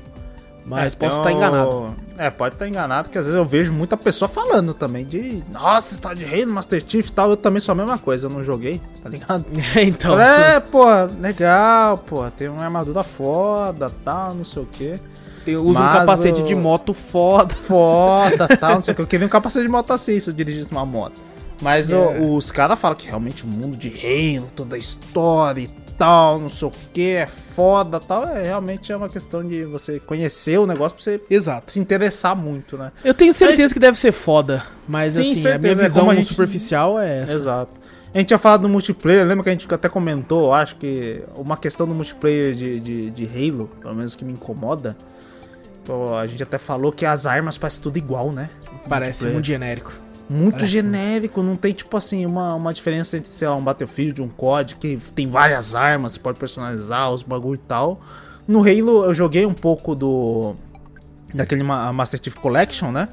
Mas é, posso estar enganado. É, pode estar enganado, porque às vezes eu vejo muita pessoa falando também de. Nossa, está de rei no Master Chief e tal. Eu também sou a mesma coisa, eu não joguei, tá ligado? então. É, pô, legal, pô. Tem uma armadura foda, tal, não sei o quê. usa um capacete de moto foda. Foda, tal, não sei o que. Eu queria um capacete de moto assim se eu dirigisse uma moto. Mas yeah. o, os caras falam que realmente o mundo de reino, toda a história e tal, não sei o que, é foda tal. É, realmente é uma questão de você conhecer o negócio pra você Exato. se interessar muito, né? Eu tenho certeza gente... que deve ser foda, mas Sim, assim, certeza. a minha é visão a gente... superficial é essa. Exato. A gente tinha falado do multiplayer, lembra que a gente até comentou, acho que uma questão do multiplayer de, de, de Halo, pelo menos que me incomoda. Pô, a gente até falou que as armas parecem tudo igual, né? Parece muito genérico muito Parece genérico, muito. não tem tipo assim uma, uma diferença entre, sei lá, um Battlefield, um COD, que tem várias armas, você pode personalizar os bagulho e tal. No Halo eu joguei um pouco do daquele Master Chief Collection, né?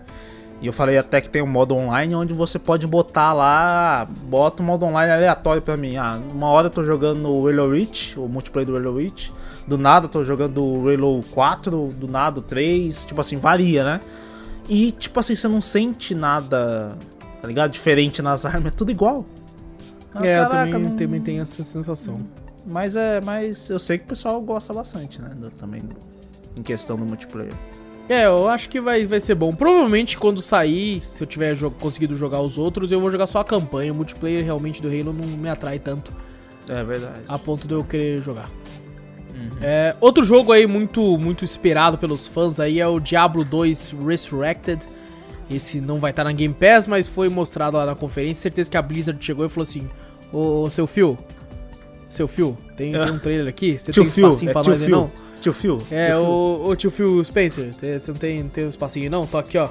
E eu falei até que tem um modo online onde você pode botar lá, bota um modo online aleatório para mim. Ah, uma hora eu tô jogando no Halo Reach, o multiplayer do Halo Reach. Do nada eu tô jogando o Halo 4, do nada o 3, tipo assim, varia, né? E, tipo assim, você não sente nada, tá ligado? Diferente nas armas, é tudo igual. Ah, é, eu caraca, também, não- também tenho essa sensação. Mas é, mas eu sei que o pessoal gosta bastante, né? do- também em questão do multiplayer. É, eu acho que vai, vai ser bom. Provavelmente quando sair, se eu tiver jo- conseguido jogar os outros, eu vou jogar só a campanha. O multiplayer realmente do Halo não me atrai tanto É verdade. a ponto de eu querer jogar. É, outro jogo aí muito, muito esperado pelos fãs aí é o Diablo 2 Resurrected. Esse não vai estar na Game Pass, mas foi mostrado lá na conferência. Certeza que a Blizzard chegou e falou assim: Ô, ô, seu Phil, seu Phil, tem, tem um trailer aqui? Você tem um espacinho pra nós aí não? Tio Phil. É, tio Phil. o, o tio Phil Spencer, você não tem, tem um espacinho aí não? Tô aqui, ó.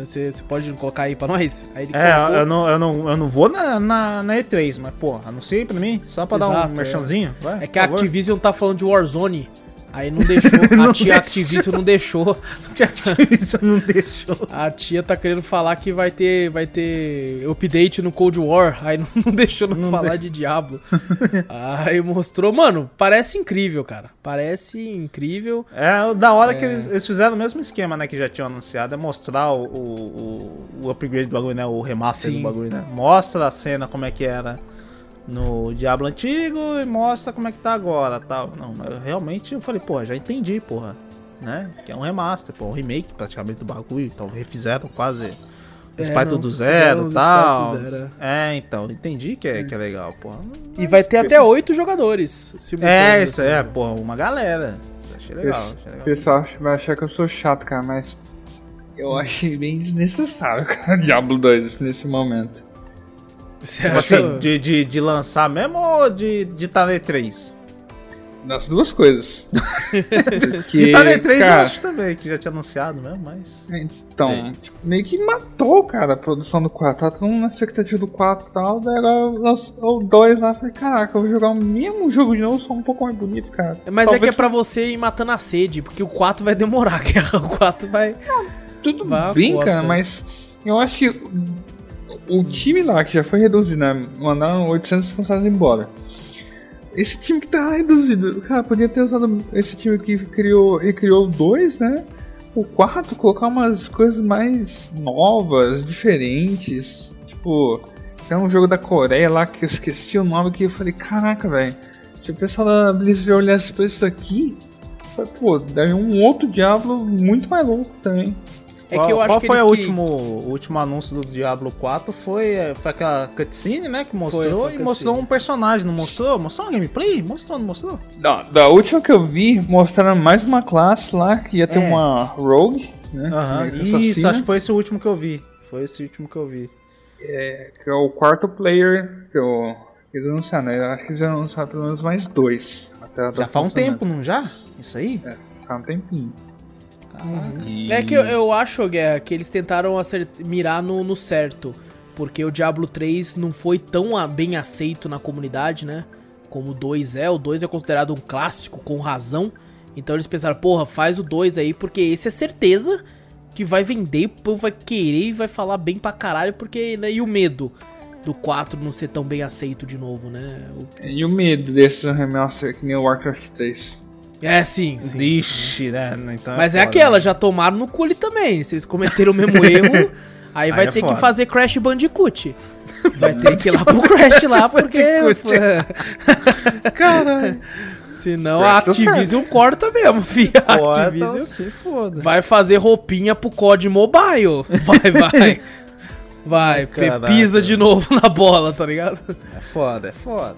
Você, você pode colocar aí pra nós? Aí ele É, colocou. eu não, eu, não, eu não vou na, na, na E3, mas, pô, anunciei pra mim, só pra dar Exato, um é. merchanzinho. Vai, É que a favor. Activision tá falando de Warzone. Aí não deixou. Não a tia. Activision não deixou. A Activision não deixou. A tia tá querendo falar que vai ter, vai ter update no Cold War. Aí não, não deixou não Não falar de Diablo. aí mostrou. Mano, parece incrível, cara. Parece incrível. É, da hora que eles, eles fizeram o mesmo esquema, né, que já tinham anunciado, é mostrar o, o, o- o upgrade do bagulho, né, o remaster Sim. do bagulho, né. Mostra a cena como é que era no Diablo antigo e mostra como é que tá agora, tal. Não, mas realmente eu falei, pô, já entendi, porra, né, que é um remaster, pô, um remake praticamente do bagulho, então refizeram quase É, os partos não, do zero e tal. zero, É, então, entendi que é, que é legal, porra. E vai ter até oito jogadores. É, isso assim. é, porra, uma galera. Achei legal, achei O legal. pessoal vai achar que eu sou chato, cara, mas eu achei bem desnecessário, cara, Diablo 2 nesse momento. Você Tipo assim, de, de, de lançar mesmo ou de de tá na E3? Das duas coisas. Porque, de tá na E3 eu cara, acho também, que já tinha anunciado mesmo, mas. Então, É. tipo, meio que matou, cara, a produção do 4. Tava todo mundo na expectativa do 4 e tal, daí agora lançou o 2 lá, falei, caraca, eu vou jogar o mesmo jogo de novo, só um pouco mais bonito, cara. Mas é Talvez que é pra você ir matando a sede, porque o 4 vai demorar, que o 4 vai. Tudo Vá a bem, conta. cara, mas eu acho que o time lá, que já foi reduzido, né? Mandaram 800 funcionários embora. Esse time que tá reduzido, cara, podia ter usado esse time que criou criou o 2, né? O 4, colocar umas coisas mais novas, diferentes. Tipo, tem um jogo da Coreia lá que eu esqueci o nome que eu falei, caraca, velho. Se o pessoal da Blizzard olhasse pra isso aqui, pô, daria um outro Diablo muito mais louco também. É que eu acho qual que foi o que- último, o último anúncio do Diablo 4? Foi, é, foi aquela cutscene, né? Que mostrou foi a e cutscene. mostrou um personagem, não mostrou? Mostrou uma gameplay? Mostrou, não mostrou? Da, da última que eu vi, mostraram mais uma classe lá que ia ter É. uma Rogue, né? Que Isso, assassina, acho que foi esse o último que eu vi. Foi esse último que eu vi. Que é o quarto player que eu eles anunciaram, né? Eu acho que eles anunciaram pelo menos mais dois. Já data faz um tempo, não já? Isso aí? Faz um tempinho. Caraca. E- É que eu, eu acho, Guerra, que eles tentaram mirar no, no certo. Porque o Diablo 3 não foi tão a- bem aceito na comunidade, né? Como o 2 é. O 2 é considerado um clássico, com razão. Então eles pensaram, porra, faz o 2 aí, porque esse é certeza que vai vender, o povo vai querer e vai falar bem pra caralho, porque. Né? E o medo do 4 não ser tão bem aceito de novo, né? O- E o medo desse remaster que nem o Warcraft 3. É, sim, sim. Vixe, né? Então Mas é foda, aquela, né? já tomaram no cu ali também. Se eles cometeram o mesmo erro, aí vai é ter que foda. fazer Crash Bandicoot. Vai ter que ir lá pro Crash lá, porque. Caralho. Senão a Crash tá Activision corta mesmo, fi. A Activision se foda. vai fazer roupinha pro COD Mobile. Vai, vai. Vai, Caraca. pisa de novo na bola, tá ligado? É foda, é foda.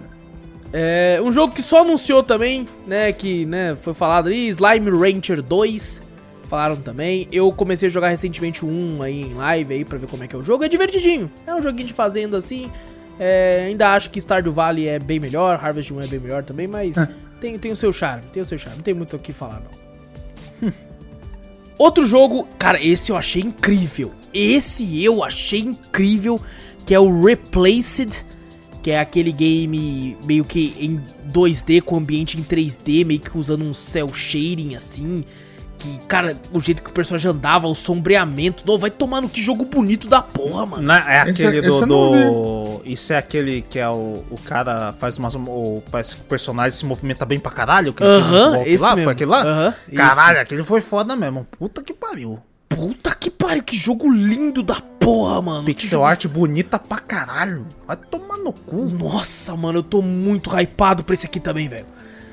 É, um jogo que só anunciou também, né, que, né, foi falado ali, Slime Rancher 2, falaram também. Eu comecei a jogar recentemente um aí em live aí pra ver como é que é o jogo, é divertidinho. É um joguinho de fazenda assim. É, ainda acho que Stardew Valley é bem melhor, Harvest Moon é bem melhor também, mas tem, tem o seu charme, tem o seu charme, não tem muito o que falar não. Outro jogo, cara, esse eu achei incrível. Esse eu achei incrível, que é o Replaced, que é aquele game meio que em 2D com ambiente em 3D, meio que usando um cel shading assim. Que, cara, o jeito que o personagem andava, o sombreamento. Não, vai tomar no que jogo bonito da porra, mano. Não, é aquele esse do. eu não do- Isso é aquele que é o, o cara faz umas. O, parece que o personagem se movimenta bem pra caralho. Aham, golpes esse lá, mesmo. Foi aquele lá? Aham, Caralho, aquele foi foda mesmo. Puta que pariu. Puta que pariu, que jogo lindo da porra, Porra, mano. Pixel art bonita pra caralho. Vai tomar no cu. Nossa, mano, eu tô muito hypado pra esse aqui também, velho.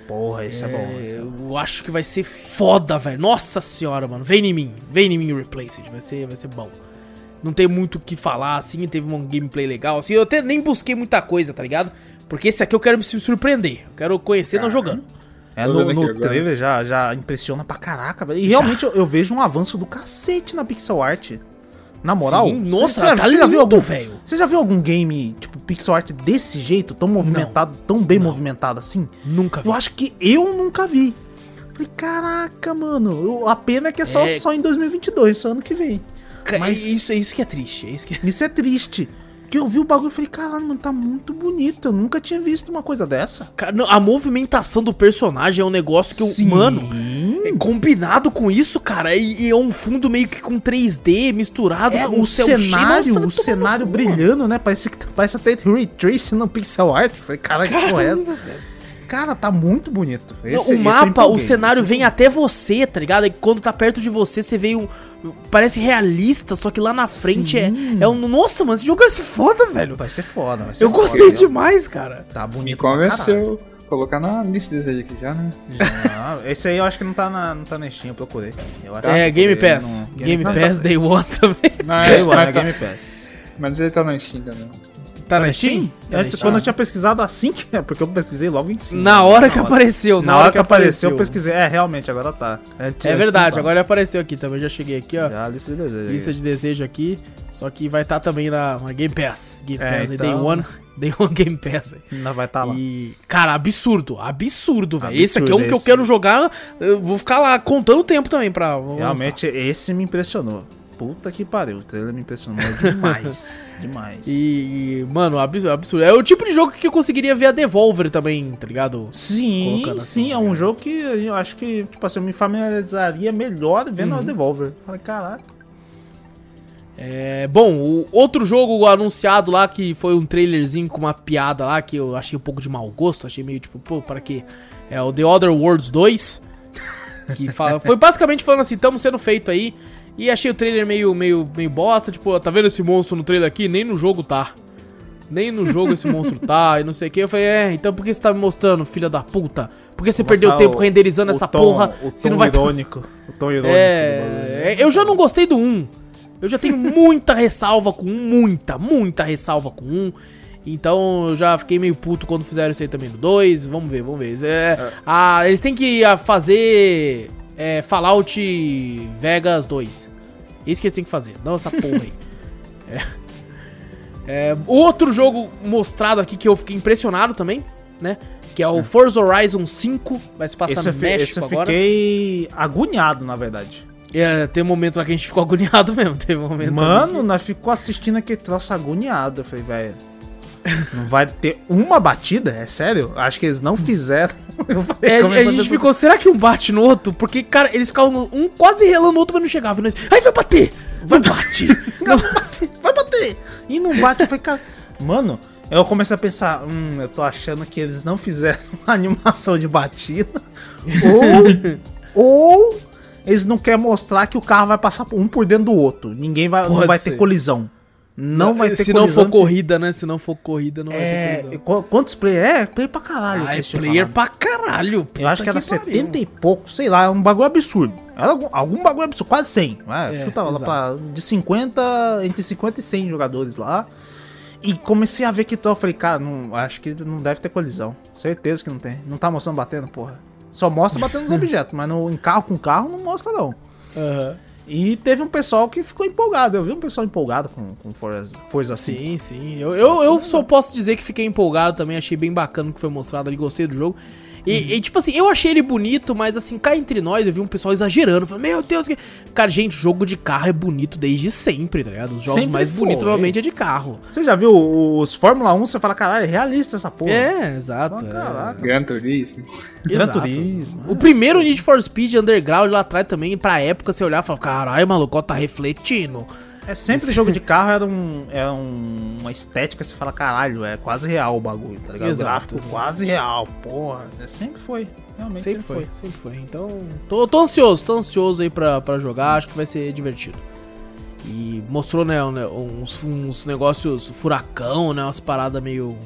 Porra, isso é, bom. É, eu acho que vai ser foda, velho. Nossa senhora, mano. Vem em mim. Vem em mim Replaced. Vai ser, vai ser bom. Não tem muito o que falar, assim. Teve um gameplay legal. Assim, eu até nem busquei muita coisa, tá ligado? Porque esse aqui eu quero me surpreender. Eu quero conhecer não jogando. É, no, no trailer já, já impressiona pra caraca, velho. E realmente eu, eu vejo um avanço do cacete na pixel art. Na moral, Sim, nossa, você, tá já viu algum, velho. Você já viu algum game, tipo, pixel art desse jeito, tão movimentado, tão bem Não. movimentado assim? Nunca vi. Eu acho que eu nunca vi. Falei, caraca, mano, a pena é que é só, É. só em 2022, só ano que vem. Mas- Isso, é isso que é triste. É isso que é... Isso é triste. Que eu vi o bagulho e falei, caralho, mano, tá muito bonito. Eu nunca tinha visto uma coisa dessa. Cara, não, a movimentação do personagem é um negócio que eu. Mano, é combinado com isso, cara. E, e é um fundo meio que com 3D misturado É, com o cenário, Nossa, o tomar cenário brilhando, né? Parece, que- parece até Ray Tracing no pixel art. Falei, caralho, que porra é essa? Cara, tá muito bonito. Esse- o mapa, o cenário vem até você, tá ligado? E quando tá perto de você, você vê um. Parece realista, só que lá na frente é, Sim. é um. Nossa, mano, esse jogo vai ser foda, velho. Vai ser foda, vai ser Eu foda, gostei viu? demais, cara. Tá Me bonito pra caralho. convenceu. Colocar na lista de desejo aqui já, né? Esse aí eu acho que não tá na, não tá na Steam, eu procurei. Eu acho que é, Game Pass. no- Game Pass. Pass Day One também. Mas, Day One, é tá- Game Pass. mas ele tá na Steam também. Tá na Steam? Tá Antes, quando eu tinha pesquisado assim, que porque eu pesquisei logo em cima. Na hora que apareceu, Na hora que apareceu, eu pesquisei. É, realmente, agora tá. Antes- É verdade, agora apareceu aqui também. Já cheguei aqui, ó. Já lista de desejo. Lista de desejo aqui. Só que vai estar também na, na Game Pass. Game É, Pass então- Day One. Day One Game Pass. Ainda vai estar tá lá. E, cara, absurdo. Absurdo, velho. Esse aqui é um Absurdo que eu esse. quero jogar. Eu vou ficar lá contando o tempo também pra. Realmente, esse me impressionou. Puta que pariu, o trailer me impressionou demais. demais. E, mano, absurdo, absurdo. É o tipo de jogo que eu conseguiria ver a Devolver também, tá ligado? Sim, Colocando assim, sim, é tá um jogo que eu acho que, tipo assim, eu me familiarizaria melhor vendo a Devolver. Falei, caraca. É, bom, o outro jogo anunciado lá que foi um trailerzinho com uma piada lá que eu achei um pouco de mau gosto, achei meio tipo, pô, para quê? É o The Other Worlds 2, que fala, foi basicamente falando assim, estamos sendo feito aí, e achei o trailer meio, meio, meio bosta, tipo, tá vendo esse monstro no trailer aqui? Nem no jogo tá. Nem no jogo esse monstro tá, e não sei o que. Eu falei, é, então por que você tá me mostrando, filha da puta? Por que você perdeu tempo o- renderizando o essa tom- porra O tom não vai irônico. O tom irônico. é, eu já não gostei do 1. Eu já tenho muita ressalva com um, muita, muita ressalva com um. Então eu já fiquei meio puto quando fizeram isso aí também no 2. Vamos ver, vamos ver. É, ah, eles têm que ah, fazer é, Fallout Vegas 2. Isso que eles têm que fazer, não essa porra aí. É. É, outro jogo mostrado aqui que eu fiquei impressionado também, né? Que é o Forza Horizon 5. Vai se passar Esse, no eu, México eu agora. fiquei agoniado, na verdade. É, tem um momento lá que a gente ficou agoniado mesmo. Teve um momento Mano, nós ficou assistindo aquele troço agoniado. Eu falei, velho. Não vai ter uma batida? É sério? Acho que eles não fizeram. É, a gente ficou, será que um bate no outro? Porque, cara, eles ficavam um quase relando no outro, mas não chegava. Nós, Aí vai bater! Vai bate! Não bate, vai bater! E não bate, eu falei, cara. Mano, eu comecei a pensar, hum, eu tô achando que eles não fizeram uma animação de batida. Ou. ou eles não querem mostrar que o carro vai passar um por dentro do outro. Ninguém vai, não vai ser. ter colisão. Não vai ter Se não for corrida, né? Se não for corrida, não vai ter É, colisão. qu- quantos player? É, player pra caralho. Ah, é player pra caralho. Eu acho que era pariu. 70 e pouco, sei lá, é um bagulho absurdo. Era algum, algum bagulho absurdo, quase 100. Né? É, Chuta lá pra, de 50, entre 50 e 100 jogadores lá. E comecei a ver que tô, eu falei, cara, não, acho que não deve ter colisão. Certeza que não tem. Não tá mostrando batendo, porra. Só mostra batendo nos objetos, mas no, em carro com carro não mostra não. Aham. E teve um pessoal que ficou empolgado. Eu vi um pessoal empolgado com, com Forza, Forza assim. Sim, sim. Eu, eu, eu só posso dizer que fiquei empolgado também, achei bem bacana o que foi mostrado ali, gostei do jogo. E, e, tipo assim, eu achei ele bonito, mas assim, cá entre nós, eu vi um pessoal exagerando. Falei, meu Deus, que... cara, gente, jogo de carro é bonito desde sempre, tá ligado? Os jogos Sempre mais foi. bonitos normalmente é de carro. Você já viu os Fórmula 1? Você fala, caralho, é realista essa porra. É, exato. Ah, é. caraca. Gran Turismo. Gran Exato. Turismo. O primeiro Need for Speed Underground lá atrás também, pra época, você olhar e falar, caralho, maluco, ó, tá refletindo. É sempre jogo de carro era, um, é um- uma estética, você fala, caralho, é quase real o bagulho, tá ligado? Exato, Gráfico exato. quase real, porra. É, sempre foi, realmente Sempre foi, sempre foi. Então, tô, tô ansioso, tô ansioso aí pra, pra jogar, acho que vai ser divertido. E mostrou, né, um- uns, uns negócios furacão, né? Umas paradas meio.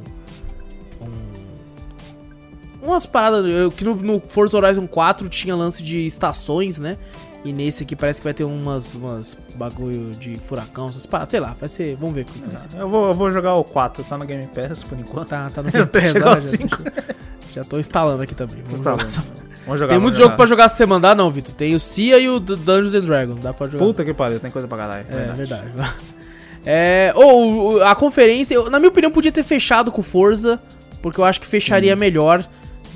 um- umas paradas. eu- Que no, no Forza Horizon 4 tinha lance de estações, né? E nesse aqui parece que vai ter umas, umas bagulho de furacão, essas paradas. Sei lá, vai ser. Vamos ver o que vai ser. Eu vou, eu vou jogar o 4, tá no Game Pass por enquanto. Tá, tá no Game Pass, ao já, já tô instalando aqui também. Vamos essa- Vamos jogar. Tem muito jogar. jogo pra jogar se você mandar, não, Vitor. Tem o Cia e o Dungeons and Dragons. Dá pra jogar. Puta que pariu, tem coisa pra caralho. É verdade. É, ou a conferência, na minha opinião, podia ter fechado com Forza, porque eu acho que fecharia melhor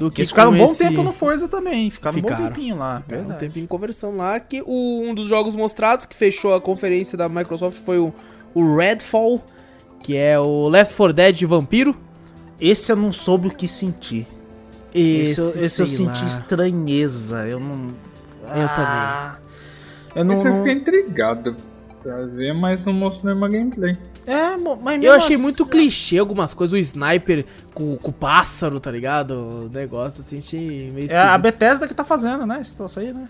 do que Eles ficaram um bom esse... tempo no Forza também. Ficaram, um Ficaram. bom tempinho lá. Ficaram um tempinho conversando lá, que o- um dos jogos mostrados que fechou a conferência da Microsoft foi o, o Redfall, que é o Left 4 Dead de vampiro. Esse eu não soube o que sentir. Esse, eu- esse eu senti lá. estranheza. Eu não. Eu Ah, Eu não. Isso eu fiquei intrigado pra ver, mas não mostrou nenhuma gameplay. É, mas Eu mesmo achei assim- muito clichê algumas coisas, o sniper com, com o pássaro, tá ligado? O negócio assim, achei meio É a esquisito. Bethesda que tá fazendo, né? Esse troço aí, né?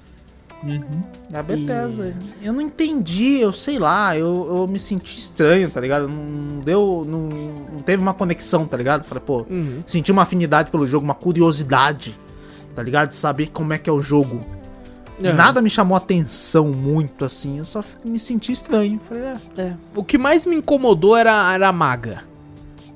Uhum. É a Bethesda. Eu não entendi, eu sei lá, eu, eu me senti estranho, tá ligado? Não deu. Não, não teve uma conexão, tá ligado? Falei, pô, Uhum. senti uma afinidade pelo jogo, uma curiosidade, tá ligado? De saber como é que é o jogo. É. Nada me chamou atenção muito assim, eu só me senti estranho. Falei, é. É. O que mais me incomodou era, era a maga.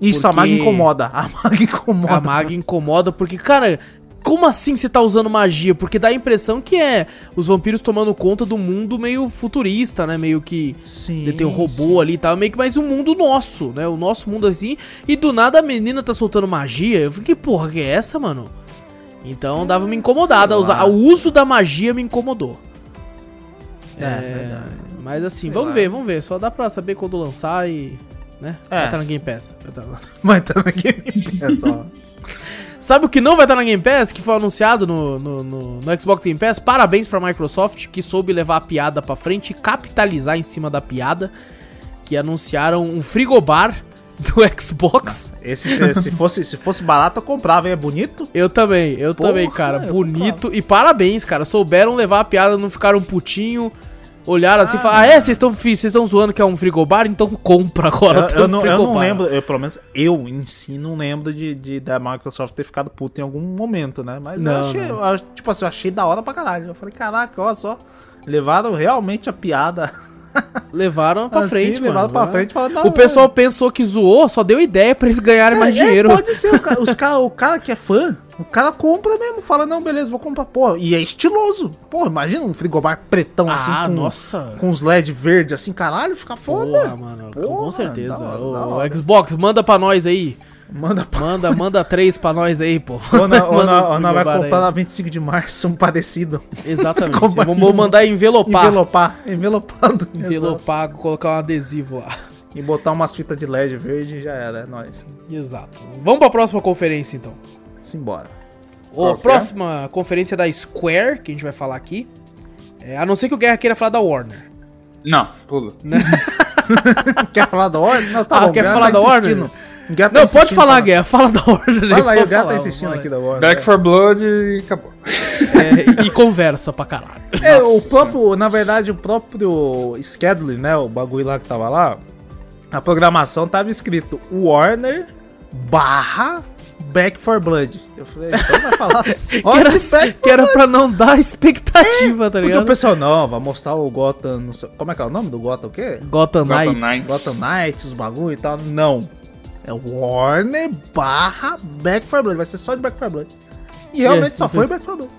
Isso, Porque- a maga incomoda. A maga incomoda. A maga incomoda porque, cara, como assim você tá usando magia? Porque dá a impressão que é os vampiros tomando conta do mundo meio futurista, né? Meio que Sim. tem um robô ali e tal, meio que mais um mundo nosso, né? O nosso mundo assim. E do nada a menina tá soltando magia. Eu fiquei, que porra que é essa, mano? Então dava uma incomodada. usar-. O uso da magia me incomodou. É, verdade. Mas assim, Sei vamos lá. ver, vamos ver. Só dá pra saber quando lançar e. Né? É. Vai estar no Game Pass. Vai tá lá. Mas tá no Game Pass, ó. Sabe o que não vai estar na Game Pass? Que foi anunciado no, no, no- no Xbox Game Pass? Parabéns pra Microsoft, que soube levar a piada pra frente e capitalizar em cima da piada. Que anunciaram um frigobar do Xbox. Esse, se, se fosse, se fosse barato, eu comprava, hein? É bonito? Eu também, eu Porra, também, cara. eu Bonito. E parabéns, cara. Souberam levar a piada, não ficaram putinho. Olharam assim e Ah, falaram: Ah, é? Vocês estão zoando que é um frigobar? Então compra agora. Eu, eu não, eu não frigobar." lembro, eu, pelo menos eu em si não lembro de, de da Microsoft ter ficado puto em algum momento, né? Mas eu Não, achei, não. eu tipo assim, eu achei da hora pra caralho. Eu falei, caraca, olha só, levaram realmente a piada Levaram pra assim, frente, levaram mano. pra frente falaram, não, O pessoal pensou que zoou, só deu ideia pra eles ganharem é, mais é, dinheiro. pode ser, o cara, os cara, o cara que é fã, o cara compra mesmo, fala, não, beleza, vou comprar, pô, e é estiloso. Pô, imagina um frigobar pretão assim, ah, com, nossa. com os LED verde assim, caralho, fica foda. Porra, mano, com Porra, certeza. hora, Ô, da hora. Xbox, manda pra nós aí. Manda pra Manda, manda três pra nós aí, pô. Ou não, ou Manda não, ou não vai frigobar aí. comprar na 25 de março um parecido. Exatamente. Como- Vamos mandar envelopar. Envelopar. Envelopado. Exato. Envelopar, colocar um adesivo lá. E botar umas fitas de LED verde e já era, é nóis. Exato. Vamos pra próxima conferência, então. Simbora. Ô, é? próxima conferência da Square, que a gente vai falar aqui. É, a não ser que o Guerra queira falar da Warner. Não, pula. Quer falar da Warner? Não, tá Ah, bom. quer falar da insistindo. Warner? Guerra tá não, pode insistindo, falar, fala. Guerra. Fala da Warner. Fala aí, o pode Guerra tá insistindo aqui da Warner. Back for Blood e acabou. É, e conversa pra caralho. É, o próprio, na verdade, o próprio schedule, né, o bagulho lá que tava lá, a programação tava escrito Warner barra Back for Blood. Eu falei, então vai falar só Que era, Back que era pra não dar expectativa, tá Porque ligado? o pessoal, não, vai mostrar o Gotham, não sei- como é que é o nome do Gotham, o quê? Gotham Gotham Knights. Knights. Gotham Knights, os bagulho e tal. Não. É Warner barra Back for Blood. Vai ser só de Back for Blood. E realmente É, só foi Back for Blood.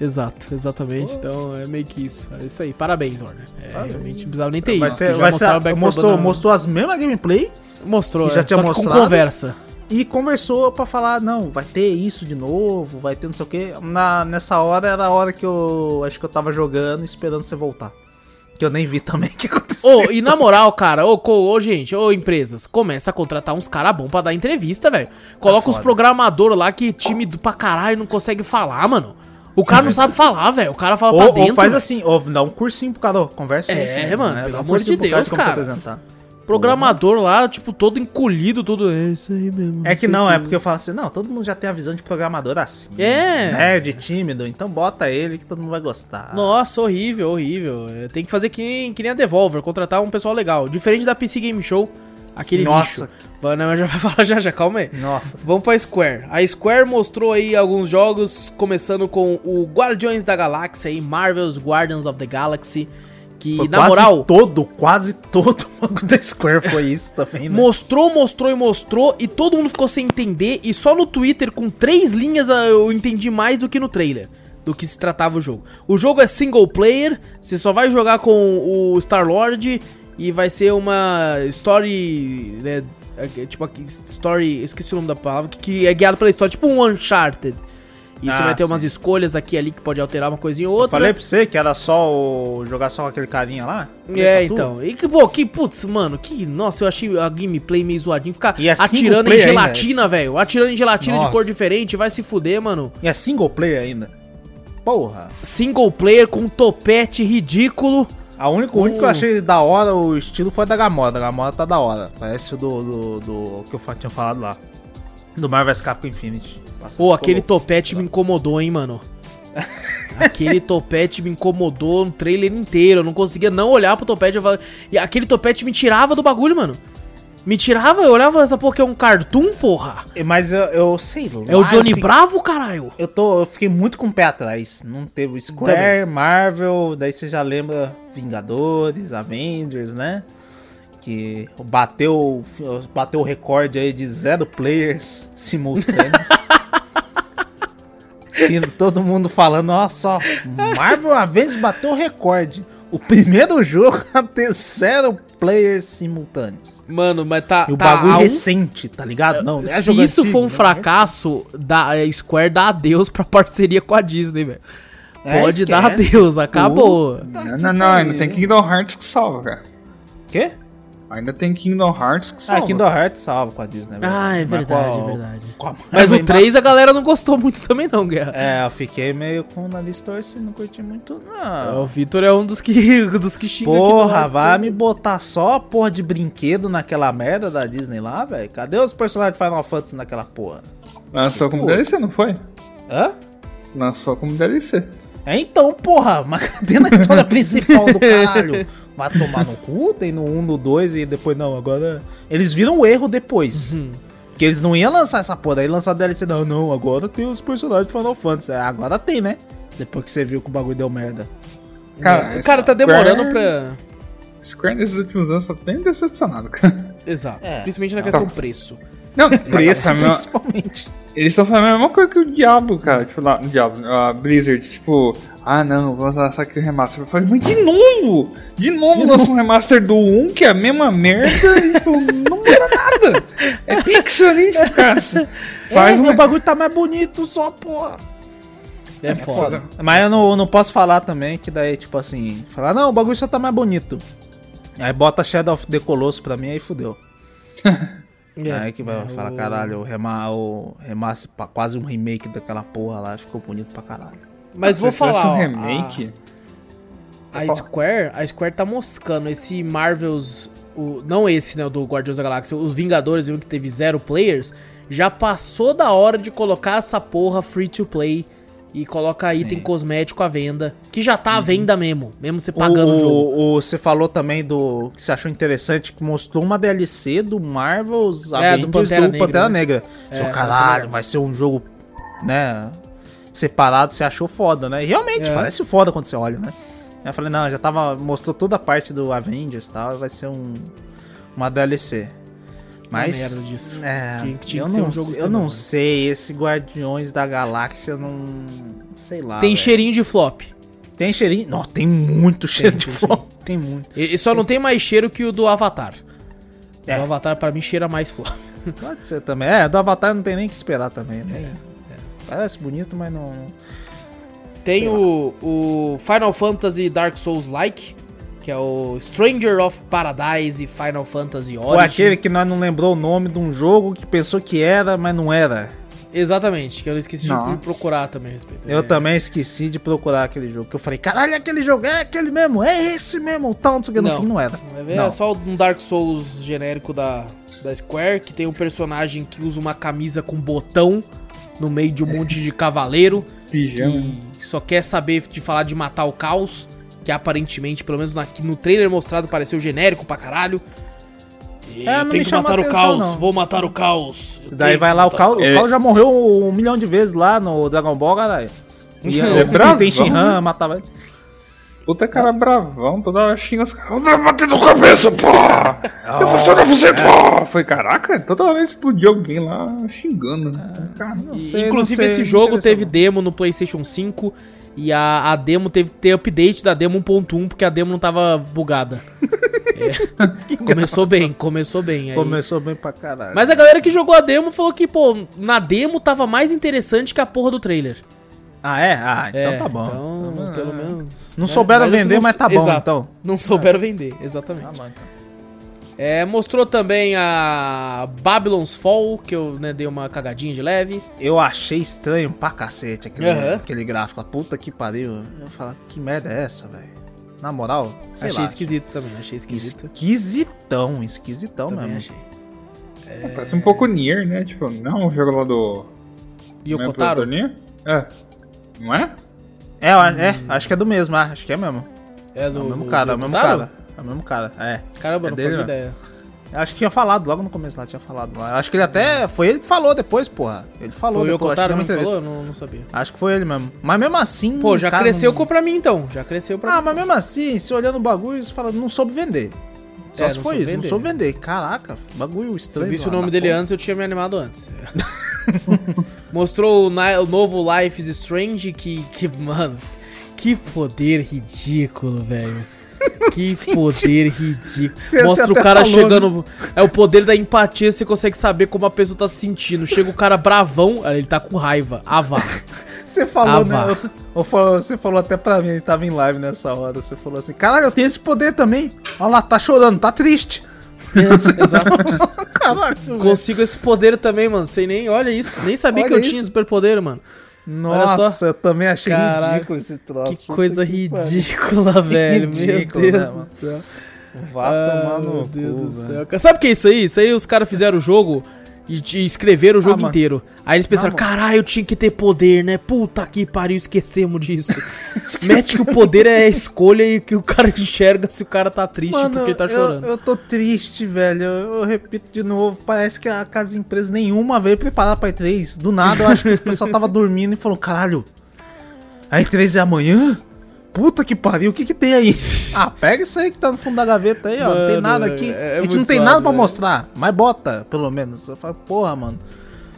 Exato, exatamente. Então é meio que isso. É isso aí. Parabéns, Warner. É, Parabéns. realmente não precisava nem ter Vai isso. ser, vai ser, 4 mostrou, mostrou as mesmas gameplay Mostrou, já é, tinha só que com mostrado. conversa. e conversou pra falar, não, vai ter isso de novo, vai ter não sei o que. Na, nessa hora era a hora que eu acho que eu tava jogando esperando você voltar. Que eu nem vi também o que aconteceu. Ô, e na moral, cara, ô, gente, ô, empresas, começa a contratar uns caras bons pra dar entrevista, velho. Coloca os foda. programadores lá que time do pra caralho não consegue falar, mano. O cara não sabe falar, velho. O cara fala pra Ou, dentro. ou faz velho. assim, ou dá um cursinho pro cara, conversa. É, aí, mano, né? pelo um amor de Deus, se cara. Programador lá, tipo, todo encolhido, todo. É isso aí mesmo. É que não, é quê." porque eu falo assim, não, todo mundo já tem a visão de programador assim. É. Nerd, tímido, então bota ele que todo mundo vai gostar. Nossa, horrível, horrível. É, Tem que fazer que nem, que nem a Devolver, contratar um pessoal legal. Diferente da PC Game Show, aquele Nossa. lixo. Não, já vai falar já, já, calma aí. Nossa. Vamos pra Square. A Square mostrou aí alguns jogos, começando com o Guardiões da Galáxia aí, Marvel's Guardians of the Galaxy. Que, Foi na quase moral, todo, quase todo o bagulho da Square foi isso também, né? mostrou, mostrou e mostrou, e todo mundo ficou sem entender, e só no Twitter, com três linhas, ah, eu entendi mais do que no trailer. Do que se tratava o jogo. O jogo é single player, você só vai jogar com o Star-Lord, e vai ser uma story. Né, é, tipo, story. Esqueci o nome da palavra, que é guiado pela história, tipo um Uncharted. E você Ah, vai ter sim. umas escolhas aqui ali que pode alterar uma coisinha ou Eu outra. falei pra você que era só o... jogar só com aquele carinha lá? É, Tatu? então. E que, pô, que, putz, mano, que. Nossa, eu achei a gameplay meio zoadinho. Ficar é atirando em gelatina, velho. Atirando em gelatina de Nossa. cor diferente, vai se fuder, mano. E é single player ainda. Porra. Single player com topete ridículo. A única, o único que eu achei da hora, o estilo foi da Gamora. Da Gamora tá da hora. Parece o do, do, do que eu tinha falado lá. Do Marvel Capcom Infinity. Pô, aquele topete me incomodou, hein, mano. aquele topete me incomodou no trailer inteiro. Eu não conseguia não olhar pro topete. falava- E aquele topete me tirava do bagulho, mano. Me tirava, eu olhava essa porra que é um cartoon, porra. louco. Mas eu, eu sei lá. É o Johnny fiquei- Bravo, caralho. Eu, tô, eu fiquei muito com o pé atrás. Não teve Square, Marvel, daí você já lembra Vingadores, Avengers, né? Que bateu, bateu o recorde aí de zero players simultâneos. E todo mundo falando, nossa, só, Marvel Avengers bateu o recorde. O primeiro jogo a ter zero players simultâneos. Mano, mas tá. E o tá bagulho um- recente, tá ligado? Não, é Se isso antigo, for um não é fracasso, da a Square dá adeus pra parceria com a Disney, velho. É, Pode dar adeus, acabou. Não, não, não, ainda tem Kingdom Hearts que salva, cara. Quê? Ainda tem Kingdom Hearts que Ah, salva. Kingdom Hearts salva com a Disney. Ah, é verdade, a- é verdade. a Mas o Marvel 3 a galera não gostou muito também, não, Guerra. É, eu fiquei meio com o nariz torcido, não curti muito, É, não. O Vitor é um dos que, dos que xinga Porra, vai me botar só porra de brinquedo naquela merda da Disney lá, velho? Cadê os personagens de Final Fantasy naquela porra? Lançou como Pô. DLC, não foi? Hã? Lançou como DLC. É então, porra, mas cadê na história principal do caralho? Vai tomar no cu, tem no 1, no 2 e depois não, agora. Eles viram o erro depois. Uhum. Porque eles não iam lançar essa porra, aí lançar DLC, não, não, agora tem os personagens de Final Fantasy. É, Agora tem, né? Depois que você viu que o bagulho deu merda. Cara, o cara tá Square- demorando pra. Square nesses últimos anos tá bem decepcionado, cara. Exato. É. Principalmente na questão preço. Não, Preço, é a mesma- principalmente. Eles estão fazendo a mesma coisa que o Diablo, cara. Tipo, lá, o Diablo, a Blizzard, tipo, ah não, vamos lançar aqui o remaster. Eu falei, mas de novo! De novo lança um remaster do 1, que é a mesma merda, e tipo, não muda nada. É pixel ali, tipo, cara. Faz é, uma... o bagulho tá mais bonito só, porra. É foda. Mas eu não, não posso falar também que daí, tipo assim, falar, não, o bagulho só tá mais bonito. Aí bota Shadow of the Colossus pra mim, aí fudeu. É. Aí que vai falar, o- caralho, o, rema, o quase um remake daquela porra lá, ficou bonito pra caralho. Mas vou Se tivesse falar. um remake. A, a Square, a Square tá moscando esse Marvels, o, não esse, né, o do Guardiões da Galáxia, os Vingadores, viu que teve zero players, já passou da hora de colocar essa porra free to play e coloca item cosmético à venda, que já tá à venda mesmo, mesmo você pagando o, jogo. o, você falou também do que você achou interessante, que mostrou uma DLC do Marvel's É, Avengers do do Pantera Pantera, Negra, Negra. É, ser caralho, legal. vai ser um jogo, né, separado, você achou foda, né? E realmente, É. parece foda quando você olha, né? Eu falei, não, já tava, mostrou toda a parte do Avengers e tal, vai ser um, uma DLC. Mas, merda disso. é, Tinha tinha eu, que ser não, um eu não sei, esse Guardiões da Galáxia, não, sei lá, Tem velho. cheirinho de flop. Tem cheirinho? Não, tem muito cheiro de tem flop. Tem muito. E, e só não tem mais cheiro que o do Avatar. É. O Avatar pra mim cheira mais flop. Pode ser também. É, do Avatar não tem nem que esperar também. né? Parece bonito, mas não. Tem o, o Final Fantasy Dark Souls Like, que é o Stranger of Paradise e Final Fantasy Ou Origin. aquele que nós não lembrou o nome de um jogo que pensou que era, mas não era. Exatamente, que eu esqueci Nossa. de procurar também a respeito. Eu É. também esqueci de procurar aquele jogo. Que eu falei, caralho, aquele jogo é aquele mesmo, é esse mesmo. O tal, não sei o que, no Não. fim não era. Ver, Não. É só um Dark Souls genérico da, da Square, que tem um personagem que usa uma camisa com botão no meio de um monte de cavaleiro Pijama. que só quer saber de falar de matar o caos, que aparentemente, pelo menos na- no trailer mostrado, pareceu genérico pra caralho. E É, tem me que matar o caos, não. vou matar o caos. eu Daí tenho vai lá, o matar Cal, o É. Cal já morreu um milhão de vezes lá no Dragon Ball, caralho. E É o bravão. tem Shinhan, matava ele. Puta cara bravão, toda hora xinga os caras. Eu tô batendo cabeça, pô! Eu vou estourar você, pô! Foi caraca, toda hora explodiu alguém lá xingando. Cara, Não E, sei, Inclusive, não sei, esse jogo teve demo no PlayStation 5 e a, a demo teve ter update da demo 1.1 porque a demo não tava bugada. É. Começou bem, começou bem. aí- Começou bem pra caralho. Mas a galera que jogou a demo falou que, pô, na demo tava mais interessante que a porra do trailer. Ah, é? Ah, então É, tá bom. Então, Tá bom. pelo menos. Não né? souberam vender, não- mas tá bom, Exato. então. Não souberam vender, exatamente. Tá bom, então. É, mostrou também a Babylon's Fall, que eu né, dei uma cagadinha de leve. Eu achei estranho pra cacete aquele, Aham. aquele gráfico. lá. Puta que pariu. Eu falo, que merda é essa, velho? Na moral, sei achei lá. esquisito também, achei esquisito. Esquisitão, esquisitão Também mesmo. achei. Parece um pouco Nier, né? Tipo, não o jogo lá do. E o não é Kotaro? do Nier? É. Não é? É, eu- é, acho que é do mesmo, ah, acho que é mesmo. É É do, o mesmo cara, é o mesmo cara. É o mesmo cara, é. Caramba, É não dele, né? ideia. Acho que tinha falado, logo no começo lá tinha falado. lá. Acho que ele até. Foi ele que falou depois, porra. Ele falou Foi o depois, que Kotaro que falou? Não, não sabia. Acho que foi ele mesmo. Mas mesmo assim. Pô, já cresceu não... pra mim então. Já cresceu pra Ah, mim. mas mesmo assim, se olhando o bagulho, você fala, não soube vender. Só É, se não foi isso, não vender. soube vender. Caraca, bagulho Se eu estranho. visse o nome dele porra. antes, eu tinha me animado antes. Mostrou o, o novo Life is Strange, que, que, mano, que poder ridículo, velho. Que poder ridículo. Você- Mostra o cara falou, chegando. É o poder da empatia, você consegue saber como a pessoa tá se sentindo. Chega o cara bravão, ele tá com raiva. Ah, vá. Você falou, Ah, né? eu- eu você falou até pra mim, ele tava em live nessa hora. Você falou assim: caralho, eu tenho esse poder também. Olha lá, tá chorando, tá triste. Exato. Caralho, velho. Consigo esse poder também, mano. Sei nem, olha isso. Nem sabia Olha que eu isso. tinha superpoder, mano. Nossa, eu também achei Caraca, ridículo esse troço. Que coisa que pariu. ridícula, velho. ridículo, Meu né, Deus mano? do céu. Vá Ah, tomar no meu Deus cu, do céu. Sabe o que é isso aí? Isso aí os caras fizeram o jogo e, e escreveram o jogo mano. inteiro. Aí eles pensaram, mano. caralho, eu tinha que ter poder, né? Puta que pariu, esquecemos disso. Mete que o poder é a escolha e que o cara enxerga se o cara tá triste Mano, porque ele tá eu- chorando. Eu, tô triste, velho. Eu, eu repito de novo. Parece que a casa empresa nenhuma veio preparar pra E3. Do nada, eu acho que o pessoal tava dormindo e falou: caralho, a E3 é amanhã? Puta que pariu, o que que tem aí? ah, pega isso aí que tá no fundo da gaveta aí, ó. não tem Mano, nada aqui. é- é a gente não tem zoado, nada pra velho. mostrar, mas bota, pelo menos. Eu falo, porra, mano.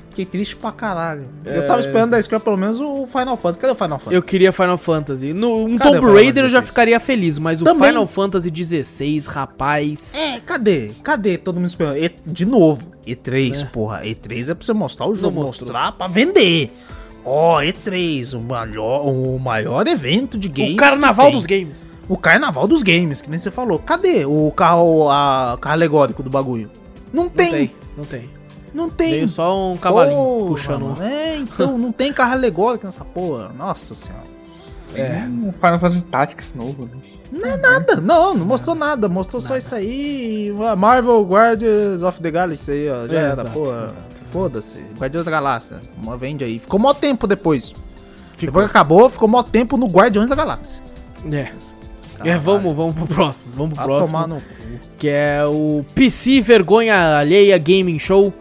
Fiquei triste pra caralho. Eu tava esperando da Square pelo menos o Final Fantasy. Cadê o Final Fantasy? É. Eu queria Final Fantasy. No, um Cadê o Tomb Raider eu já 16? ficaria feliz, mas o Também. Final Fantasy XVI, rapaz. É, cadê? Cadê todo mundo esperando? E- de novo, E3, porra. E3 é pra você mostrar o jogo, mostrar pra vender. Ó, E3, o maior, o maior evento de games. o carnaval tem. dos games. O carnaval dos games, que nem você falou. Cadê o carro, a, carro alegórico do bagulho? Não Não tem, tem, não tem. não tem. Veio só um cavalinho Porra, puxando. mano. É, então, não tem carro alegórico nessa porra. Nossa senhora. É. Um Final Fantasy Tactics novo. né? Não é nada, não, não mostrou nada. Mostrou só isso aí. Marvel Guardians of the Galaxy aí, ó. Já É, era, exato, porra. exato. Foda-se. Guardiões da Galáxia. Vende aí. Ficou mó tempo depois. Ficou. Depois que acabou, ficou mó tempo no Guardiões da Galáxia. É. É, Caralho. vamos, vamos pro próximo. Vamos pro próximo. no. Que é o PC Vergonha Alheia Gaming Show.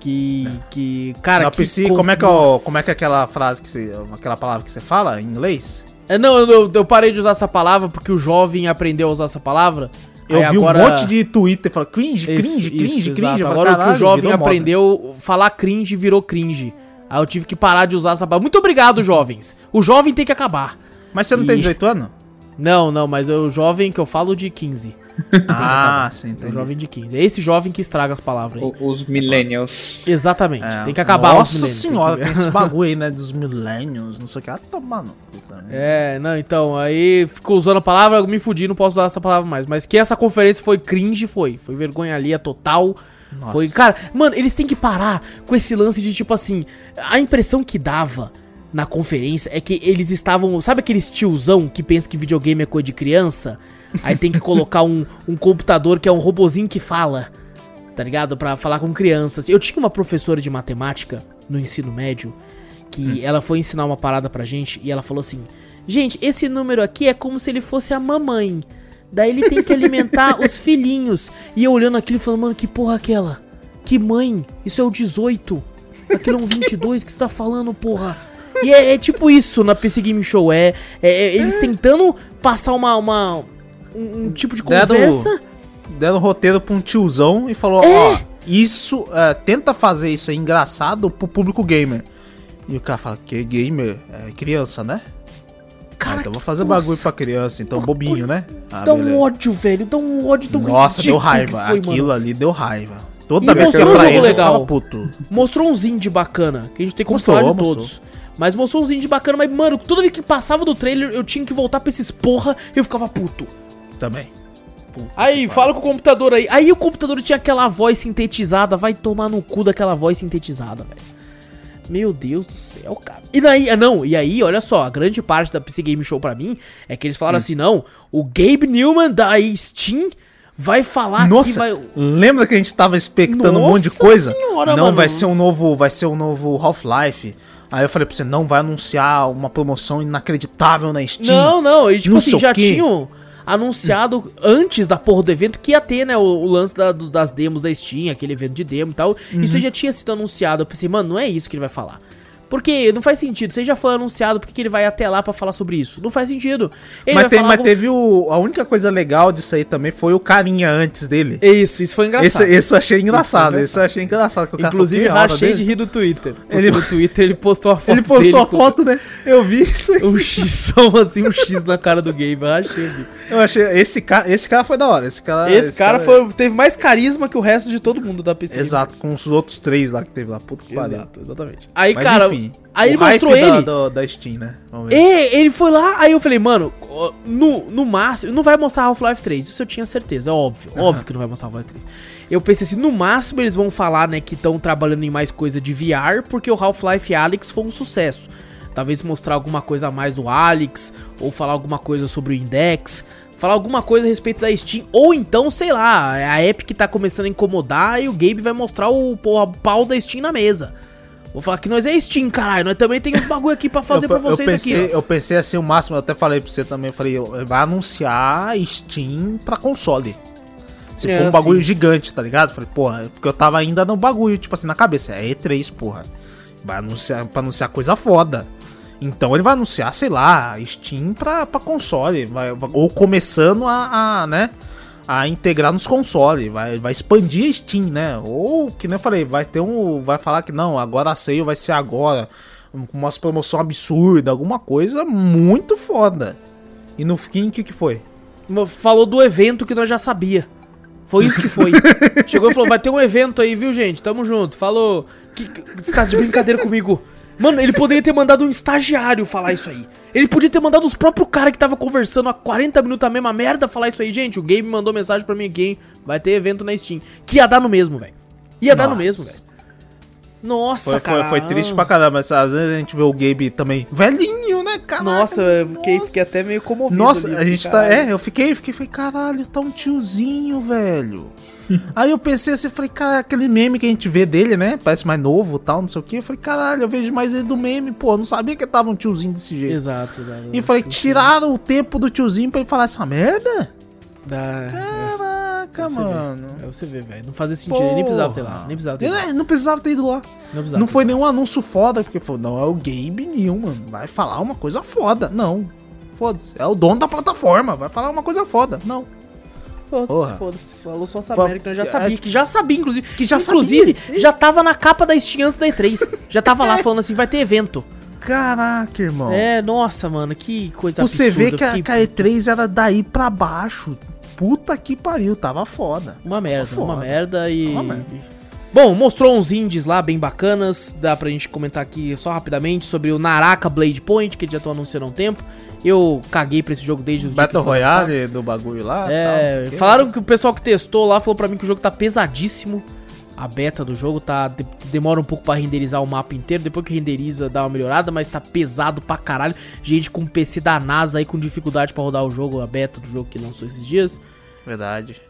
Que. que cara, Não, que PC, como é que, é o- Nossa. como é que é aquela frase que você. aquela palavra que você fala em inglês? É, não, eu, eu- eu parei de usar essa palavra porque o jovem aprendeu a usar essa palavra. Eu Aí vi agora- um monte de Twitter falando cringe, cringe, Isso, cringe, isso, cringe. exato. Agora o que o "Caralho, jovem virou moda." aprendeu, falar cringe virou cringe. Aí eu tive que parar de usar essa palavra. Muito obrigado, jovens. O jovem tem que acabar. Mas você não tem E- 18 anos? Não, não, mas o jovem que eu falo de 15. Ah, sim, É o entendi. jovem de 15. É esse jovem que estraga as palavras aí. O- Os millennials. Exatamente. É, Tem que acabar Nossa os tem senhora, que tem ver. esse bagulho aí, né? Dos millennials, não sei o que. Ah, no também. É, não, então, aí ficou usando a palavra, eu me fudi, não posso usar essa palavra mais. Mas que essa conferência foi cringe, foi. Foi vergonha ali, total. Nossa. Foi, cara, mano, eles têm que parar com esse lance de tipo assim, a impressão que dava na conferência é que eles estavam, sabe aqueles tiozão que pensa que videogame é coisa de criança? Aí tem que colocar um, um computador que é um robozinho que fala, tá ligado? Pra falar com crianças. Eu tinha uma professora de matemática no ensino médio que ela foi ensinar uma parada pra gente e ela falou assim: Gente, esse número aqui é como se ele fosse a mamãe. Daí ele tem que alimentar os filhinhos. E eu olhando aquilo e falando, mano, que porra é aquela? Que mãe? Isso é o 18. Aquilo é um 22 que você tá falando, porra. E é, é tipo isso na PC Game Show. É, é- é eles tentando passar uma, uma- um, um tipo de Deram- conversa. Deram roteiro pra um tiozão e falou, É. ó, isso, é, tenta fazer isso aí engraçado pro público gamer. E o cara fala, que gamer? É criança, né? Ah, Cara, então vou fazer nossa, bagulho pra criança, então bobinho, né? Ah, Dá um beleza. ódio, velho. Dá um ódio tão Nossa, deu raiva. foi, Aquilo mano. ali deu raiva. Toda E vez que eu pra um ele, legal. puto. Mostrou uns indie bacana, que a gente tem como Mostrou, falar de mostrou. todos. Mas mostrou uns indie bacana, mas, mano, toda vez que passava do trailer, eu tinha que voltar pra esses porra e eu ficava puto. Também. Aí, fala com o computador aí. Aí o computador tinha aquela voz sintetizada, vai tomar no cu daquela voz sintetizada, velho. Meu Deus do céu, cara. E daí, ah, não, e aí, olha só, a grande parte da PC Game Show pra mim é que eles falaram assim, não, o Gabe Newman da Steam vai falar que Nossa, vai... lembra que a gente tava expectando um monte de Nossa coisa? senhora, não, mano. vai ser um novo, vai ser um novo Half-Life. Aí eu falei pra você, não vai anunciar uma promoção inacreditável na Steam. Não, não, e tipo Não assim, já quê. tinham anunciado antes da porra do evento que ia ter, né, o, o lance da- do- das demos da Steam, aquele evento de demo e tal. Uhum. Isso já tinha sido anunciado. Eu pensei, mano, não é isso que ele vai falar. Porque não faz sentido. Você já foi anunciado, por que que ele vai até lá pra falar sobre isso? Não faz sentido. Ele mas vai te- falar mas algo- teve o. A única coisa legal disso aí também foi o carinha antes dele. Isso, isso foi engraçado. eu achei engraçado. Esse eu achei engraçado. que o cara Inclusive, falou, "Que hora rachei de dele?" rir do Twitter. Ele- no Twitter ele postou uma foto Ele postou dele a com foto, né? Eu vi isso aí. Um X, assim, um X na cara do game. Eu rir. Eu achei. Esse cara, esse cara foi da hora. Esse cara, Esse, cara, foi, teve mais carisma que o resto de todo mundo da PC. Exato, com os outros três lá que teve lá. Puta que pariu. Exato, exatamente. Aí, Mas cara, enfim. aí ele mostrou da- ele. do- da Steam, né? É, ele foi lá, aí eu falei, mano, no, no máximo, não vai mostrar Half-Life 3, isso eu tinha certeza, é óbvio, óbvio que não vai mostrar Half-Life 3. Eu pensei assim, no máximo eles vão falar, né, que estão trabalhando em mais coisa de VR, porque o Half-Life Alyx foi um sucesso. Talvez mostrar alguma coisa a mais do Alyx, ou falar alguma coisa sobre o Index, falar alguma coisa a respeito da Steam, ou então, sei lá, a Epic tá começando a incomodar e o Gabe vai mostrar o porra, pau da Steam na mesa. Vou falar que nós é Steam, caralho, nós também tem uns bagulho aqui pra fazer eu, pra eu vocês pensei, aqui, ó. Eu pensei assim o máximo, eu até falei pra você também, eu falei, vai anunciar Steam pra console. Se É, for um bagulho gigante, tá ligado? Eu Falei, porra, porque eu tava ainda no bagulho, tipo assim, na cabeça. É E3, porra. Vai anunciar pra anunciar coisa foda. Então ele vai anunciar, sei lá, Steam pra, pra console. Vai, ou começando a, a, né? A integrar nos consoles. Vai, vai expandir a Steam, né? Ou, que nem eu falei, vai ter um. Vai falar que não, agora a sale vai ser agora. Com umas promoção absurda, alguma coisa muito foda. E no fim, o que, que foi? Falou do evento que nós já sabia. Foi isso que foi. Chegou e falou: vai ter um evento aí, viu, gente? Tamo junto. Falou. Que, que- você tá de brincadeira comigo? Mano, ele poderia ter mandado um estagiário falar isso aí. Ele podia ter mandado os próprios caras que tava conversando há 40 minutos a mesma merda falar isso aí. Gente, o Game mandou mensagem pra mim aqui, hein? Vai ter evento na Steam. Que ia dar no mesmo, velho. Ia dar no Nossa. mesmo, velho. Nossa, Foi, cara. foi, foi triste pra caramba. mas Às vezes a gente vê o Gabe também velhinho, né, cara? Nossa, eu fiquei, fiquei até meio comovido. Nossa, ali, a gente tá. caralho. É, eu fiquei, fiquei, falei, caralho, tá um tiozinho, velho. Aí eu pensei assim, falei, cara, aquele meme que a gente vê dele, né? Parece mais novo tal, não sei o que. Eu falei, caralho, eu vejo mais ele do meme, pô. eu Não sabia que tava um tiozinho desse jeito. Exato, exato. E falei, tiraram o tempo do tiozinho pra ele falar essa merda? Dá, Caraca, Você vê. mano. É você ver, velho. Não fazia sentido. Ele nem precisava ter lá. Nem precisava ter Ele, é, não precisava ter ido lá. Não precisava. Não foi lá. nenhum anúncio foda, porque falou, não, é o Gabe Newman, vai falar uma coisa foda. Não, foda-se, é o dono da plataforma, vai falar uma coisa foda. Não. Foda-se, foda-se. Falou só merda que nós já é, sabia. Que já sabia, inclusive. Que já inclusive, sabia. já tava na capa da Steam antes da E3. Já tava lá falando assim, vai ter evento. Caraca, irmão. É, nossa, mano, que coisa Você vê que a, que a E3 era daí pra baixo. puta que pariu, tava foda. Uma merda, Foda. uma merda e. Uma merda. Bom, mostrou uns indies lá bem bacanas. Dá pra gente comentar aqui só rapidamente sobre o Naraka Blade Point, que eles já estão anunciando há um tempo. Eu caguei pra esse jogo desde o dia Battle. Royale do bagulho lá. É, tal, falaram que o pessoal que testou lá falou pra mim que o jogo tá pesadíssimo. A beta do jogo tá de- demora um pouco pra renderizar o mapa inteiro, depois que renderiza dá uma melhorada, mas tá pesado pra caralho. Gente com PC da NASA aí com dificuldade pra rodar o jogo, a beta do jogo que lançou esses dias. Verdade.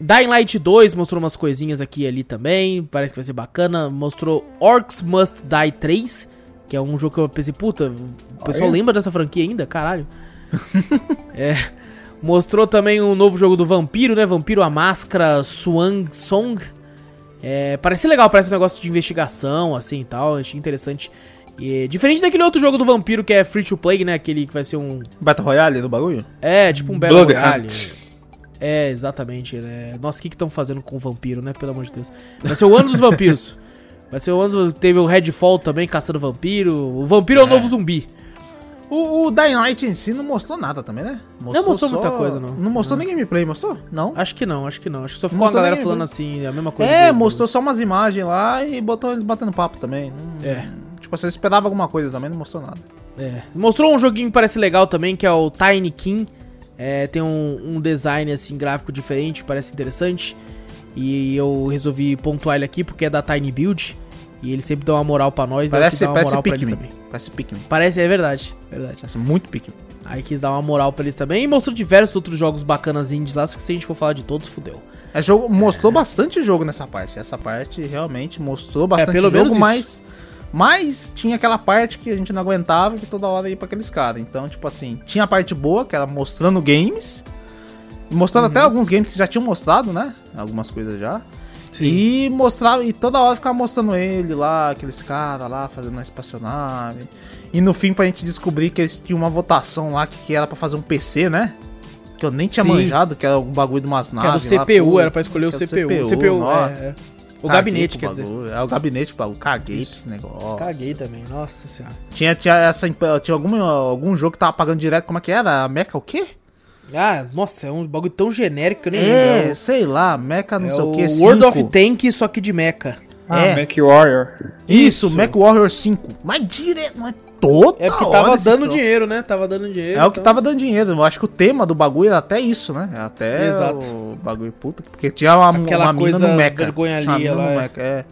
Dying Light 2 mostrou umas coisinhas aqui e ali também, parece que vai ser bacana. Mostrou Orcs Must Die 3, que é um jogo que eu pensei, puta, o pessoal Olha. lembra dessa franquia ainda? Caralho. é. Mostrou também um novo jogo do Vampiro, né? Vampiro a Máscara Swang Song. É, parece legal, parece um negócio de investigação, assim e tal. Achei interessante. E, diferente daquele outro jogo do Vampiro que é Free to Play, né? Aquele que vai ser um Battle Royale do bagulho? é, tipo um Battle Blood Royale. É, exatamente. É... Nossa, o que estão fazendo com o vampiro, né? Pelo amor de Deus. Vai ser o ano dos vampiros. Vai ser o ano. Teve o Redfall também, caçando vampiro. O vampiro é, o novo zumbi. O, o Dying Light em si não mostrou nada também, né? mostrou muita coisa, não. Não mostrou nem gameplay, mostrou? Não. Acho que não, acho que não. Acho que só ficou a Mostrou galera nem- falando assim, a mesma coisa. É, do- mostrou só umas imagens lá e botou eles batendo papo também. Não- É. Tipo, você esperava alguma coisa também, não mostrou nada. É. Mostrou um joguinho que parece legal também, que é o Tiny King. É, tem um, um design assim gráfico diferente, parece interessante. E eu resolvi pontuar ele aqui porque é da Tiny Build. E eles sempre dão uma moral pra nós, daí eu quis Parece, dar uma parece moral pra eles Pikmin. Parece Pikmin. Parece, é verdade, verdade. Parece muito Pikmin. Aí quis dar uma moral pra eles também. E mostrou diversos outros jogos bacanas indies lá, só que se a gente for falar de todos, fudeu. É jogo, mostrou bastante jogo nessa parte. Essa parte realmente mostrou bastante É, pelo jogo, menos isso. mas, mas tinha aquela parte que a gente não aguentava que toda hora ia pra aqueles caras. Então, tipo assim, tinha a parte boa, que era mostrando games. Mostrando Uhum. até alguns games que já tinham mostrado, né? Algumas coisas já. E mostrava, e toda hora ficava mostrando ele lá, aqueles caras lá fazendo a espaçonave. E no fim pra gente descobrir que eles tinham uma votação lá que, que era pra fazer um PC, né? Que eu nem tinha Sim. manjado, que era um bagulho de umas Que era o naves. lá, CPU, tudo. era pra escolher o era CPU. O CPU, nossa. é, é. O Caguei gabinete, quer dizer. É o gabinete, bagulho. Caguei pra esse negócio. Caguei também, nossa senhora. Tinha, tinha, essa, tinha algum, algum jogo que tava pagando direto, como é que era? A Mecha o quê? Ah, nossa, é um bagulho tão genérico que eu nem É, lembro. sei lá, Mecha não É sei o quê. World of 5. Tank, só que de mecha. Ah, É. Mac Warrior. Isso, Isso. Mech Warrior 5. Mas direto, mas toda É porque tava dando troço. dinheiro, né? Tava dando dinheiro. É o que então- tava dando dinheiro. Eu acho que o tema do bagulho era até isso, né? Até Exato. o bagulho puta. Porque tinha uma, Aquela uma mina coisa no Mecha. vergonha Tinha uma alheia mina lá, no é. Mecha, é.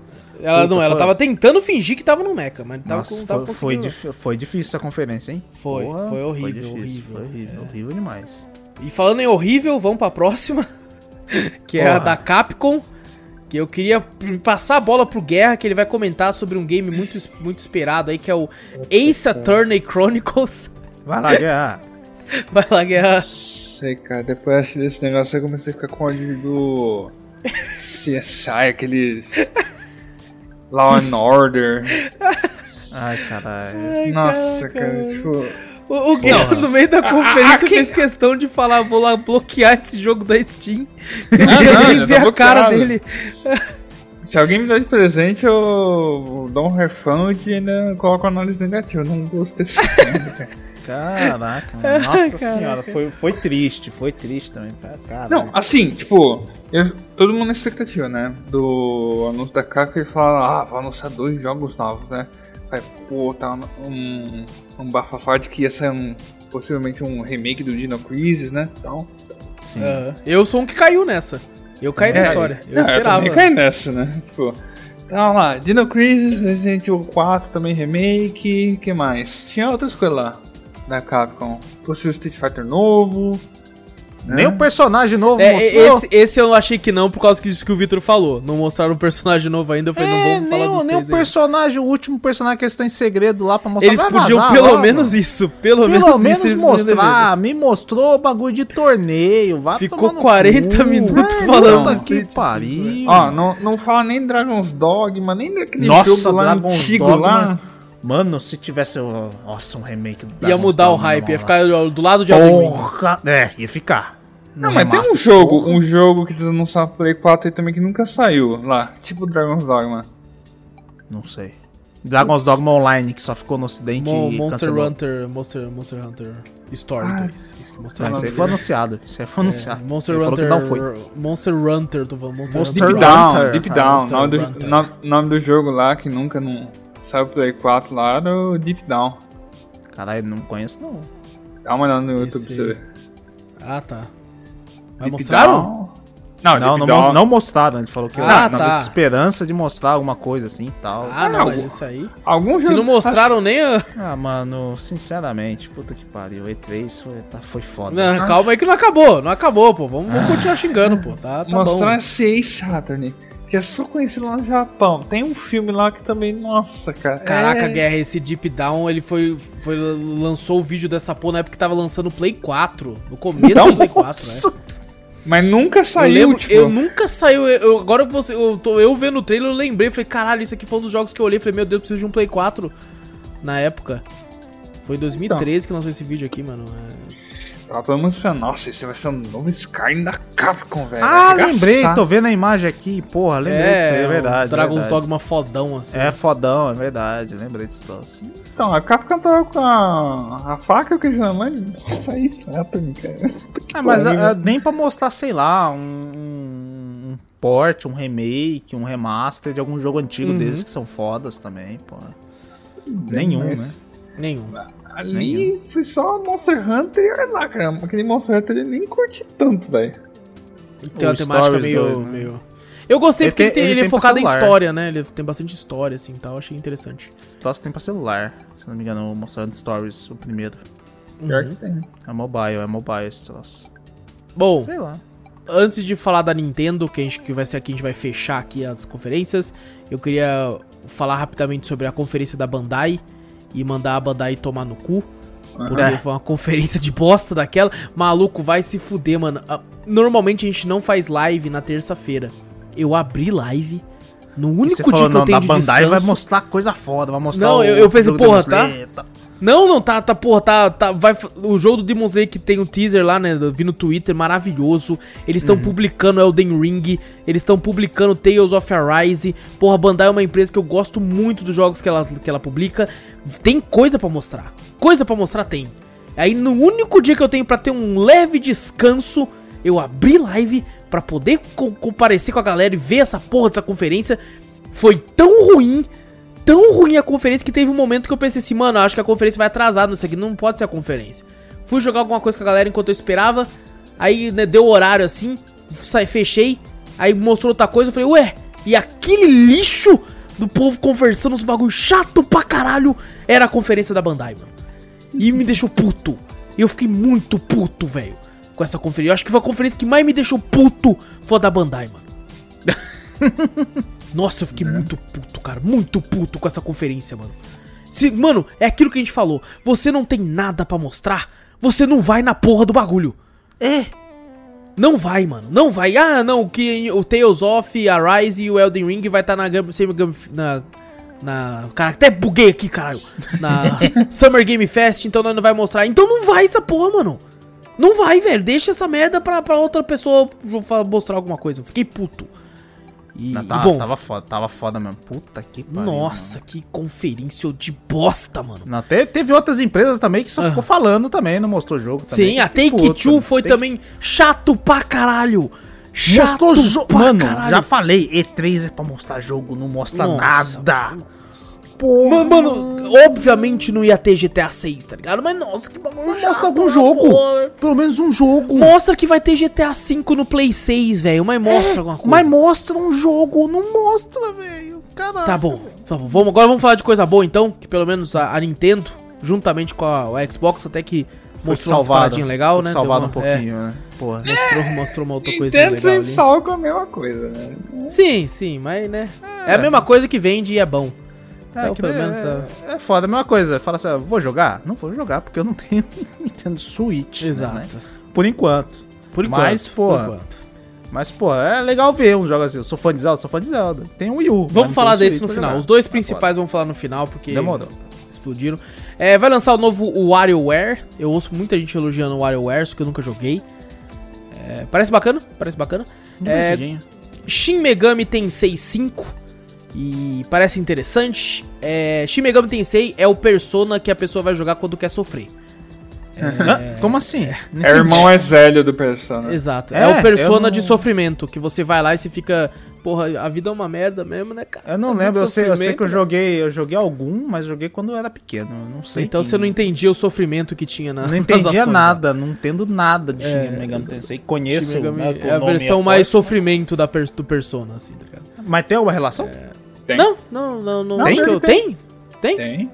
Ela Puta, não, ela foi- tava tentando fingir que tava no mecha, mas tava, Nossa, com, tava foi, foi, foi difícil essa conferência, hein? Foi, foi horrível, horrível. Foi horrível, horrível demais. E falando em horrível, vamos pra próxima. que é a da Capcom. Que eu queria passar a bola pro Guerra, que ele vai comentar sobre um game muito, muito esperado aí, que é o Ace Attorney Chronicles. Vai lá, Guerra. Vai lá, Guerra. Sei, cara, depois desse negócio eu comecei a ficar com ódio do CSI, aqueles Law and Order. Ai, caralho. Ai, Nossa, cara, cara, tipo. O, o Guerra, no meio da conferência, aqui- fez questão de falar: vou lá bloquear esse jogo da Steam. Eu Ah, queria não, nem já ver tá a cara bloqueado. dele. Se alguém me dá de presente, eu dou um refund e ainda coloco análise negativa. Eu Não gostei desse jogo, cara. Caraca, mano. Nossa Caraca. senhora, foi, foi triste, foi triste também. cara, Caralho. Não, assim, tipo, eu- todo mundo na expectativa, né? Do anúncio da Capcom, ele fala, ah, vai anunciar dois jogos novos, né? Aí, pô, tá um, um bafafá de que ia ser um, possivelmente um remake do Dino Crisis, né? Então, Sim. Aham. Eu sou um que caiu nessa. Eu caí na É, história. Eu é, esperava. também caí nessa, né? Tipo, tá lá, Dino Crisis, Resident Evil 4 também remake, que mais? Tinha outras coisas lá da Capcom. Possível Street Fighter novo. Nem o personagem novo É, mostrou. esse, esse eu achei que não, por causa disso que o Vitor falou. Não mostraram um personagem novo ainda. Eu falei, não É, vamos nem, falar o- dos nem o personagem, o último personagem que eles estão em segredo lá pra mostrar. Eles Vai podiam vazar pelo logo. menos isso. Pelo, Pelo menos, menos isso mostrar, me mostrou bagulho de torneio, vai Ficou tomar no 40 cu. minutos É, falando Puta isso, que isso, pariu. Ó, não, não fala nem Dragon's Dogma, nem daquele Nossa, jogo lá Dragon's antigo Dogma. lá. Mano, se tivesse, nossa, um remake do Ia Dragon's mudar o Dogma, hype, ia mano. ficar do lado de. Porra, é, ia ficar. Não, No mas tem um jogo, porra. um jogo que eles anunciaram pro Play 4 aí também que nunca saiu lá, tipo Dragon's Dogma. Não sei. Dragon's Dogma Online, que só ficou no ocidente Mo- e Monster cancelou. Hunter, Monster, Monster Hunter Story Ah. 2. Isso que Não, mostraram. isso aí foi anunciado. Isso aí foi É, anunciado. Monster Ele Hunter. não foi. Monster Hunter, tô falando. Monster, Monster Hunter. Deep Hunter. Down, Hunter. Deep Ah, Down. Monster nome, Hunter. do, nome, nome do jogo lá que nunca não saiu Play 4 lá era o Deep Down. Caralho, não conheço não. Dá uma olhada no Esse- YouTube pra você ver. Ah, tá. Mas mostraram? Não, Não, não, mos- não mostraram. Ele falou que Ah, na tá. esperança de mostrar alguma coisa assim e tal. Ah, não, Ah, mas isso aí. Algum Se não mostraram nem a. Ah, mano, sinceramente, puta que pariu. E3 foi, tá, foi foda. Não, calma aí que não acabou, não acabou, pô. Vamos, vamos continuar xingando, pô. Tá, tá Mostrar bom. esse Saturn, que é só conhecido lá no Japão. Tem um filme lá que também, nossa, cara. Caraca, é... Guerra, esse Deep Down, ele foi, foi. lançou o vídeo dessa porra na época que tava lançando o Play 4. No começo do Play 4, né? Mas nunca Eu saiu, lembro, tipo... eu nunca saiu. Eu, agora você, eu, tô, eu vendo o trailer, eu lembrei, falei, caralho, isso aqui foi um dos jogos que eu olhei, falei, meu Deus, eu preciso de um Play 4 na época. Foi em 2013 que lançou esse vídeo aqui, mano. É... Tava todo mundo falando, nossa, esse vai ser um novo Skyrim da Capcom, velho. Ah, lembrei, tô vendo a imagem aqui, porra, lembrei disso aí, é um verdade. Dragon's verdade. Dogma fodão, assim. É fodão, é verdade, lembrei disso. troço. Então, a Capcom tava com a, a faca e o queijo na mão. Nossa, isso, Saturn, cara. Ah, mas pariu, ah, né? nem pra mostrar, sei lá, um, um, um port, um remake, um remaster de algum jogo antigo Uhum. deles que são fodas também, pô. Nenhum, Mas né? Nenhum. Ali Nenhum. foi só Monster Hunter e olha lá, cara. Aquele Monster Hunter eu nem curti tanto, velho. Tem uma temática Stories meio, 2, né? meio. Eu gostei Ele porque tem- ele, tem- ele é focado em história, né? Ele tem bastante história, assim, tal. Achei interessante. Troço tem pra celular, se não me engano, o Monster Hunter Stories, o primeiro. Pior Uhum. que tem. É mobile, é mobile esse troço. Bom, Sei lá. antes de falar da Nintendo, que, a gente, que vai ser aqui, a gente vai fechar aqui as conferências, eu queria falar rapidamente sobre a conferência da Bandai e mandar a Bandai tomar no cu. Porque É. foi uma conferência de bosta daquela. Maluco, vai se fuder, mano. Ah, Normalmente a gente não faz live na terça-feira. Eu abri live no único dia falou, que eu não, tenho da de Bandai descanso. vai mostrar coisa foda, vai mostrar Não, o eu- eu pensei, porra, tá? Não, não, tá, tá, porra, tá, tá, vai, o jogo do Demon Slayer que tem o teaser lá, né, vi no Twitter, maravilhoso, eles Uhum. estão publicando Elden Ring, eles estão publicando Tales of Arise, porra, a Bandai é uma empresa que eu gosto muito dos jogos que ela, que ela publica, tem coisa pra mostrar, coisa pra mostrar tem. Aí no único dia que eu tenho pra ter um leve descanso, eu abri live pra poder co- comparecer com a galera e ver essa porra dessa conferência, foi tão ruim tão ruim a conferência que teve um momento que eu pensei assim, mano, acho que a conferência vai atrasar, não sei o que, não pode ser a conferência. Fui jogar alguma coisa com a galera enquanto eu esperava, aí né, deu o horário assim, sai, fechei, aí mostrou outra coisa, eu falei, ué, e aquele lixo do povo conversando uns bagulho chato pra caralho era a conferência da Bandai, mano. E me deixou puto. Eu fiquei muito puto, velho, com essa conferência. Eu acho que foi a conferência que mais me deixou puto foi a da Bandai, mano. Nossa, eu fiquei muito puto, cara. Muito puto com essa conferência, mano. Se, mano, é aquilo que a gente falou. Você não tem nada pra mostrar, você não vai na porra do bagulho. É. Não vai, mano. Não vai. Ah, não, que o Tales of, a Rise e o Elden Ring vai estar na Game, Summer Game na na, cara, até buguei aqui, caralho. Na Summer Game Fest, então nós não vai mostrar. Então não vai essa porra, mano. Não vai, velho. Deixa essa merda pra, pra outra pessoa mostrar alguma coisa. Fiquei puto. E, Não, e tava, bom, tava foda, tava foda mesmo. Puta que pariu. nossa, que conferência de bosta, mano. Não, te- teve outras empresas também que só Ah. ficou falando também, não mostrou jogo também. Sim, a Fiquei Take puto, Two né? foi Take- também chato pra caralho. Chato Mostrou jogo. Mano, caralho. já falei, E3 é pra mostrar jogo, não mostra Nossa, nada. Mano, mano, obviamente não ia ter GTA 6, tá ligado? Mas nossa, que bagulho chato, Mostra algum né, jogo. porra. Pelo menos um jogo. Mostra que vai ter GTA 5 no Play 6, velho. Mas mostra alguma coisa. Mas mostra um jogo, não mostra, velho. Caralho. Tá bom, tá bom. Vamos, agora vamos falar de coisa boa então. Que pelo menos a, a Nintendo, juntamente com a, a Xbox, até que mostrou umas salvado. paradinhas legal, né? salvado Deu um uma- pouquinho, né? Porra. É, mostrou, mostrou uma outra coisinha Nintendo legal sempre ali. salva com a mesma coisa, né? Sim, sim, mas né. É. a mesma coisa que vende e é bom. Então, que pelo é, menos tá- é foda, a mesma coisa. Fala assim, vou jogar? Não vou jogar porque eu não tenho Nintendo Switch. né, Exato. né? Por enquanto. Por enquanto. Mas, enquanto. Mas, pô, é legal ver um jogo assim. Eu sou fã de Zelda, sou fã de Zelda. Tem um Wii U. mas Vamos falar desse no final. jogar. Os dois Tá principais vamos falar no final, porque Demorou. explodiram. É, vai lançar o novo WarioWare. Eu ouço muita gente elogiando o WarioWare, só que eu nunca joguei. É, parece bacana, parece bacana. É, Divertidinho. Shin Megami Tensei 5. E parece interessante. É, Shin Megami Tensei é o persona que a pessoa vai jogar quando quer sofrer. Hã? Como assim? Não É o irmão mais velho do Persona. Exato. É, É, o persona eu de não- sofrimento, que você vai lá e você fica. Porra, a vida é uma merda mesmo, né, cara? Eu não Tá lembro, eu sei, eu sei que eu joguei, eu joguei algum, mas joguei quando eu era pequeno. Eu não sei. Então que- você não entendia o sofrimento que tinha na Não entendia ações, né? nada, não entendo nada de É, Shin Megami. Tensei. Shin Conheço, Megami né, é a versão é mais forte, sofrimento da do persona, assim, tá ligado? Mas tem alguma relação? Tem. Não, não, não, não. Tem? que eu- Tem? Tem? Tem.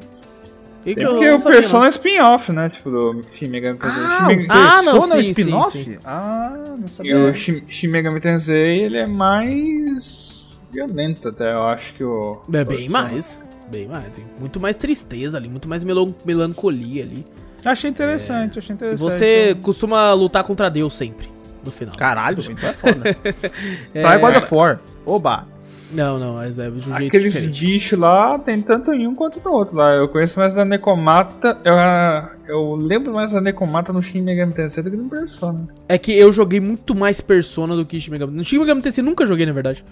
E que Tem eu porque o Persona é spin-off, né? Tipo, do Shin Megami Tensei. Ah, Shin Ah, não, Persona é sim, sim, spin-off? sim. Ah, não E sabia. o Shin, Shin Megami Tensei, ele é mais violento até, eu acho que o... É bem mais. Bem mais. Tem muito mais tristeza ali, muito mais melan- melancolia ali. Achei interessante, achei E interessante. você costuma lutar contra Deus sempre, no final. Caralho, então é foda. É, é God of War. Oba. Não, não, mas é de um jeito Aqueles diferente. bichos lá, tem tanto em um quanto no outro lá. Eu conheço mais da Necomata, eu, eu lembro mais da Necomata no Shin Megami Tensei do que no Persona. É que eu joguei muito mais Persona do que Shin Megami. No Shin Megami Tensei nunca joguei, na verdade.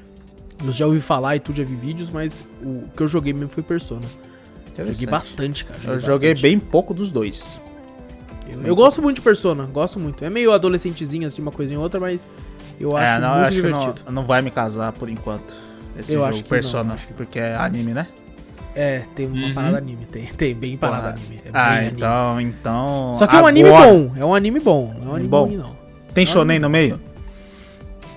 Eu já ouvi falar e tudo, já vi vídeos, mas o que eu joguei mesmo foi Persona. Joguei bastante, cara. Eu joguei bastante. bem pouco dos dois. Eu, eu gosto muito de Persona, gosto muito. É meio adolescentezinho, assim, uma coisinha ou outra, mas eu acho é, não, eu muito acho que divertido. não, não vai me casar por enquanto. Esse Eu jogo acho que Persona, não, acho que porque é anime, né? É, tem uma Uhum. parada anime, tem, tem bem parada Porra. anime. É bem ah, anime. então, então. Só que é um anime agora- bom, é um anime bom, não é um anime Bom. ruim, não. Tem shonen no meio?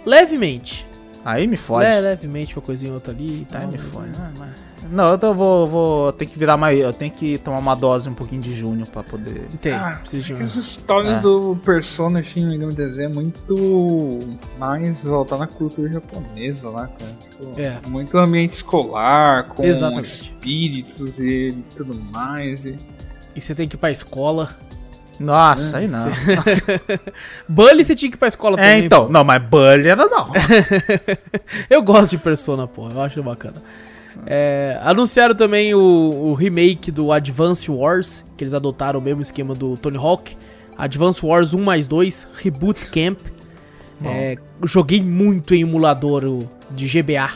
Levemente. Aí me fode. Le, levemente, uma coisinha ou outra ali e tal. Aí me mas- fode. Ah, mas- Não, eu vou, vou ter que virar mais. Eu tenho que tomar uma dose um pouquinho de junho pra poder. Tem, Ah, precisa de um... As histórias É. do Persona e Megami Tensei é muito mais voltar na cultura japonesa lá, cara. Tipo, É. Muito ambiente escolar, com Exatamente. espíritos e tudo mais. E... E você tem que ir pra escola. Nossa, aí não. Bully você tinha que ir pra escola É, também. então. pô. Não, mas Bully era não. Eu gosto de Persona, pô. Eu acho bacana. É, anunciaram também o, o remake do Advance Wars, que eles adotaram o mesmo esquema do Tony Hawk. Advance Wars 1 mais 2, Reboot Camp. É, joguei muito em emulador o- de GBA.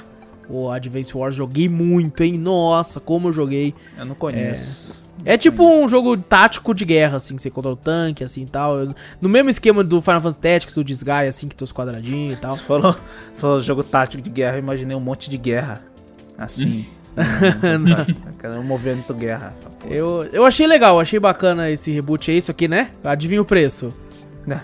O Advance Wars, joguei muito, hein? Nossa, como eu joguei. Eu não conheço. É tipo um jogo tático de guerra, assim, que você controla o tanque, assim e tal. No mesmo esquema do Final Fantasy Tactics, do Disgaea, assim, que tem os quadradinhos e tal. Você falou, falou jogo tático de guerra, eu imaginei um monte de guerra. Assim. um tático, Aquela- um movimento guerra. Pô, Eu, eu achei legal, achei bacana esse reboot. É isso aqui, né? Adivinha o preço? né?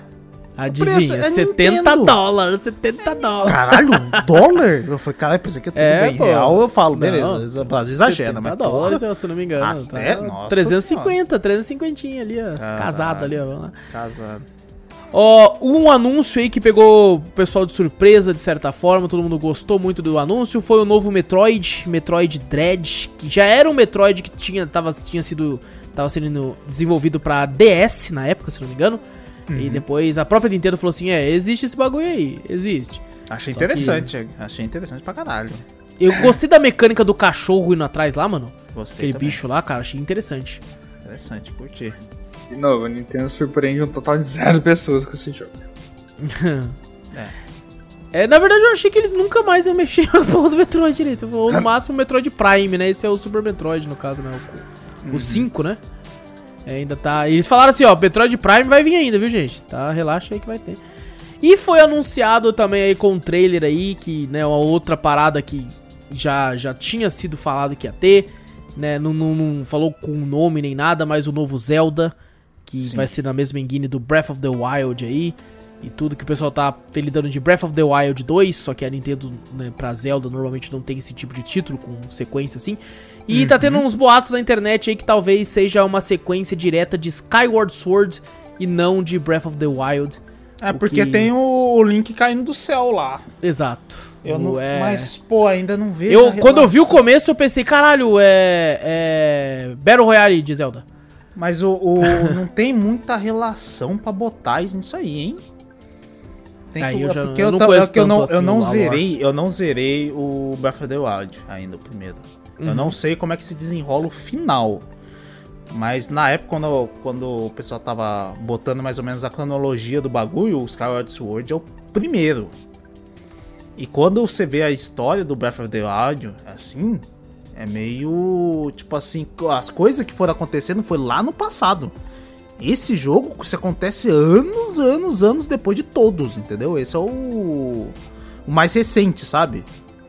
Adivinha, preço é 70 Nintendo. dólares, 70 dólares. Caralho, um dólar? Eu falei, cara, eu pensei que tudo É, bem pô. real. Eu falo, Não, beleza, às vezes exagera, 70 mas dólares, porra, se eu não me engano. Até, tá? nossa 350, 350 ali, ó. Caralho. Casado ali, ó. Vamos lá. casado. Ó, um anúncio aí que pegou o pessoal de surpresa, de certa forma, todo mundo gostou muito do anúncio, foi o novo Metroid, Metroid Dread, que já era um Metroid que tinha, tava, tinha sido tava sendo desenvolvido pra DS na época, se não me engano. E depois a própria Nintendo falou assim: é, existe esse bagulho aí, existe. Achei Só que- interessante, achei interessante pra caralho. Eu gostei da mecânica do cachorro indo atrás lá, mano. Gostei Aquele também. bicho lá, cara, achei interessante. Interessante, curti. De novo, a Nintendo surpreende um total de zero pessoas com esse jogo. É, na verdade eu achei que eles nunca mais iam mexer na porra do Metroid direito. Ou no máximo o Metroid Prime, né? Esse é o Super Metroid, no caso, né? O, o 5, né? É, ainda tá. Eles falaram assim, ó, Metroid Prime vai vir ainda, viu, gente? Tá, relaxa aí que vai ter. E foi anunciado também aí com um trailer aí, que, né, uma outra parada que já, já tinha sido falado que ia ter, né? Não, não, não falou com nome nem nada, mas o novo Zelda, que Sim. vai ser na mesma engine do Breath of the Wild aí. E tudo que o pessoal tá apelidando de Breath of the Wild 2, só que a Nintendo, né, pra Zelda, normalmente não tem esse tipo de título com sequência assim. E tá tendo uns boatos na internet aí que talvez seja uma sequência direta de Skyward Sword e não de Breath of the Wild. É, porque que- tem o, Link caindo do céu lá. Exato. Eu não, é- Mas, pô, ainda não vejo. Eu, quando eu vi o começo, eu pensei, caralho, é. É. Battle Royale de Zelda. Mas o, o- não tem muita relação pra botar isso nisso aí, hein? Tem Aí que, eu já- porque eu eu, não é que eu não, tanto assim eu não zerei, eu não zerei o Breath of the Wild ainda, o primeiro. Eu Uhum. não sei como é que se desenrola o final. Mas na época, quando, quando o pessoal tava botando mais ou menos a cronologia do bagulho, o Skyward Sword é o primeiro. E quando você vê a história do Breath of the Wild, assim, é meio. Tipo assim, as coisas que foram acontecendo foi lá no passado. Esse jogo se acontece anos, anos, anos depois de todos, entendeu? Esse é o, o mais recente, sabe?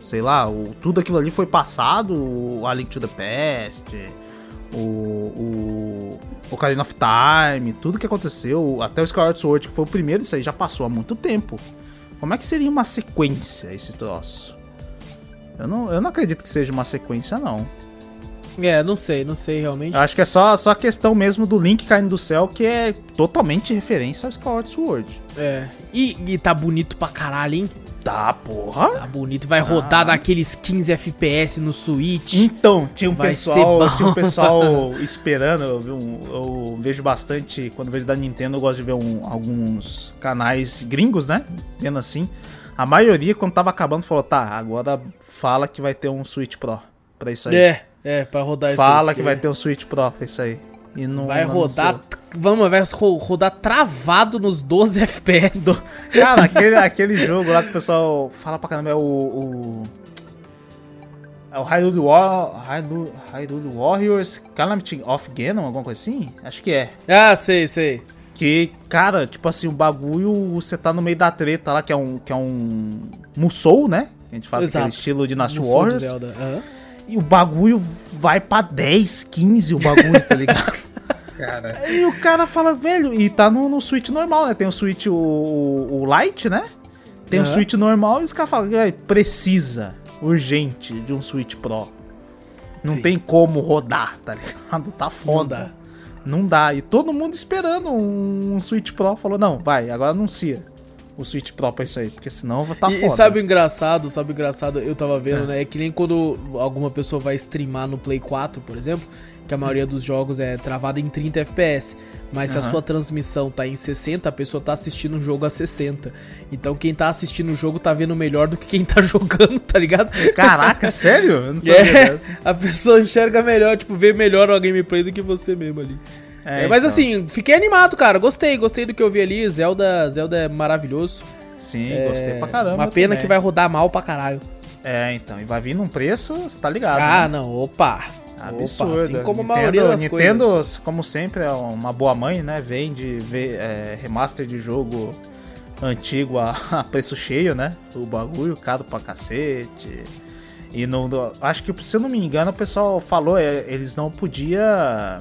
Sei lá, o, tudo aquilo ali foi passado, o A Link to the Past, o, o Ocarina of Time, tudo que aconteceu, até o Skyward Sword, que foi o primeiro, isso aí já passou há muito tempo. Como é que seria uma sequência esse troço? Eu não, eu não acredito que seja uma sequência, não. É, não sei, não sei realmente. Eu acho que é só, só a questão mesmo do Link caindo do céu, que é totalmente referência ao Skyward Sword. É. E, e tá bonito pra caralho, hein? Tá, porra. Tá bonito. Vai rodar Ah. naqueles 15 FPS no Switch. Então, tinha um Vai pessoal, tinha um pessoal esperando, eu, um- eu vejo bastante, quando vejo da Nintendo, eu gosto de ver um- alguns canais gringos, né? Vendo assim. A maioria, quando tava acabando, falou, tá, agora fala que vai ter um Switch Pro pra isso aí. É, é, pra rodar isso fala aí, que vai ter um Switch Pro pra isso aí. E não Vai não rodar. Vamos, vai ro- rodar travado nos 12 FPS. Cara, aquele, aquele jogo lá que o pessoal fala pra caramba é o. o é o Hyrule, War, Hyrule, Hyrule Warriors Calamity of Ganon, alguma coisa assim? Acho que é. Ah, sei, sei. Que, cara, tipo assim, o bagulho, você tá no meio da treta lá, que é um, que é um Musou, né? A gente fala Exato. aquele estilo de Warriors. Zelda. aham. E o bagulho vai pra 10, 15 o bagulho, tá ligado? Cara, E o cara fala, velho, e tá no, no Switch normal, né? Tem o Switch, o, o, o Lite, né? Tem o Aham. Switch normal e os caras falam, velho, precisa, urgente, de um Switch Pro. Não Sim. tem como rodar, tá ligado? Tá foda. Não dá. E todo mundo esperando um, Switch Pro. Falou, não, vai, agora anuncia o Switch Pro pra isso aí, porque senão tá e, e foda. sabe o engraçado, sabe o engraçado, eu tava vendo, É. né? É que nem quando alguma pessoa vai streamar no Play 4, por exemplo, que a maioria dos jogos é travada em 30 FPS. Mas se a sua transmissão tá em 60, a pessoa tá assistindo o jogo a 60. Então quem tá assistindo o jogo tá vendo melhor do que quem tá jogando, tá ligado? Caraca, sério? Eu não sabia É, dessa. a pessoa enxerga melhor, tipo, vê melhor a gameplay do que você mesmo ali. É, É, mas então. assim, fiquei animado, cara. Gostei, gostei do que eu vi ali. Zelda, Zelda é maravilhoso. Sim, É, gostei pra caramba. Uma pena também. que vai rodar mal pra caralho. É, então, e vai vir num preço, você tá ligado. Ah, né? não, opa. Absurdo. Opa, assim como a Nintendo, maioria das Nintendo, como sempre, é uma boa mãe, né? Vende vê, é, remaster de jogo antigo a, a preço cheio, né? O bagulho caro pra cacete. E no- acho que, se eu não me engano, o pessoal falou, é, eles não podia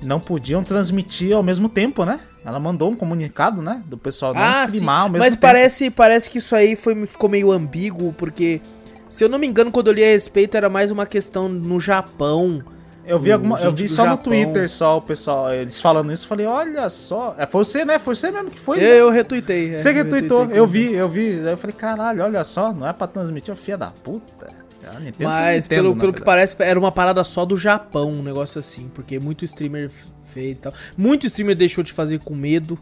não podiam transmitir ao mesmo tempo, né? Ela mandou um comunicado, né? Do pessoal não Ah, sim. streamar ao mesmo Mas tempo. parece, parece que isso aí foi, ficou meio ambíguo, porque, se eu não me engano, quando eu li a respeito, era mais uma questão no Japão. Eu vi, alguma, eu vi só no Japão. Twitter, só o pessoal, eles falando isso, eu falei, olha só. É, foi você, né? Foi você mesmo que foi. né? Eu, eu retuitei. é, Você que eu eu vi, eu vi. Aí eu falei, caralho, olha só, não é pra transmitir, filha da puta. A Nintendo Mas Nintendo, pelo, na pelo que parece, era uma parada só do Japão, um negócio assim, porque muito streamer fez e tal. Muito streamer deixou de fazer com medo.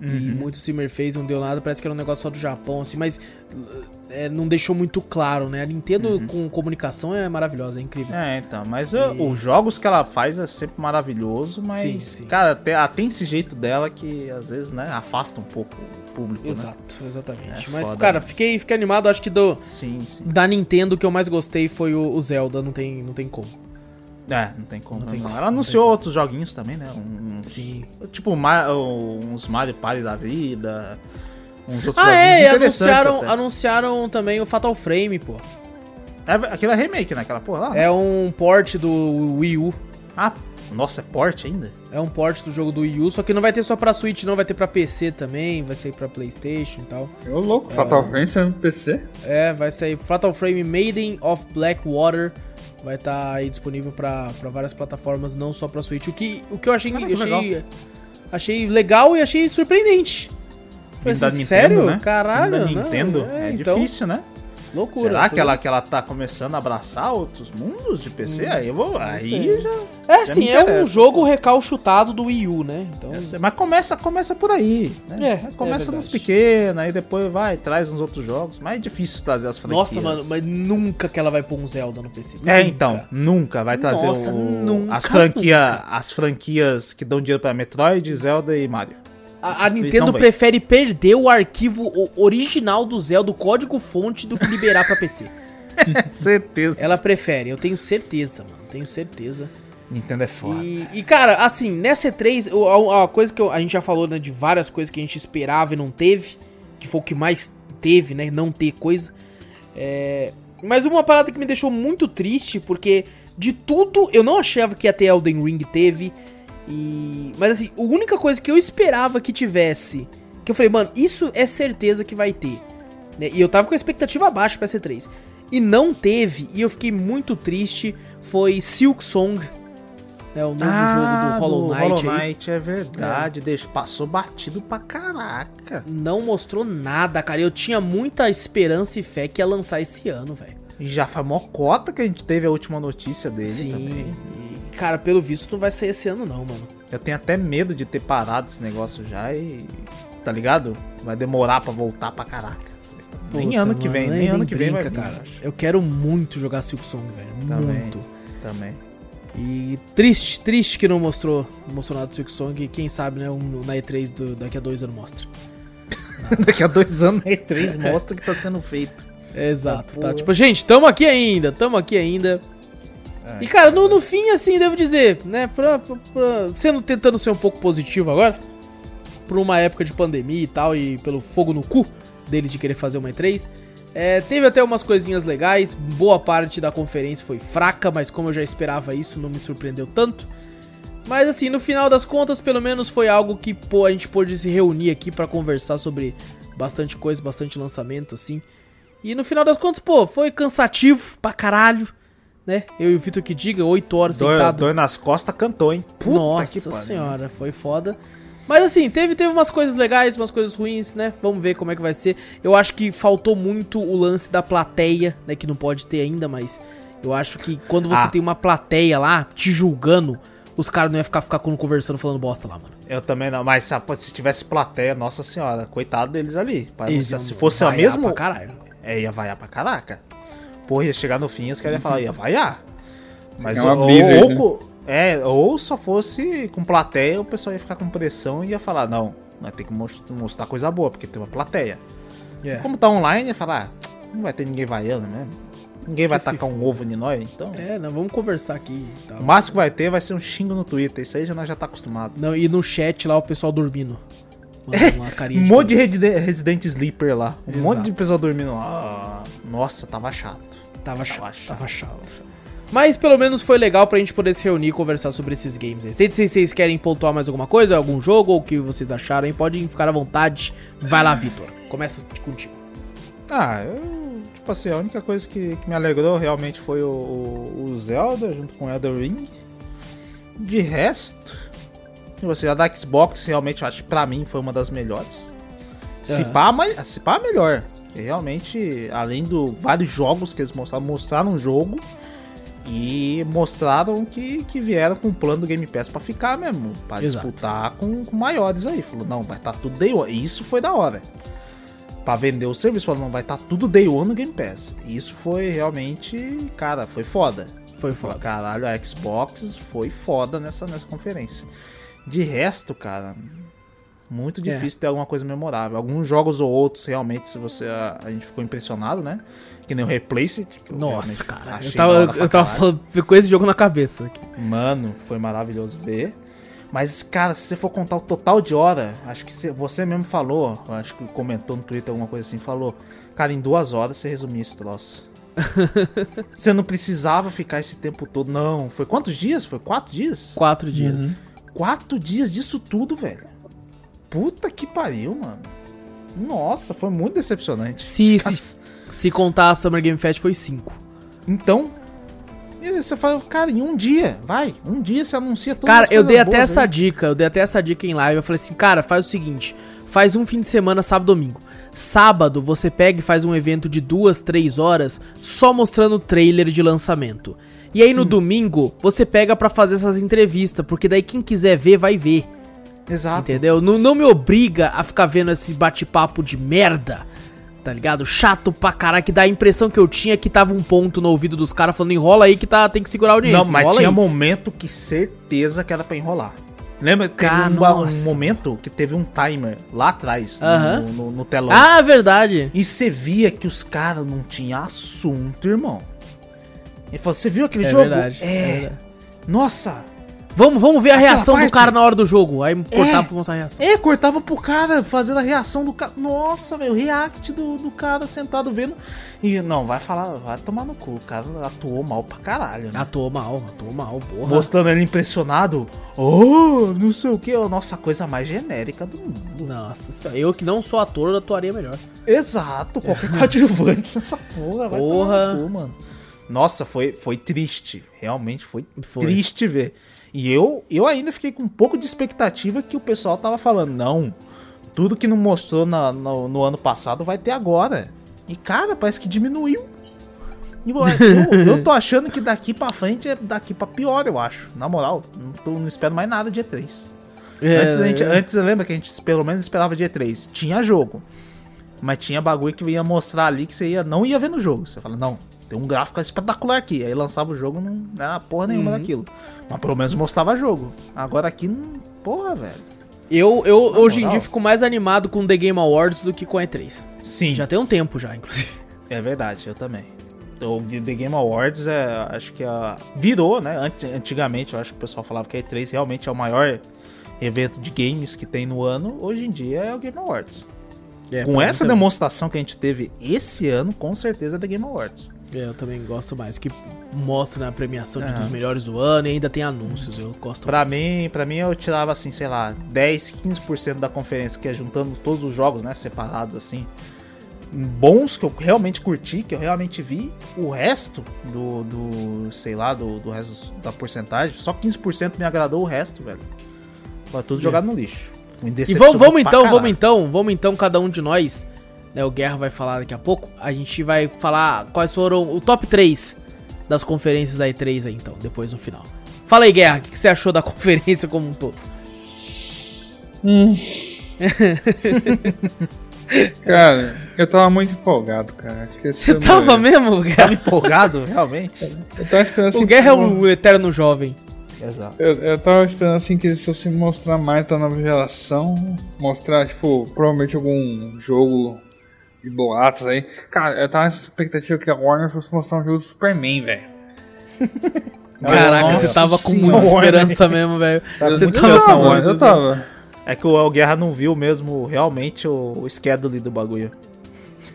E Uhum. muito streamer fez, não deu nada, parece que era um negócio só do Japão, assim, mas é, não deixou muito claro, né? A Nintendo Uhum. com comunicação é maravilhosa, é incrível. É, então, mas uh, os jogos que ela faz é sempre maravilhoso, mas, Sim, sim. cara, tem, ela tem esse jeito dela que às vezes, né, afasta um pouco o público, né? Exato, exatamente. É mas, foda, cara, né? fiquei, fiquei animado, acho que do, Sim, sim. da Nintendo o que eu mais gostei foi o, o Zelda, não tem, não tem como. É, não tem como. Não tem não. como, Ela anunciou tem outros joguinhos também, né? Uns, Sim. Tipo, uns Mario Party da vida, uns outros Ah, joguinhos é, e interessantes anunciaram, até. anunciaram também o Fatal Frame, pô. É, aquilo é remake, né? Aquela porra lá? É um port do Wii U. Ah, nossa, é porte ainda? É um port do jogo do Wii U, só que não vai ter só pra Switch, não, vai ter pra PC também, vai sair pra Playstation e tal. eu louco, Fatal Frame saindo no PC. É, vai sair Fatal Frame Maiden of Blackwater. Vai estar aí disponível pra, pra várias plataformas, não só pra Switch. O que, o que eu achei, Cara, que achei, achei legal e achei surpreendente. Vindo da Nintendo, sério? né? Caralho, Vindo da não, Nintendo, é, é, então, difícil, né? Loucura. Será que ela, que ela tá começando a abraçar outros mundos de PC? aí eu vou. Aí já. É assim, é um jogo recalchutado do Wii U, né? Então, sei, Mas começa, começa por aí, né? É, começa é nos pequenos, aí depois vai, traz uns outros jogos. Mas é difícil trazer as franquias. nossa, mano, mas nunca que ela vai pôr um Zelda no PC. É, Nunca. então, nunca vai trazer Nossa, o- nunca, as, franquia, nunca. as franquias que dão dinheiro pra Metroid, Zelda e Mario. A, a Nintendo prefere perder o arquivo original do Zelda, o código fonte, do que liberar pra PC. Certeza. Ela prefere, eu tenho certeza, mano. Tenho certeza. Nintendo é foda. E, e, cara, assim, nessa E3, o- a, a coisa que eu- a gente já falou, né, de várias coisas que a gente esperava e não teve, que foi o que mais teve, né, não ter coisa. É, mas uma parada que me deixou muito triste, porque de tudo eu não achava que ia ter Elden Ring, teve. E, mas assim, a única coisa que eu esperava que tivesse, que eu falei, mano, isso é certeza que vai ter. né, E eu tava com a expectativa baixa pra C3. E não teve, e eu fiquei muito triste, foi Silk Song, né, o novo jogo do Hollow Knight. Ah, Hollow aí. Knight, é verdade. Deixa, passou batido pra caraca. Não mostrou nada, cara. Eu tinha muita esperança e fé que ia lançar esse ano, velho. E já foi mó cota que a gente teve a última notícia dele Sim. também. Cara, pelo visto não vai sair esse ano não, mano. Eu tenho até medo de ter parado esse negócio já e. Tá ligado? Vai demorar pra voltar pra caraca. nem Puta, ano que mano, vem, nem- nem ano nem que vem vai brinca, vir, cara. eu quero muito jogar Silk Song, velho. Também. Muito. Também. E triste, triste que não mostrou, não mostrou nada do Silk Song. E quem sabe, né, um, na E3 do- daqui a dois anos mostra. Daqui a dois anos a E3 mostra que tá sendo feito. Exato, Ah, tá? porra. Tipo, gente, tamo aqui ainda, tamo aqui ainda. E cara, no, no fim, assim, devo dizer, né, pra, pra- pra- sendo tentando ser um pouco positivo agora, por uma época de pandemia e tal, e pelo fogo no cu deles de querer fazer uma E3, é, teve até umas coisinhas legais, boa parte da conferência foi fraca, mas como eu já esperava isso, não me surpreendeu tanto. Mas assim, no final das contas, pelo menos foi algo que pô, a gente pôde se reunir aqui pra conversar sobre bastante coisa, bastante lançamento, assim. E no final das contas, pô, foi cansativo pra caralho, né? Eu e o Vitor que diga, 8 horas Dor, sentado. dor nas costas cantou, hein? Puta Nossa pariu. senhora, foi foda. Mas assim, teve, teve umas coisas legais, umas coisas ruins, né? Vamos ver como é que vai ser. Eu acho que faltou muito o lance da plateia, né? Que não pode ter ainda, mas eu acho que quando você Ah. tem uma plateia lá te julgando, os caras não iam ficar, ficar conversando, falando bosta lá, mano. Eu também não, mas se, se tivesse plateia, nossa senhora, coitado deles ali. Eles se, fosse a mesma. caralho. É, ia vaiar pra caraca. Porra, ia chegar no fim, os caras iam falar, ia vaiar. Mas É uma ou, aí, ou né? é, ou só fosse com plateia, o pessoal ia ficar com pressão e ia falar, não, nós temos que mos- mostrar coisa boa, porque tem uma plateia. É. Como tá online, ia falar, ah, não vai ter ninguém vaiando mesmo. Ninguém vai tacar um ovo em nós, então. É, não, vamos conversar aqui tal. O máximo que vai ter vai ser um xingo no Twitter. Isso aí já nós já tá acostumado. Não, e no chat lá o pessoal dormindo. Carinha Um monte de Resident, Resident Sleeper lá. Um Exato. monte de pessoal dormindo lá. Ah, nossa, tava chato. Tava chato, Tava chato. tava chato. Mas pelo menos foi legal pra gente poder se reunir e conversar sobre esses games aí. Se se vocês querem pontuar mais alguma coisa, algum jogo, ou o que vocês acharam podem ficar à vontade. Vai lá, Vitor. Começa contigo. Ah, eu. Tipo assim, a única coisa que, que me alegrou realmente foi o, o, o Zelda junto com o Elder Ring. De resto. Tipo assim, a da Xbox realmente eu acho que pra mim foi uma das melhores. Se Aham. pá, mas, se pá, melhor. Porque realmente, além do vários jogos que eles mostraram, mostraram um jogo e mostraram que, que vieram com o plano do Game Pass pra ficar mesmo. Pra Exato. disputar com, com maiores aí. Falou, não, vai estar tá tudo day one. E isso foi da hora. Pra vender o serviço, falou, não, vai estar tá tudo day one no Game Pass. Isso foi realmente, cara, foi foda. Foi Falou, foda. Caralho, a Xbox foi foda nessa, nessa conferência. De resto, cara, muito É. difícil ter alguma coisa memorável. Alguns jogos ou outros, realmente, se você. A, a gente ficou impressionado, né? Que nem o eu Nossa, cara. Eu tava, eu tava falando com esse jogo na cabeça aqui. Mano, foi maravilhoso ver. Mas, cara, se você for contar o total de hora, acho que você, você mesmo falou, acho que comentou no Twitter alguma coisa assim, falou, cara, em duas horas você resumia esse troço. você não precisava ficar esse tempo todo, não. Foi quantos dias? Foi quatro dias? Quatro dias. Quatro dias disso tudo, velho. Puta que pariu, mano. Nossa, foi muito decepcionante. Se, se, se contar a Summer Game Fest, foi cinco. Então, e aí você fala, cara, em um dia, vai, um dia você anuncia tudo. Cara, eu dei até essa dica, eu dei até essa dica em live. Eu falei assim, cara, faz o seguinte: faz um fim de semana, sábado domingo. Sábado você pega e faz um evento de duas, três horas só mostrando o trailer de lançamento. E aí no domingo você pega pra fazer essas entrevistas, porque daí quem quiser ver vai ver, Exato. entendeu? Não, não me obriga a ficar vendo esse bate-papo de merda, tá ligado? Chato pra caralho, que dá a impressão que eu tinha que tava um ponto no ouvido dos caras falando enrola aí que tá, tem que segurar a audiência. Não, mas tinha aí. momento que certeza que era pra enrolar. Lembra? Teve um, um momento que teve um timer lá atrás, no, no- no telão. Ah, verdade. E você via que os caras não tinham assunto, irmão. Ele falou, você viu aquele É jogo? verdade. É. é verdade. Nossa. Vamos, vamos ver a Aquela reação do parte- cara na hora do jogo. Aí cortava É. pra mostrar a reação. É, cortava pro cara, fazendo a reação do cara. Nossa, velho, o react do, do cara sentado vendo. E não, vai falar, vai tomar no cu. O cara atuou mal pra caralho. Né? Atuou mal, atuou mal, porra. Mostrando ele impressionado. Oh, não sei o que. Nossa, a coisa mais genérica do mundo. Nossa, eu que não sou ator, eu atuaria melhor. Exato, qualquer coadjuvante nessa porra, vai Porra. tomar no cu, mano. Nossa, foi, foi triste. Realmente foi, Foi. triste ver. E eu, eu ainda fiquei com um pouco de expectativa que o pessoal tava falando, não, tudo que não mostrou na- no, no ano passado vai ter agora. E cara, parece que diminuiu. Eu, eu- tô achando que daqui pra frente é daqui pra pior, eu acho. Na moral, não, tô- não espero mais nada de E3. Antes, a gente, antes lembra que a gente pelo menos esperava dia 3. Tinha jogo. Mas tinha bagulho que ia mostrar ali que você ia, não ia ver no jogo. Você fala, não, tem um gráfico espetacular aqui. Aí lançava o jogo, não era porra nenhuma daquilo. Mas pelo menos mostrava jogo. Agora aqui, não. Porra, velho. Eu, eu Na hoje em moral. dia fico mais animado com The Game Awards do que com a E3. Sim, Já tem um tempo já, inclusive. é verdade, eu também. O The Game Awards é, acho que a, virou, né? Ant- Antigamente, eu acho que o pessoal falava que a E3 realmente é o maior evento de games que tem no ano. Hoje em dia é o Game Awards. É, Com essa demonstração que a gente teve esse ano, com certeza é The Game Awards. É, Eu também gosto mais. Que mostra na premiação É. dos melhores do ano e ainda tem anúncios. Eu gosto Pra mim, pra mim eu tirava assim, sei lá, 10, 15% da conferência, que é juntando todos os jogos, né, separados assim. Bons que eu realmente curti, que eu realmente vi. O resto do, do sei lá, do, do resto da porcentagem, só 15% me agradou, o resto, velho. Foi tudo É. jogado no lixo. E vamos, vamos então, caralho. vamos então, vamos então, cada um de nós, né? O Guerra vai falar daqui a pouco. A gente vai falar quais foram o top 3 das conferências da E3 aí, então, depois no final. Fala aí, Guerra, o que que você achou da conferência como um todo? Hum. cara, eu tava muito empolgado, cara. Acho que esse Você tava é- mesmo, Tava Guerra? empolgado, realmente? Eu tava esperando assim. O Guerra é que- o eterno jovem. Exato. Eu, eu tava esperando assim que eles fossem mostrar mais da nova geração. Mostrar, tipo, provavelmente algum jogo de boatos aí. Cara, eu tava na expectativa que a Warner fosse mostrar um jogo do Superman, velho. Caraca, Nossa você tava com muita esperança mesmo, velho. Tava Você tava- tava, Warner. eu tava. É que o El Guerra não viu mesmo realmente o, o schedule do bagulho.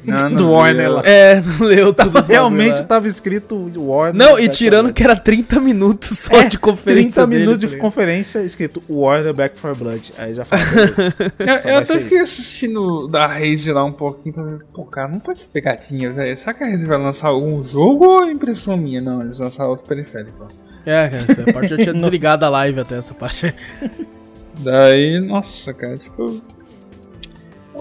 Não, Do vi, Warner eu- lá. É, não leu tudo os Realmente lá. tava escrito Warner. Não, e Back tirando que era 30 minutos só Blood. de conferência 30 minutos deles, de tá ligado? conferência escrito Warner Back for Blood. Aí já fala. Eu, eu até fiquei isso. assistindo da Raze lá um pouquinho pra ver, pô, cara, não pode ser pegadinha, velho. Será que a Raze vai lançar algum jogo ou é impressão minha? Não, eles lançaram outro periférico. É, cara, essa parte eu tinha desligado a live até essa parte. Daí, nossa, cara, tipo.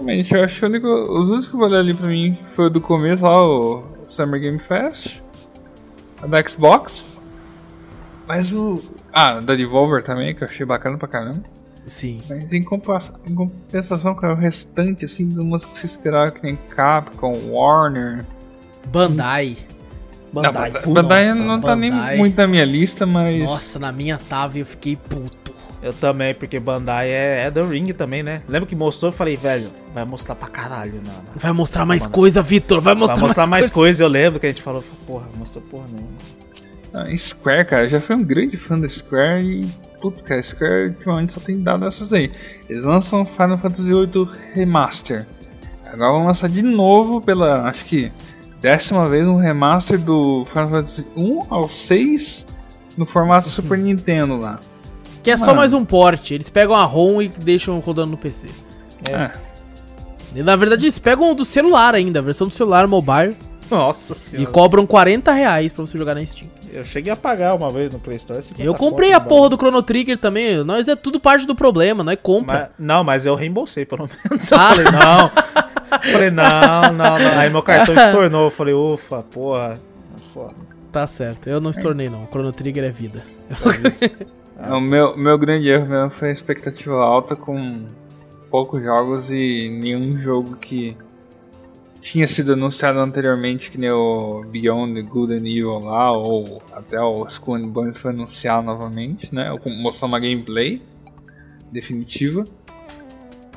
Realmente, eu acho que o único, os únicos que valeram ali pra mim foi o do começo lá, o Summer Game Fest, a da Xbox, mas o. Ah, da Devolver também, que eu achei bacana pra caramba. Sim. Mas em, compa- em compensação, cara, o restante, assim, de umas que se esperava que nem Capcom, Warner. Bandai. Bandai. Não, Bandai Nossa, não tá Bandai. nem muito na minha lista, mas. Nossa, na minha tava e eu fiquei puto. Eu também, porque Bandai é, é The Ring também, né? Lembra que mostrou? Eu falei, velho, vai mostrar pra caralho, não. não. Vai mostrar mais Mano. coisa, Vitor. Vai mostrar, Vai mostrar mais coisa. coisa. Eu lembro que a gente falou, porra, mostrou porra nenhuma. Ah, Square, cara, já fui um grande fã da Square e. Putz, cara, Square ultimamente só tem dado essas aí. Eles lançam Final Fantasy VIII Remaster. Agora vão lançar de novo pela, acho que, décima vez um remaster do Final Fantasy 1 ao 6 no formato Super Nintendo lá. Que é só Mano. mais um porte. Eles pegam a ROM e deixam rodando no PC. É. E, na verdade, eles pegam o do celular ainda, a versão do celular mobile, Nossa e senhora. cobram 40 reais pra você jogar na Steam. Eu cheguei a pagar uma vez no Play Store. 50 Eu comprei a porra do Chrono Trigger também. Nós é tudo parte do problema, não é compra. Mas- não, mas eu reembolsei, pelo menos. Eu Ah. falei, não. falei, não, não, não. Aí meu cartão estornou. Eu falei, ufa, porra. Foda. Tá certo, eu não estornei não. O Chrono Trigger é vida. O meu, meu grande erro mesmo foi a expectativa alta com poucos jogos e nenhum jogo que tinha sido anunciado anteriormente, que nem o Beyond the Good and Evil lá, ou até o Skull and Bones foi anunciado novamente, né? Mostrou uma gameplay. definitiva.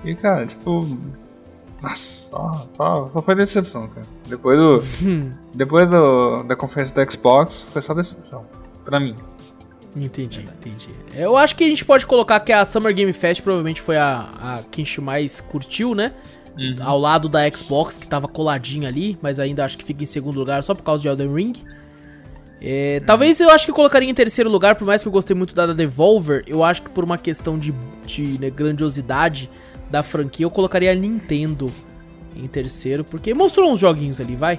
E, cara, tipo. Nossa, só, só, só foi decepção, cara. Depois do. depois do, da conferência do Xbox, foi só decepção. Pra mim. Entendi, entendi. Eu acho que a gente pode colocar que a Summer Game Fest provavelmente foi a, a que a gente mais curtiu, né? Uhum. Ao lado da Xbox, que tava coladinha ali, mas ainda acho que fica em segundo lugar só por causa de Elden Ring. É, Talvez eu acho que eu colocaria em terceiro lugar, por mais que eu gostei muito da Devolver, eu acho que por uma questão de, de né, grandiosidade da franquia, eu colocaria a Nintendo em terceiro, porque mostrou uns joguinhos ali, vai.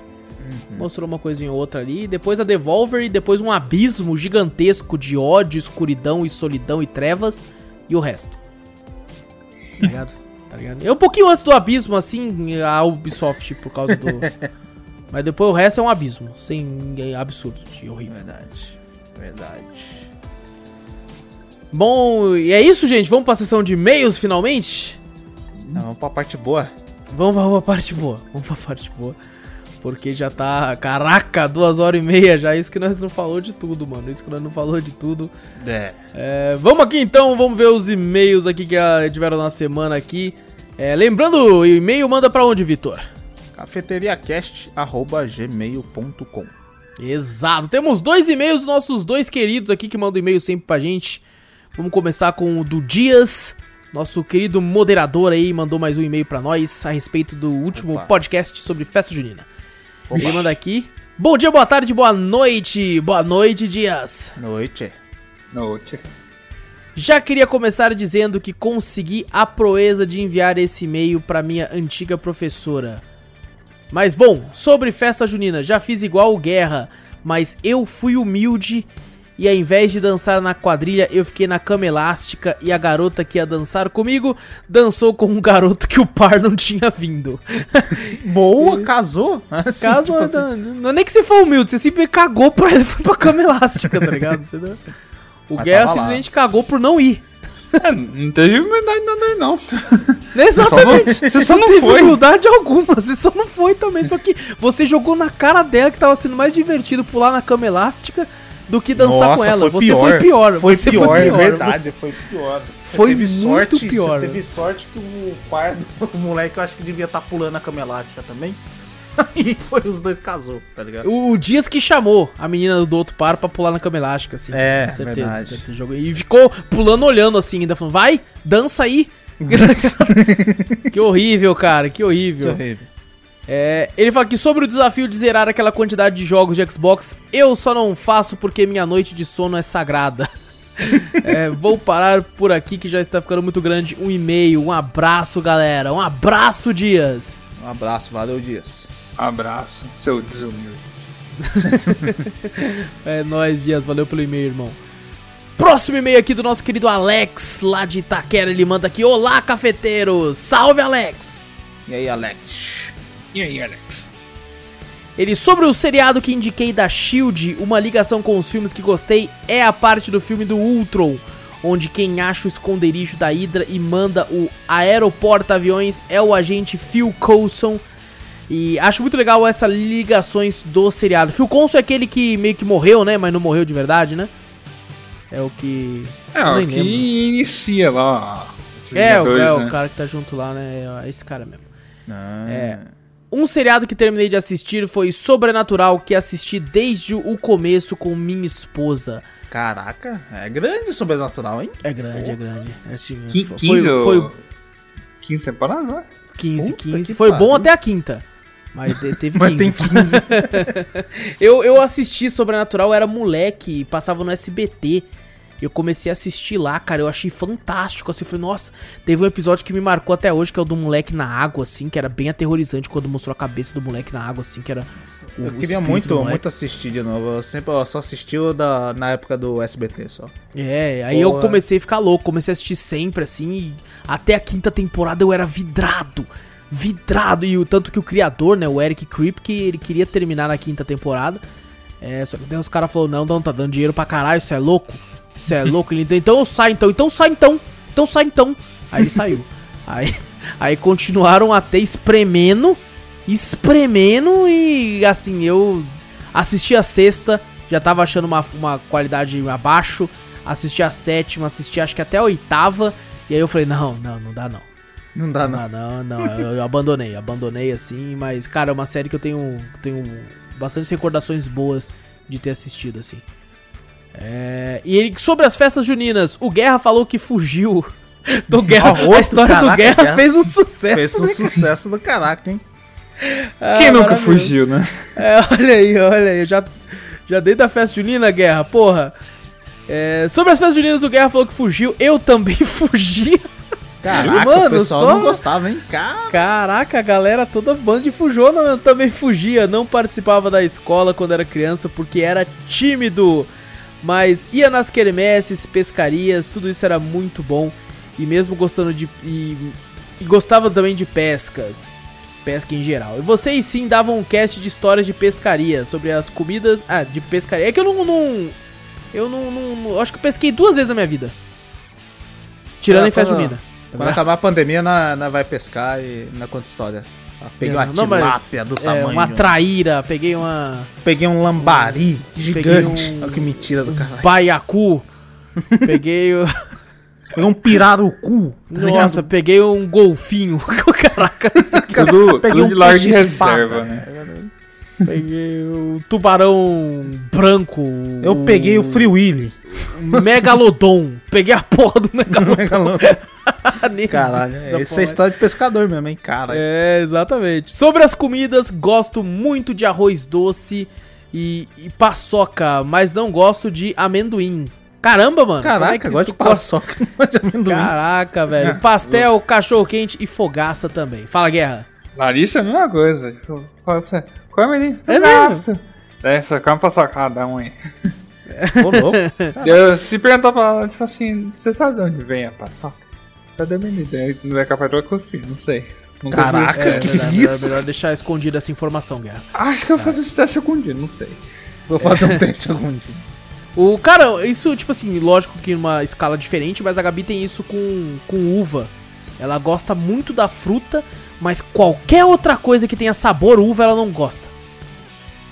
Mostrou uma coisinha ou outra ali. Depois a Devolver e depois um abismo gigantesco de ódio, escuridão e solidão e trevas. E o resto. Tá ligado? Tá ligado? É um pouquinho antes do abismo, assim, a Ubisoft, por causa do. Mas depois o resto é um abismo. Sem é absurdo de horrível. Verdade. Verdade. Bom, e é isso, gente. Vamos pra sessão de e-mails finalmente? Então, vamos pra parte boa. Vamos pra, pra parte boa. Vamos pra parte boa. Porque já tá. Caraca, duas horas e meia já. Isso que nós não falou de tudo, mano. Isso que nós não falou de tudo. É. É, vamos aqui então, vamos ver os e-mails aqui que ah, tiveram na semana aqui. É, lembrando, o e-mail manda pra onde, Vitor? cafeteriacast.gmail.com Exato. Temos dois e-mails dos nossos dois queridos aqui que mandam e-mail sempre pra gente. Vamos começar com o do Dias. Nosso querido moderador aí mandou mais um e-mail pra nós a respeito do último Opa. podcast sobre festa junina. Ele manda aqui. Bom dia, boa tarde, boa noite. Boa noite, Dias. Noite. Noite. Já queria começar dizendo que consegui a proeza de enviar esse e-mail para minha antiga professora. Mas bom, sobre festa junina, já fiz igual o Guerra, mas eu fui humilde e ao invés de dançar na quadrilha, eu fiquei na cama elástica e a garota que ia dançar comigo dançou com um garoto que o par não tinha vindo. Boa, casou? Assim, Caso tipo assim, não, não é nem que você for humilde, você simplesmente cagou pra foi pra cama elástica, tá ligado? Você não- O Mas Guerra simplesmente cagou por não ir. É, não teve humildade nada aí, não. Exatamente. Você só não não teve foi. humildade alguma, você só não foi também. Só que você jogou na cara dela que tava sendo mais divertido pular na cama elástica do que dançar Nossa, com ela. foi você pior. foi pior. Foi você pior, foi pior. verdade, Você- foi pior. Você Foi teve muito sorte, pior. Você teve sorte que o par do outro moleque eu acho que devia estar pulando a cama elástica também. e foi os dois casou, tá ligado? O, o Dias que chamou a menina do outro par pra pular na cama elástica, assim. É, com certeza, verdade. certeza. E ficou pulando, olhando assim, ainda falando, vai, dança aí. que horrível, cara, que Que horrível. É, ele fala que sobre o desafio de zerar aquela quantidade de jogos de Xbox, eu só não faço porque minha noite de sono é sagrada. É, vou parar por aqui que já está ficando muito grande. Um e-mail, um abraço, galera. Um abraço, Dias. Um abraço, valeu, Dias. Abraço, seu desumilde. É nóis, Dias. Valeu pelo e-mail, irmão. Próximo e-mail aqui do nosso querido Alex, lá de Itaquera. Ele manda aqui: Olá, cafeteiros. Salve, Alex. E aí, Alex? E aí, Alex? Ele, sobre o seriado que indiquei da Shield, uma ligação com os filmes que gostei é a parte do filme do Ultron, onde quem acha o esconderijo da Hydra e manda o aeroporta-aviões é o agente Phil Coulson. E acho muito legal essas ligações do seriado. Phil Coulson é aquele que meio que morreu, né? Mas não morreu de verdade, né? É o que. É, o que lembro. inicia lá. É, o, é né? o cara que tá junto lá, né? É esse cara mesmo. Ah, É. Um seriado que terminei de assistir foi Sobrenatural, que assisti desde o começo com minha esposa. Caraca, é grande o sobrenatural, hein? É grande, é grande. É assim, Qui- foi, 15 ou- foi 15 temporadas, né? 15, Puta 15. que Foi bom pariu. até a quinta. Mas te- teve 15. Mas tem 15. eu, eu assisti Sobrenatural, era moleque, passava no SBT. Eu comecei a assistir lá, cara, eu achei fantástico, assim, eu falei, nossa, teve um episódio que me marcou até hoje, que é o do moleque na água, assim, que era bem aterrorizante quando mostrou a cabeça do moleque na água, assim, que era o Eu queria muito, muito assistir de novo. Eu sempre eu só assisti o da, na época do SBT só. É, aí eu Porra. comecei a ficar louco, comecei a assistir sempre, assim, e até a quinta temporada eu era vidrado, vidrado, e o tanto que o criador, né, o Eric Kripke, ele queria terminar na quinta temporada, é, só que daí os caras falaram, não, não, tá dando dinheiro pra caralho, isso é louco, isso é louco, ele, então eu saio então, então sai então, então sai então, aí ele saiu, aí, aí continuaram até espremendo, espremendo, e assim, eu assisti a sexta, já tava achando uma, uma qualidade abaixo, assisti a sétima, assisti acho que até a oitava, E aí eu falei, não, não, não dá não. Não dá, não. Ah, não, não, eu, eu abandonei, abandonei assim, mas, cara, é uma série que eu tenho, tenho bastante recordações boas de ter assistido, assim. É, e ele, sobre as festas juninas, o Guerra falou que fugiu do Guerra. Ah, outro, a história do caraca, Guerra, Guerra fez um sucesso. Fez um né? sucesso do caraca, hein? Ah, Quem nunca fugiu, né? É, olha aí, olha aí, eu já, já dei da festa junina, Guerra, porra. É, sobre as festas juninas, o Guerra falou que fugiu, eu também fugi. Caraca, Mano, o pessoal só- não gostava, hein? Cara. Caraca, a galera toda banda de fujona também fugia, não participava da escola quando era criança porque era tímido. Mas ia nas quermesses, pescarias, tudo isso era muito bom. E mesmo gostando de. E, e gostava também de pescas. Pesca em geral. E vocês sim davam um cast de histórias de pescaria, sobre as comidas. Ah, de pescaria. É que eu não. não eu não, não- não- Acho que eu pesquei duas vezes na minha vida. Tirando É, em festa junina. tá Quando acabar a pandemia, nós vai pescar e na conta história. Ah, Peguei uma Não, mas, tilápia do é, tamanho. uma de um- traíra, peguei uma Peguei um lambari gigante. um- Olha que mentira do caralho. baiacu, peguei o... Peguei um pirarucu. tá Nossa, peguei um golfinho, caraca, Tudo, Peguei tudo um de larga reserva, né? Peguei o tubarão branco, Eu peguei o Free Willy. megalodon, peguei a porra do megalodon. Nem Caralho, essa essa é história de pescador mesmo, hein? Cara. É, exatamente. Sobre as comidas, gosto muito de arroz doce e, e paçoca, mas não gosto de amendoim. Caramba, mano. é Caraca, que gosto de paçoca, não gosto de amendoim. Caraca, velho. Pastel, cachorro quente e fogaça também. Fala, Guerra. Larissa é a mesma coisa. Tipo, come ali. É mesmo? Daí você come pra sua cara, dá um aí. Ô, louco. Eu se perguntar pra ela, tipo assim, você sabe de onde vem a paçoca? Cadê a menina? Não é capaz de ela cuspir, não sei. Nunca Caraca. isso. É, que melhor, melhor, isso? melhor deixar escondida essa informação, Guerra. Acho que eu vou fazer esse teste algum dia, não sei. Vou fazer um teste algum dia. O cara, isso, tipo assim, lógico que numa escala diferente, mas a Gabi tem isso com, com uva. Ela gosta muito da fruta, mas qualquer outra coisa que tenha sabor uva, ela não gosta.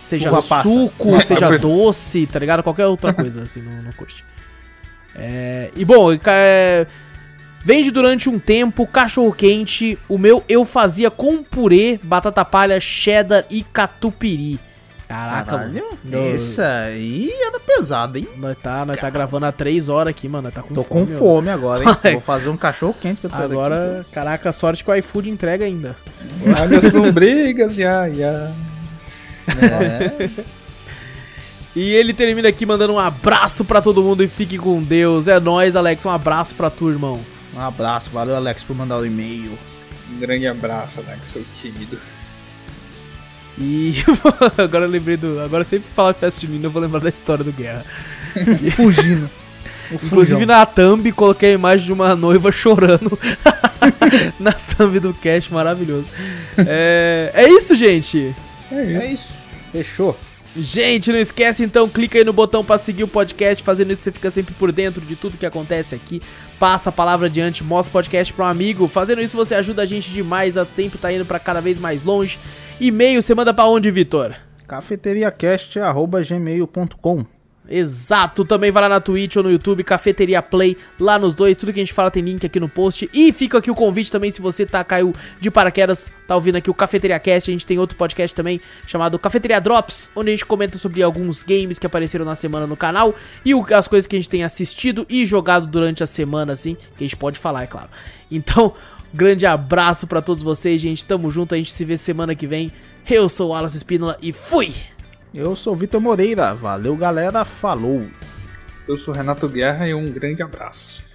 Seja Uva passa. suco, Nossa, seja doce, tá ligado? Qualquer outra coisa, assim, não, não curte. É, e bom, é, vende durante um tempo, cachorro quente. O meu eu fazia com purê, batata palha, cheddar e catupiry. Caraca, mano. Caralho, Eu- esse aí era pesado, hein? Nós tá, nós tá gravando há três horas aqui, mano. Nós tá com Tô fome. com ó. fome agora, hein? Vou fazer um cachorro quente que eu saio Agora, daqui. caraca, sorte que o iFood entrega ainda. Olha as lombrigas, já, já. É. E ele termina aqui mandando um abraço pra todo mundo e fique com Deus. É nóis, Alex. Um abraço pra tu, irmão. Um abraço, valeu Alex por mandar o e-mail. Um grande abraço, Alex, seu tímido. E agora eu lembrei do. Agora sempre falar de festa de menino, eu vou lembrar da história do Guerra. Fugindo. Inclusive na thumb coloquei a imagem de uma noiva chorando. na thumb do cast, maravilhoso. É, é isso, gente. É isso. É isso. Fechou. Gente, não esquece então, clica aí no botão pra seguir o podcast. Fazendo isso, você fica sempre por dentro de tudo que acontece aqui. Passa a palavra adiante, mostra o podcast pra um amigo. Fazendo isso, você ajuda a gente demais a sempre tá indo pra cada vez mais longe. E-mail, você manda pra onde, Vitor? cafeteriacast.gmail.com Exato, também vai lá na Twitch ou no YouTube, Cafeteria Play, lá nos dois, tudo que a gente fala tem link aqui no post. E fica aqui o convite também, se você tá caiu de paraquedas, tá ouvindo aqui o Cafeteria Cast, a gente tem outro podcast também chamado Cafeteria Drops, onde a gente comenta sobre alguns games que apareceram na semana no canal e o- as coisas que a gente tem assistido e jogado durante a semana, assim, que a gente pode falar, é claro. Então, grande abraço pra todos vocês, gente, tamo junto, a gente se vê semana que vem. Eu sou o Alas Espínola e fui! Eu sou Vitor Moreira. Valeu, galera. Falou. Eu sou Renato Guerra e um grande abraço.